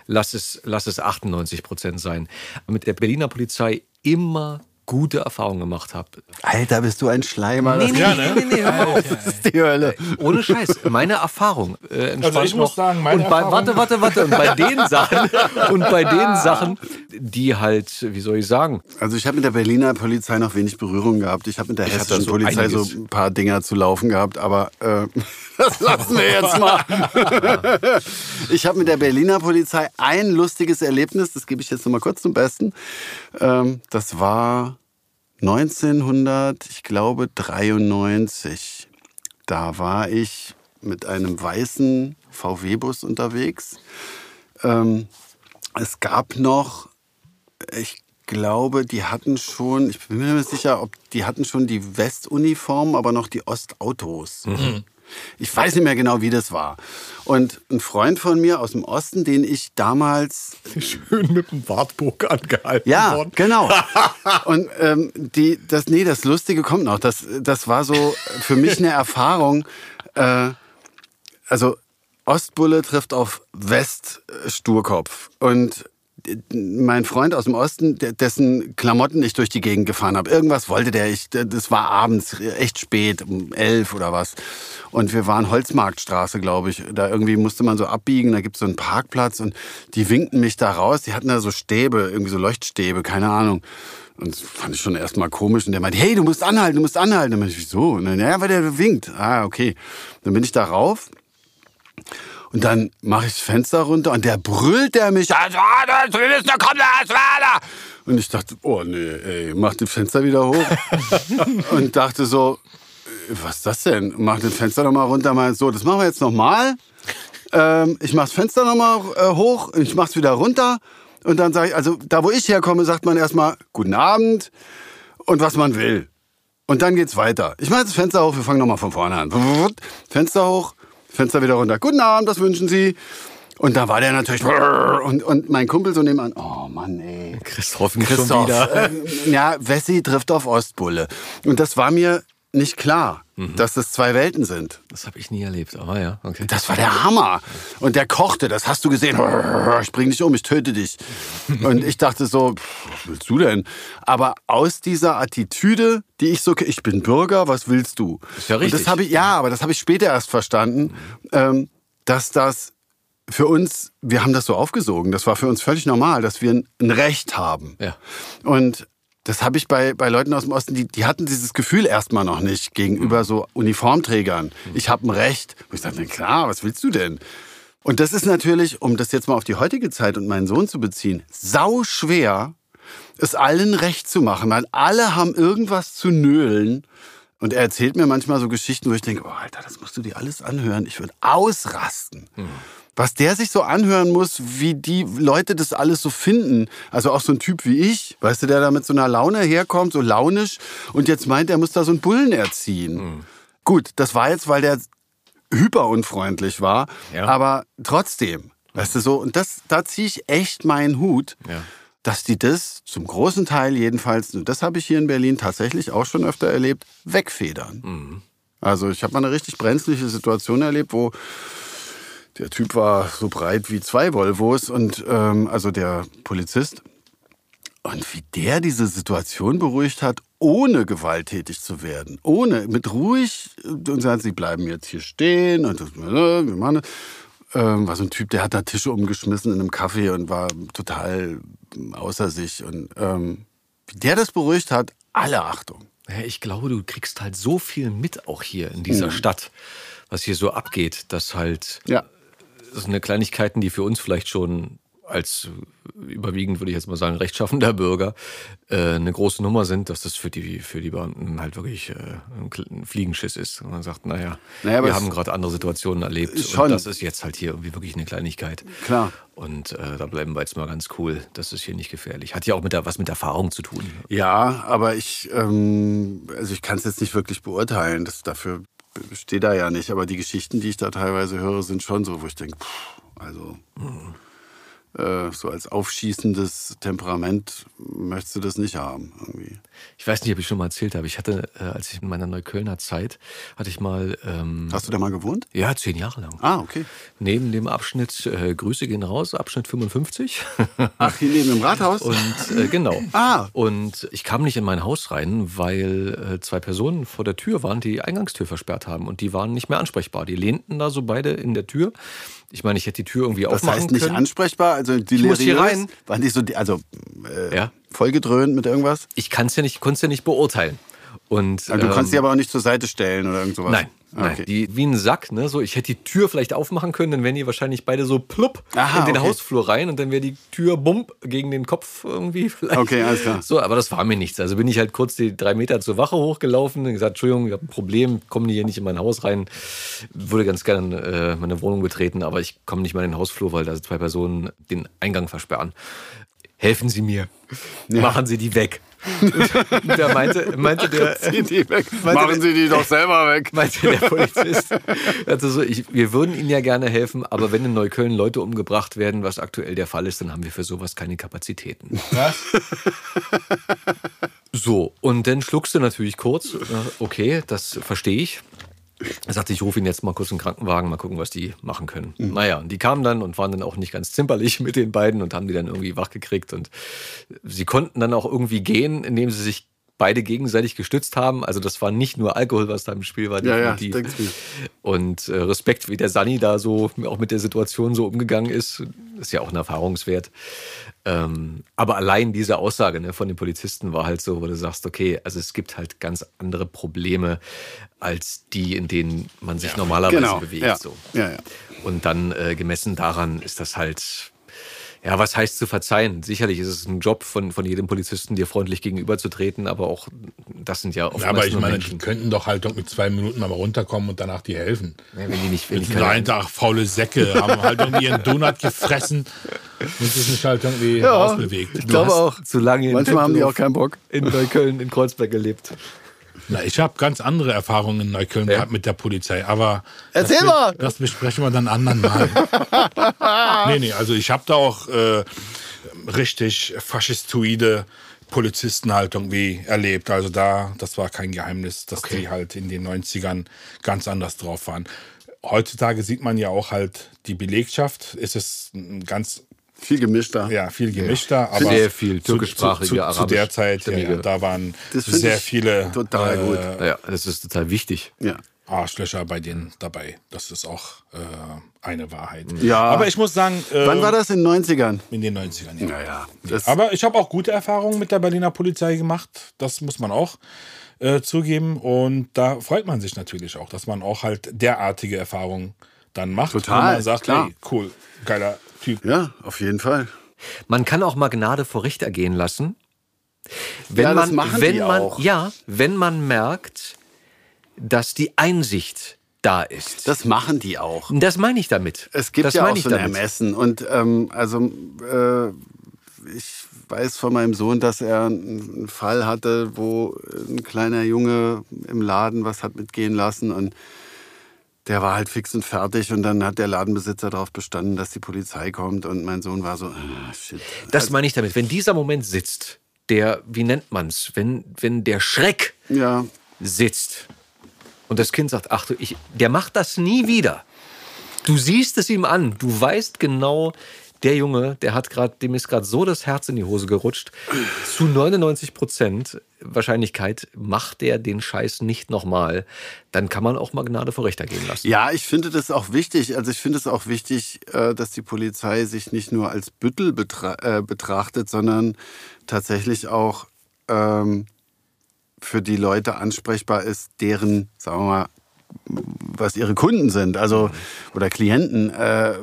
lass es, lass es 98 Prozent sein, mit der Berliner Polizei immer gute Erfahrungen gemacht habe. Alter, bist du ein Schleimer. Nee, das, nee, Ja, nee, ne? nee, nee, mal auf. [laughs] das ist die Hölle. Ohne Scheiß, meine Erfahrung. Äh, entspannt Also ich muss noch. sagen, meine und bei, Erfahrung- Warte, warte, warte. Und bei den Sachen, und bei den Sachen, die halt, wie soll ich sagen, Also ich habe mit der Berliner Polizei noch wenig Berührung gehabt. Ich habe mit der hatte hessischen so Polizei einiges. so ein paar Dinger zu laufen gehabt, aber äh, [laughs] das lassen wir jetzt mal. [laughs] ich habe mit der Berliner Polizei ein lustiges Erlebnis, das gebe ich jetzt noch mal kurz zum Besten. Ähm, das war 1900, ich glaube 93. Da war ich mit einem weißen VW-Bus unterwegs. Ähm, es gab noch ich glaube, die hatten schon, ich bin mir nicht sicher, ob die hatten schon die Westuniform, aber noch die Ostautos. Ich weiß nicht mehr genau, wie das war. Und ein Freund von mir aus dem Osten, den ich damals [laughs] schön mit dem Wartburg angehalten ja, worden. genau. [laughs] Und ähm, die, das, nee, das Lustige kommt noch. Das, das war so für mich eine Erfahrung. Äh, also Ostbulle trifft auf Weststurkopf. Und mein Freund aus dem Osten, dessen Klamotten ich durch die Gegend gefahren habe. Irgendwas wollte der. Ich, das war abends, echt spät, um elf oder was. Und wir waren Holzmarktstraße, glaube ich. Da irgendwie musste man so abbiegen. Da gibt es so einen Parkplatz und die winkten mich da raus. Die hatten da so Stäbe, irgendwie so Leuchtstäbe, keine Ahnung. Und das fand ich schon erstmal komisch. Und der meinte, hey, du musst anhalten, du musst anhalten. Dann meinte ich, wieso? Und dann, ja, weil der winkt. Ah, okay. Dann bin ich da rauf. Und dann mache ich das Fenster runter und der brüllt der mich. "Also, Aswala!" Und ich dachte, oh nee, ey, mach das Fenster wieder hoch. [laughs] und dachte so, was ist das denn? Mach das Fenster nochmal runter, mal so, das machen wir jetzt nochmal. Ähm, ich mach das Fenster nochmal äh, hoch, ich mach's wieder runter. Und dann sage ich, also da wo ich herkomme, sagt man erstmal Guten Abend und was man will. Und dann geht's weiter. Ich mache das Fenster hoch, wir fangen nochmal von vorne an. Fenster hoch, Fenster wieder runter. Guten Abend, was wünschen Sie? Und da war der natürlich und, und mein Kumpel so nebenan. Oh Mann, ey. Christoph, Christoph. schon wieder. Äh, ja, Wessi trifft auf Ostbulle. Und das war mir nicht klar, dass das zwei Welten sind. Das habe ich nie erlebt, aber ja, okay. Das war der Hammer. Und der kochte, das hast du gesehen. Ich bring dich um, ich töte dich. Und ich dachte so, was willst du denn? Aber aus dieser Attitüde, die ich so, ich bin Bürger, was willst du? Ist ja Und das richtig. habe ich, ja, aber das habe ich später erst verstanden, ähm, dass das für uns, wir haben das so aufgesogen, das war für uns völlig normal, dass wir ein, ein Recht haben. Ja. Und das habe ich bei, bei Leuten aus dem Osten, die, die hatten dieses Gefühl erstmal noch nicht gegenüber so Uniformträgern. Ich habe ein Recht. Und ich dachte, na klar, was willst du denn? Und das ist natürlich, um das jetzt mal auf die heutige Zeit und meinen Sohn zu beziehen, sau schwer, es allen recht zu machen, weil alle haben irgendwas zu nölen. Und er erzählt mir manchmal so Geschichten, wo ich denke, oh Alter, das musst du dir alles anhören. Ich würde ausrasten. Was der sich so anhören muss, wie die Leute das alles so finden. Also auch so ein Typ wie ich, weißt du, der da mit so einer Laune herkommt, so launisch, und jetzt meint, er muss da so einen Bullen erziehen. Gut, das war jetzt, weil der hyperunfreundlich war, Ja. aber trotzdem, weißt du so, und das, da ziehe ich echt meinen Hut, Ja. dass die das zum großen Teil jedenfalls, und das habe ich hier in Berlin tatsächlich auch schon öfter erlebt, wegfedern. Also ich habe mal eine richtig brenzliche Situation erlebt, wo der Typ war so breit wie zwei Volvos und ähm, also der Polizist. Und wie der diese Situation beruhigt hat, ohne gewalttätig zu werden, ohne mit ruhig und sagt, sie bleiben jetzt hier stehen und das, äh, wir machen das. Ähm, war so ein Typ, der hat da Tische umgeschmissen in einem Café und war total außer sich. Und ähm, wie der das beruhigt hat, alle Achtung. Ich glaube, du kriegst halt so viel mit auch hier in dieser Stadt, was hier so abgeht, dass halt Ja. Das sind Kleinigkeiten, die für uns vielleicht schon als äh, überwiegend, würde ich jetzt mal sagen, rechtschaffender Bürger äh, eine große Nummer sind, dass das für die, für die Beamten halt wirklich äh, ein Fliegenschiss ist. Und man sagt, naja, Naja, wir haben gerade andere Situationen erlebt Schon. und das ist jetzt halt hier irgendwie wirklich eine Kleinigkeit. Klar. Und äh, da bleiben wir jetzt mal ganz cool. Das ist hier nicht gefährlich. Hat ja auch mit der, was mit Erfahrung zu tun. Ja, aber ich, ähm, also ich kann es jetzt nicht wirklich beurteilen. Das, dafür steht da ja nicht. Aber die Geschichten, die ich da teilweise höre, sind schon so, wo ich denke, pff, also äh, so als aufschießendes Temperament möchtest du das nicht haben. Irgendwie. Ich weiß nicht, ob ich schon mal erzählt habe. Ich hatte, äh, als ich in meiner Neuköllner Zeit, hatte ich mal, ähm, Hast du da mal gewohnt? ja, zehn Jahre lang. Ah, okay. Neben dem Abschnitt, äh, Grüße gehen raus, Abschnitt 55. [laughs] Ach, hier neben dem Rathaus? Und äh, genau. Ah. Und ich kam nicht in mein Haus rein, weil äh, zwei Personen vor der Tür waren, die Eingangstür versperrt haben. Und die waren nicht mehr ansprechbar. Die lehnten da so beide in der Tür. Ich meine, ich hätte die Tür irgendwie das aufmachen heißt nicht können. ansprechbar? Also die Ich muss hier rein. Waren die so, also äh, Ja. vollgedröhnt mit irgendwas? Ich kann es ja nicht, konnte es ja nicht beurteilen. Und, Also, du ähm, kannst die aber auch nicht zur Seite stellen oder irgend sowas? Nein. Okay. Die, wie ein Sack, ne? So, ich hätte die Tür vielleicht aufmachen können, dann wären die wahrscheinlich beide so plupp Aha, in den okay. Hausflur rein und dann wäre die Tür bump gegen den Kopf irgendwie [laughs] vielleicht. Okay, alles klar. So, aber das war mir nichts. Also bin ich halt kurz die drei Meter zur Wache hochgelaufen und gesagt, Entschuldigung, ich habe ein Problem, kommen die hier nicht in mein Haus rein. Würde ganz gerne äh, meine Wohnung betreten, aber ich komme nicht mal in den Hausflur, weil da zwei Personen den Eingang versperren. Helfen Sie mir. Machen Sie die weg. Da meinte, meinte der, weg. [laughs] Meinte Machen der- Sie die doch selber weg. meinte der Polizist. Also so, ich, wir würden Ihnen ja gerne helfen, aber wenn in Neukölln Leute umgebracht werden, was aktuell der Fall ist, dann haben wir für sowas keine Kapazitäten. So, und dann schluckst du natürlich kurz. Okay, das verstehe ich. Er sagte, ich rufe ihn jetzt mal kurz einen Krankenwagen, mal gucken, was die machen können. Naja, und die kamen dann und waren dann auch nicht ganz zimperlich [laughs] mit den beiden und haben die dann irgendwie wachgekriegt. Und sie konnten dann auch irgendwie gehen, indem sie sich beide gegenseitig gestützt haben. Also das war nicht nur Alkohol, was da im Spiel war, Ja, ja, definitiv. denk's und äh, Respekt, wie der Sani da so auch mit der Situation so umgegangen ist, ist ja auch ein Erfahrungswert. Ähm, aber allein diese Aussage ne, von den Polizisten war halt so, wo du sagst, okay, also es gibt halt ganz andere Probleme als die, in denen man sich normalerweise Genau. bewegt. Ja. So. Ja, ja. Und dann äh, gemessen daran ist das halt, ja, was heißt zu verzeihen? Sicherlich ist es ein Job von, von jedem Polizisten, dir freundlich gegenüberzutreten, aber auch das sind ja oftmals Ja, aber ich nur meine, Menschen. die könnten doch halt doch mit zwei Minuten mal runterkommen und danach dir helfen. Ja, wenn die nicht, wenn die keine- einfach faule Säcke, haben halt irgendwie ihren Donut gefressen und sich nicht halt irgendwie ausbewegt. Ich glaube auch, zu lange in Manchmal haben die auch keinen Bock. in Neukölln, in Kreuzberg gelebt. Na, ich habe ganz andere Erfahrungen in Neukölln Ja. gehabt mit der Polizei, aber Erzähl das, mal! Das besprechen wir dann anderen Mal. [laughs] nee, nee, also ich habe da auch äh, richtig faschistoide Polizisten halt irgendwie erlebt. Also da, das war kein Geheimnis, dass die halt in den 90ern ganz anders drauf waren. Heutzutage sieht man ja auch halt die Belegschaft. Es ist ein ganz Viel gemischter. ja, viel gemischter, aber Sehr viel zu, türkischsprachige, zu, zu, zu der Zeit, ja, ja, da waren sehr viele total gut. äh, Ja, das ist total wichtig. Ja. Arschlöcher bei denen dabei. Das ist auch äh, eine Wahrheit. Ja. Aber ich muss sagen, äh, Wann war das in den 90ern? in den 90ern. Ja. Naja. Aber ich habe auch gute Erfahrungen mit der Berliner Polizei gemacht. Das muss man auch äh, zugeben. Und da freut man sich natürlich auch, dass man auch halt derartige Erfahrungen dann macht. Total, Wo man sagt, klar. hey, cool, geiler Typ. ja, auf jeden Fall. Man kann auch mal Gnade vor Richter gehen lassen. Wenn Ja, das man, wenn man, auch. Ja, wenn man merkt, dass die Einsicht da ist. Das machen die auch. Das meine ich damit. Es gibt das ja auch so ein damit. Ermessen. Und ähm, also äh, ich weiß von meinem Sohn, dass er einen Fall hatte, wo ein kleiner Junge im Laden was hat mitgehen lassen und der war halt fix und fertig und dann hat der Ladenbesitzer darauf bestanden, dass die Polizei kommt und mein Sohn war so, ah, shit. Das meine ich damit. Wenn dieser Moment sitzt, der, wie nennt man's, wenn, wenn der Schreck Ja, sitzt und das Kind sagt, ach du, ich, der macht das nie wieder. Du siehst es ihm an, du weißt genau, der Junge, der hat gerade, dem ist gerade so das Herz in die Hose gerutscht. Zu 99 Prozent Wahrscheinlichkeit macht der den Scheiß nicht nochmal. Dann kann man auch mal Gnade vor Richter gehen lassen. Ja, ich finde das auch wichtig. Also ich finde es auch wichtig, äh, dass die Polizei sich nicht nur als Büttel betra äh, betrachtet, sondern tatsächlich auch ähm, für die Leute ansprechbar ist, deren, sagen wir mal, was ihre Kunden sind, also oder Klienten, äh,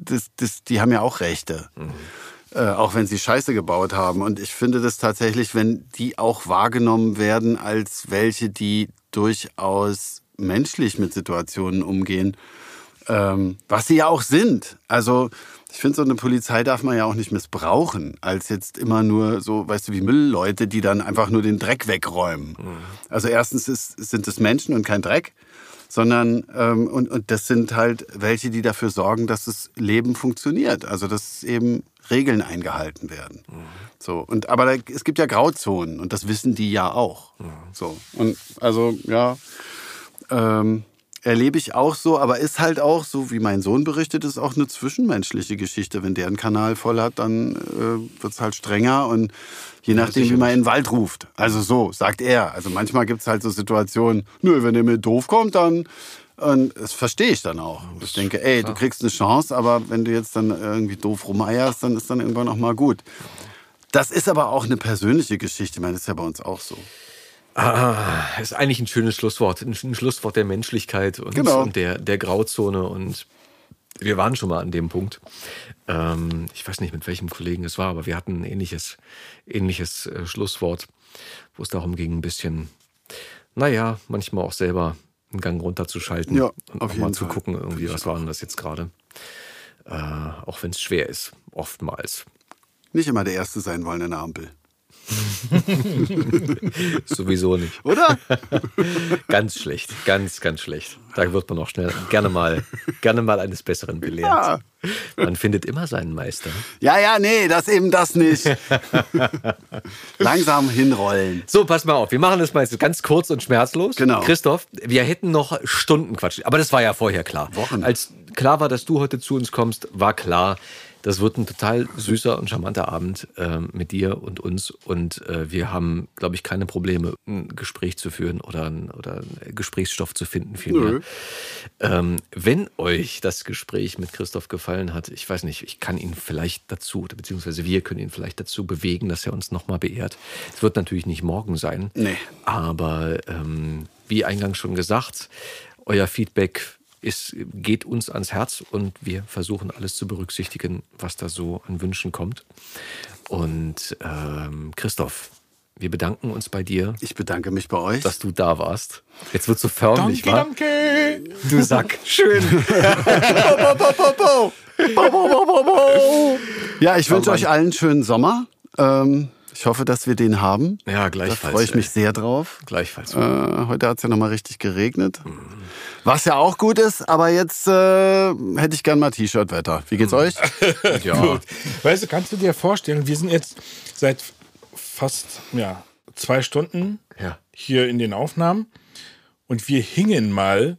das, das, die haben ja auch Rechte. Äh, auch wenn sie Scheiße gebaut haben. Und ich finde das tatsächlich, wenn die auch wahrgenommen werden als welche, die durchaus menschlich mit Situationen umgehen, ähm, was sie ja auch sind. Also ich finde, so eine Polizei darf man ja auch nicht missbrauchen, als jetzt immer nur so, weißt du, wie Müllleute, die dann einfach nur den Dreck wegräumen. Also erstens ist, sind es Menschen und kein Dreck, sondern ähm, und, und das sind halt welche, die dafür sorgen, dass das Leben funktioniert. Also dass eben Regeln eingehalten werden. So und aber da, es gibt ja Grauzonen und das wissen die ja auch. So und also ja. Ähm, erlebe ich auch so, aber ist halt auch, so wie mein Sohn berichtet, ist auch eine zwischenmenschliche Geschichte. Wenn der einen Kanal voll hat, dann äh, wird es halt strenger und je nachdem, wie man in den Wald ruft. Also so, sagt er. Also manchmal gibt es halt so Situationen, nö, wenn der mir doof kommt, dann und das verstehe ich dann auch. Ich denke, ey, du kriegst eine Chance, aber wenn du jetzt dann irgendwie doof rumeierst, dann ist dann irgendwann auch mal gut. Das ist aber auch eine persönliche Geschichte. Ich meine, das ist ja bei uns auch so. Ah, ist eigentlich ein schönes Schlusswort. Ein Schlusswort der Menschlichkeit und, Genau. und der, der Grauzone. Und wir waren schon mal an dem Punkt. Ähm, ich weiß nicht, mit welchem Kollegen es war, aber wir hatten ein ähnliches, ähnliches äh, Schlusswort, wo es darum ging, ein bisschen, naja, manchmal auch selber einen Gang runterzuschalten Ja, und auch mal zu Fall. gucken, irgendwie, was war denn das jetzt gerade. Äh, auch wenn es schwer ist, oftmals. Nicht immer der Erste sein wollen in der Ampel. [laughs] Sowieso nicht. Oder? [laughs] Ganz schlecht, ganz, ganz schlecht. Da wird man auch schnell gerne mal, gerne mal eines Besseren belehrt. Ja. Man findet immer seinen Meister. Ja, ja, nee, das eben das nicht. [laughs] Langsam hinrollen. So, pass mal auf. Wir machen das mal jetzt ganz kurz und schmerzlos. Genau. Christoph, wir hätten noch Stunden Quatsch. Aber das war ja vorher klar. Wochen. Als klar war, dass du heute zu uns kommst, war klar, das wird ein total süßer und charmanter Abend ähm, mit dir und uns. Und äh, wir haben, glaube ich, keine Probleme, ein Gespräch zu führen oder, ein, oder einen Gesprächsstoff zu finden, vielmehr. Ähm, wenn euch das Gespräch mit Christoph gefallen hat, ich weiß nicht, ich kann ihn vielleicht dazu, beziehungsweise wir können ihn vielleicht dazu bewegen, dass er uns nochmal beehrt. Es wird natürlich nicht morgen sein. Nee. Aber ähm, wie eingangs schon gesagt, euer Feedback ist, geht uns ans Herz und wir versuchen alles zu berücksichtigen, was da so an Wünschen kommt. Und ähm, Christoph, wir bedanken uns bei dir, Ich bedanke mich bei euch. dass du da warst. Jetzt wird so förmlich, Danke, wa? danke. Du Sack. [laughs] Schön. ja, ich wünsche euch allen einen schönen Sommer. Ähm, ich hoffe, dass wir den haben. Ja, Da gleichfalls. freue ich ey. mich sehr drauf. Gleichfalls. Äh, heute hat es ja nochmal richtig geregnet. Was ja auch gut ist, aber jetzt äh, hätte ich gern mal T-Shirt-Wetter. Wie geht's euch? [laughs] ja. Weißt du, kannst du dir vorstellen, wir sind jetzt seit fast ja, zwei Stunden Ja. hier in den Aufnahmen. Und wir hingen mal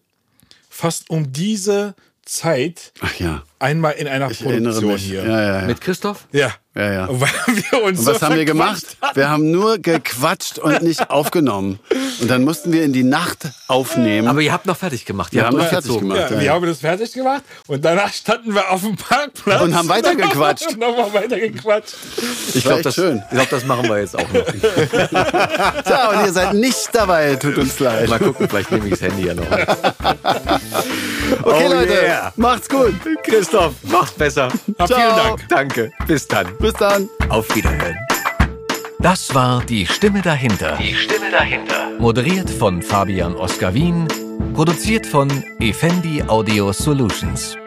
fast um diese Zeit Ach ja. Einmal in einer Ich erinnere Produktion mich. hier. Ja, ja, ja. Mit Christoph? Ja. Ja, ja. Weil wir uns Und was so haben wir gemacht? hatten. Wir haben nur gequatscht und nicht [laughs] aufgenommen. Und dann mussten wir in die Nacht aufnehmen. Aber ihr habt noch fertig gemacht. Ihr Wir habt haben noch fertig gemacht. Ja, ja, wir haben das fertig gemacht und danach standen wir auf dem Parkplatz Und haben weitergequatscht. [laughs] und nochmal weitergequatscht. Ich glaube, das, schön. ich glaub, das machen wir jetzt auch noch. [laughs] Tja, und ihr seid nicht dabei, tut uns leid. Mal gucken, vielleicht nehme ich das Handy ja noch. Okay, Oh Leute, yeah. macht's gut. Christoph, mach's besser. Ja, vielen Ciao. Dank. Danke. Bis dann. Bis dann. Auf Wiederhören. Das war die Stimme dahinter. Die Stimme dahinter. Moderiert von Fabian Oskar Wien. Produziert von Effendi Audio Solutions.